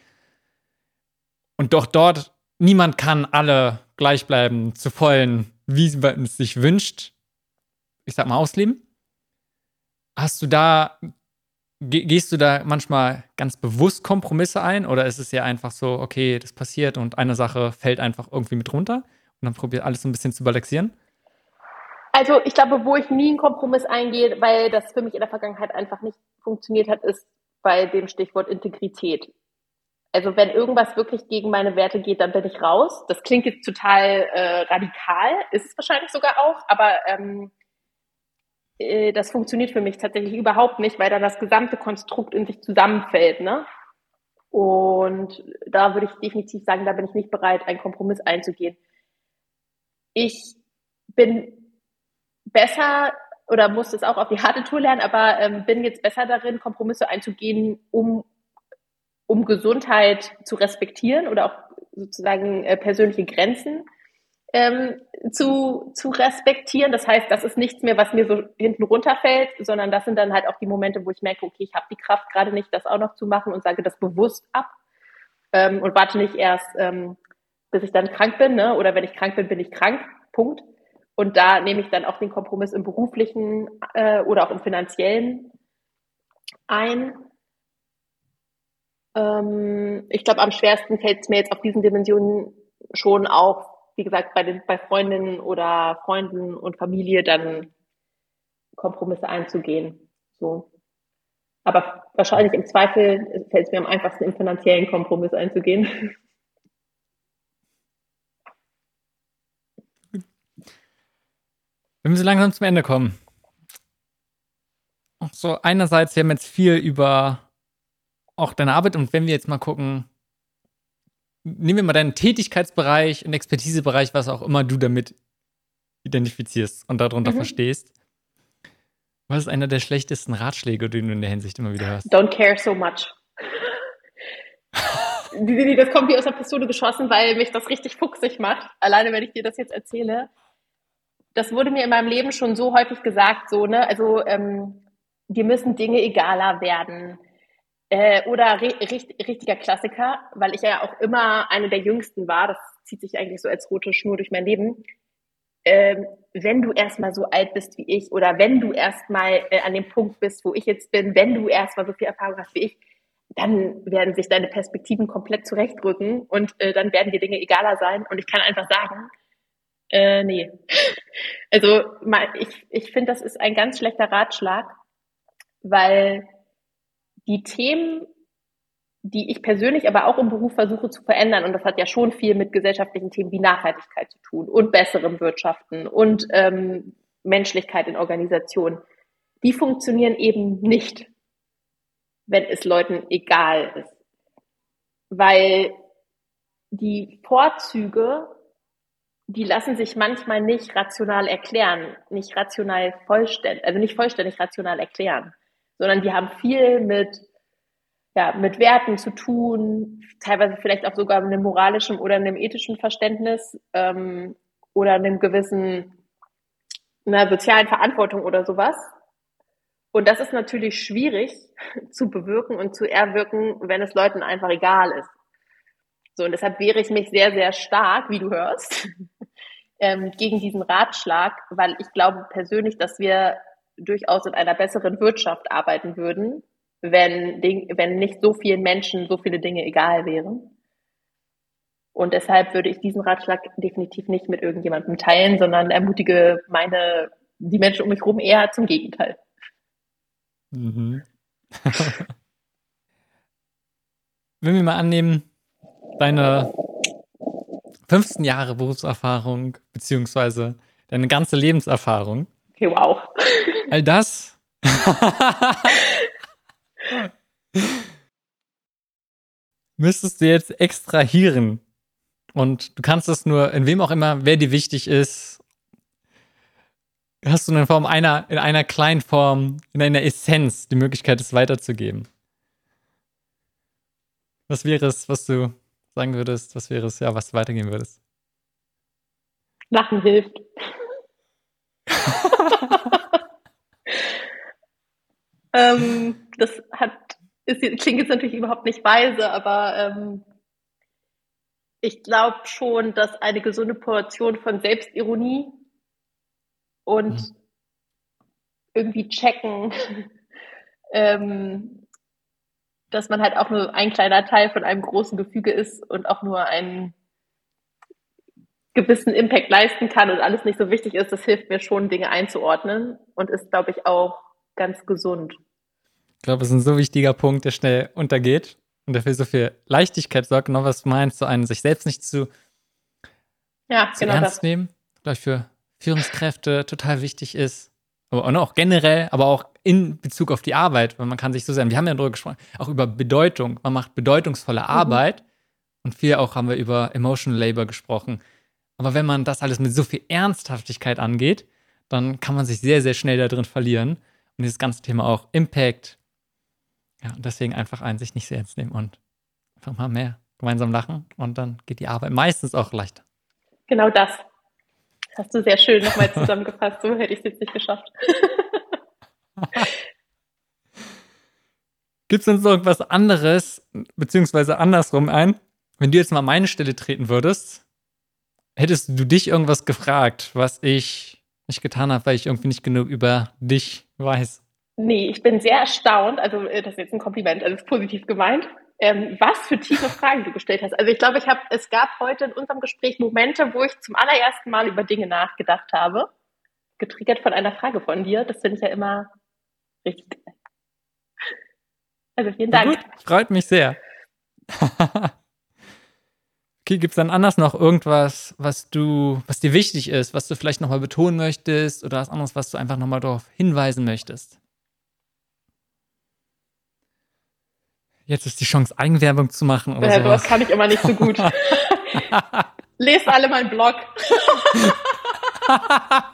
Und doch dort, niemand kann alle gleich bleiben, zu vollen, wie man es sich wünscht, ich sag mal, ausleben. Hast du da, gehst du da manchmal ganz bewusst Kompromisse ein oder ist es ja einfach so, okay, das passiert und eine Sache fällt einfach irgendwie mit runter und dann probiert alles so ein bisschen zu balancieren? Also ich glaube, wo ich nie einen Kompromiss eingehe, weil das für mich in der Vergangenheit einfach nicht funktioniert hat, ist bei dem Stichwort Integrität. Also wenn irgendwas wirklich gegen meine Werte geht, dann bin ich raus. Das klingt jetzt total äh, radikal, ist es wahrscheinlich sogar auch, aber ähm, äh, das funktioniert für mich tatsächlich überhaupt nicht, weil dann das gesamte Konstrukt in sich zusammenfällt. Ne? Und da würde ich definitiv sagen, da bin ich nicht bereit, einen Kompromiss einzugehen. Ich bin besser oder musste es auch auf die harte Tour lernen, aber ähm, bin jetzt besser darin, Kompromisse einzugehen, um, um Gesundheit zu respektieren oder auch sozusagen äh, persönliche Grenzen ähm, zu, zu respektieren. Das heißt, das ist nichts mehr, was mir so hinten runterfällt, sondern das sind dann halt auch die Momente, wo ich merke, okay, ich habe die Kraft gerade nicht, das auch noch zu machen und sage das bewusst ab ähm, und warte nicht erst, ähm, bis ich dann krank bin, ne? oder wenn ich krank bin, bin ich krank, Punkt. Und da nehme ich dann auch den Kompromiss im beruflichen äh, oder auch im finanziellen ein. Ähm, ich glaube, am schwersten fällt es mir jetzt auf diesen Dimensionen schon auch, wie gesagt, bei, den, bei Freundinnen oder Freunden und Familie dann Kompromisse einzugehen. So. Aber wahrscheinlich im Zweifel fällt es mir am einfachsten, im finanziellen Kompromiss einzugehen. Wenn wir so langsam zum Ende kommen. So, einerseits, wir haben jetzt viel über auch deine Arbeit und wenn wir jetzt mal gucken, nehmen wir mal deinen Tätigkeitsbereich und Expertisebereich, was auch immer du damit identifizierst und darunter mhm. verstehst. Was ist einer der schlechtesten Ratschläge, die du in der Hinsicht immer wieder hörst? Don't care so much. das kommt wie aus der Pistole geschossen, weil mich das richtig fuchsig macht. Alleine, wenn ich dir das jetzt erzähle das wurde mir in meinem Leben schon so häufig gesagt, so, ne, also ähm, dir müssen Dinge egaler werden. Äh, oder ri richtiger Klassiker, weil ich ja auch immer eine der jüngsten war, das zieht sich eigentlich so als rote Schnur durch mein Leben. Ähm, wenn du erstmal so alt bist wie ich oder wenn du erstmal äh, an dem Punkt bist, wo ich jetzt bin, wenn du erstmal so viel Erfahrung hast wie ich, dann werden sich deine Perspektiven komplett zurechtrücken und äh, dann werden die Dinge egaler sein. Und ich kann einfach sagen, äh, nee. Also ich, ich finde, das ist ein ganz schlechter Ratschlag, weil die Themen, die ich persönlich aber auch im Beruf versuche zu verändern, und das hat ja schon viel mit gesellschaftlichen Themen wie Nachhaltigkeit zu tun und besserem Wirtschaften und ähm, Menschlichkeit in Organisationen, die funktionieren eben nicht, wenn es Leuten egal ist. Weil die Vorzüge die lassen sich manchmal nicht rational erklären, nicht rational vollständig, also nicht vollständig rational erklären. Sondern die haben viel mit, ja, mit Werten zu tun, teilweise vielleicht auch sogar mit einem moralischen oder einem ethischen Verständnis ähm, oder einem gewissen einer sozialen Verantwortung oder sowas. Und das ist natürlich schwierig zu bewirken und zu erwirken, wenn es Leuten einfach egal ist. So, und deshalb wehre ich mich sehr, sehr stark, wie du hörst, ähm, gegen diesen Ratschlag, weil ich glaube persönlich, dass wir durchaus in einer besseren Wirtschaft arbeiten würden, wenn, wenn nicht so vielen Menschen so viele Dinge egal wären. Und deshalb würde ich diesen Ratschlag definitiv nicht mit irgendjemandem teilen, sondern ermutige meine, die Menschen um mich herum eher zum Gegenteil. Mhm. Wenn wir mal annehmen, deine 15 Jahre Berufserfahrung, beziehungsweise deine ganze Lebenserfahrung. Okay, wow. All das. müsstest du jetzt extrahieren. Und du kannst es nur, in wem auch immer, wer dir wichtig ist, hast du in Form einer, in einer kleinen Form, in einer Essenz die Möglichkeit, es weiterzugeben. Was wäre es, was du sagen würdest? Was wäre es, ja, was du weitergeben würdest? Lachen hilft. ähm, das hat, ist, klingt jetzt natürlich überhaupt nicht weise, aber ähm, ich glaube schon, dass eine gesunde Portion von Selbstironie und mhm. irgendwie checken, ähm, dass man halt auch nur ein kleiner Teil von einem großen Gefüge ist und auch nur einen gewissen Impact leisten kann und alles nicht so wichtig ist, das hilft mir schon, Dinge einzuordnen und ist, glaube ich, auch ganz gesund. Ich glaube, es ist ein so wichtiger Punkt, der schnell untergeht und dafür so viel Leichtigkeit sorgt. Genau, was du meinst, so einen sich selbst nicht zu, ja, zu genau ernst das. nehmen. Glaube ich, für Führungskräfte total wichtig ist. Aber auch generell, aber auch in Bezug auf die Arbeit, weil man kann sich so sehr, wir haben ja darüber gesprochen, auch über Bedeutung. Man macht bedeutungsvolle mhm. Arbeit. Und viel auch haben wir über Emotional Labor gesprochen. Aber wenn man das alles mit so viel Ernsthaftigkeit angeht, dann kann man sich sehr, sehr schnell da drin verlieren. Und dieses ganze Thema auch Impact. Ja, und deswegen einfach ein, sich nicht sehr ernst nehmen und einfach mal mehr gemeinsam lachen und dann geht die Arbeit meistens auch leichter. Genau das. Hast du sehr schön nochmal zusammengefasst. So hätte ich es jetzt nicht geschafft. Gibt es uns irgendwas anderes, beziehungsweise andersrum ein? Wenn du jetzt mal meine Stelle treten würdest, hättest du dich irgendwas gefragt, was ich nicht getan habe, weil ich irgendwie nicht genug über dich weiß? Nee, ich bin sehr erstaunt. Also, äh, das ist jetzt ein Kompliment, also positiv gemeint ähm, was für tiefe Fragen du gestellt hast. Also ich glaube, ich habe, es gab heute in unserem Gespräch Momente, wo ich zum allerersten Mal über Dinge nachgedacht habe, getriggert von einer Frage von dir. Das finde ich ja immer richtig geil. Also vielen Dank. Gut, freut mich sehr. okay, gibt es dann anders noch irgendwas, was du, was dir wichtig ist, was du vielleicht nochmal betonen möchtest oder was anderes, was du einfach nochmal darauf hinweisen möchtest? Jetzt ist die Chance, Eigenwerbung zu machen. Oder ja, sowas kann ich immer nicht so gut. Lest alle meinen Blog.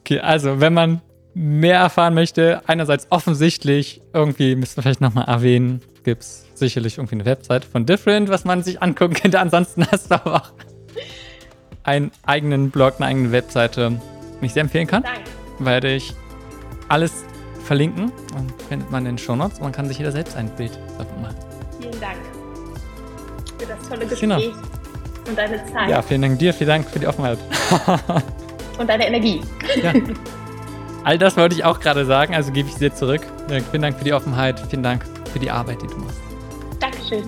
okay, also wenn man mehr erfahren möchte, einerseits offensichtlich, irgendwie müssen wir vielleicht nochmal erwähnen, gibt es sicherlich irgendwie eine Website von Different, was man sich angucken könnte. Ansonsten hast du aber auch einen eigenen Blog, eine eigene Webseite, die ich sehr empfehlen kann. Danke. Werde ich alles verlinken und findet man in den Shownotes. Man kann sich jeder selbst ein Bild davon machen. Vielen Dank für das tolle Gespräch genau. und deine Zeit. Ja, vielen Dank dir, vielen Dank für die Offenheit. und deine Energie. Ja. All das wollte ich auch gerade sagen, also gebe ich dir zurück. Vielen Dank für die Offenheit, vielen Dank für die Arbeit, die du machst. Dankeschön.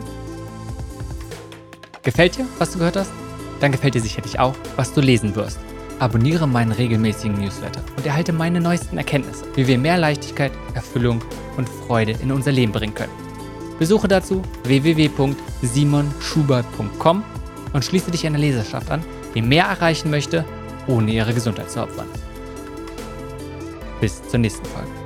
Gefällt dir, was du gehört hast? Dann gefällt dir sicherlich auch, was du lesen wirst. Abonniere meinen regelmäßigen Newsletter und erhalte meine neuesten Erkenntnisse, wie wir mehr Leichtigkeit, Erfüllung und Freude in unser Leben bringen können. Besuche dazu www.simonschubert.com und schließe dich einer Leserschaft an, die mehr erreichen möchte, ohne ihre Gesundheit zu opfern. Bis zur nächsten Folge.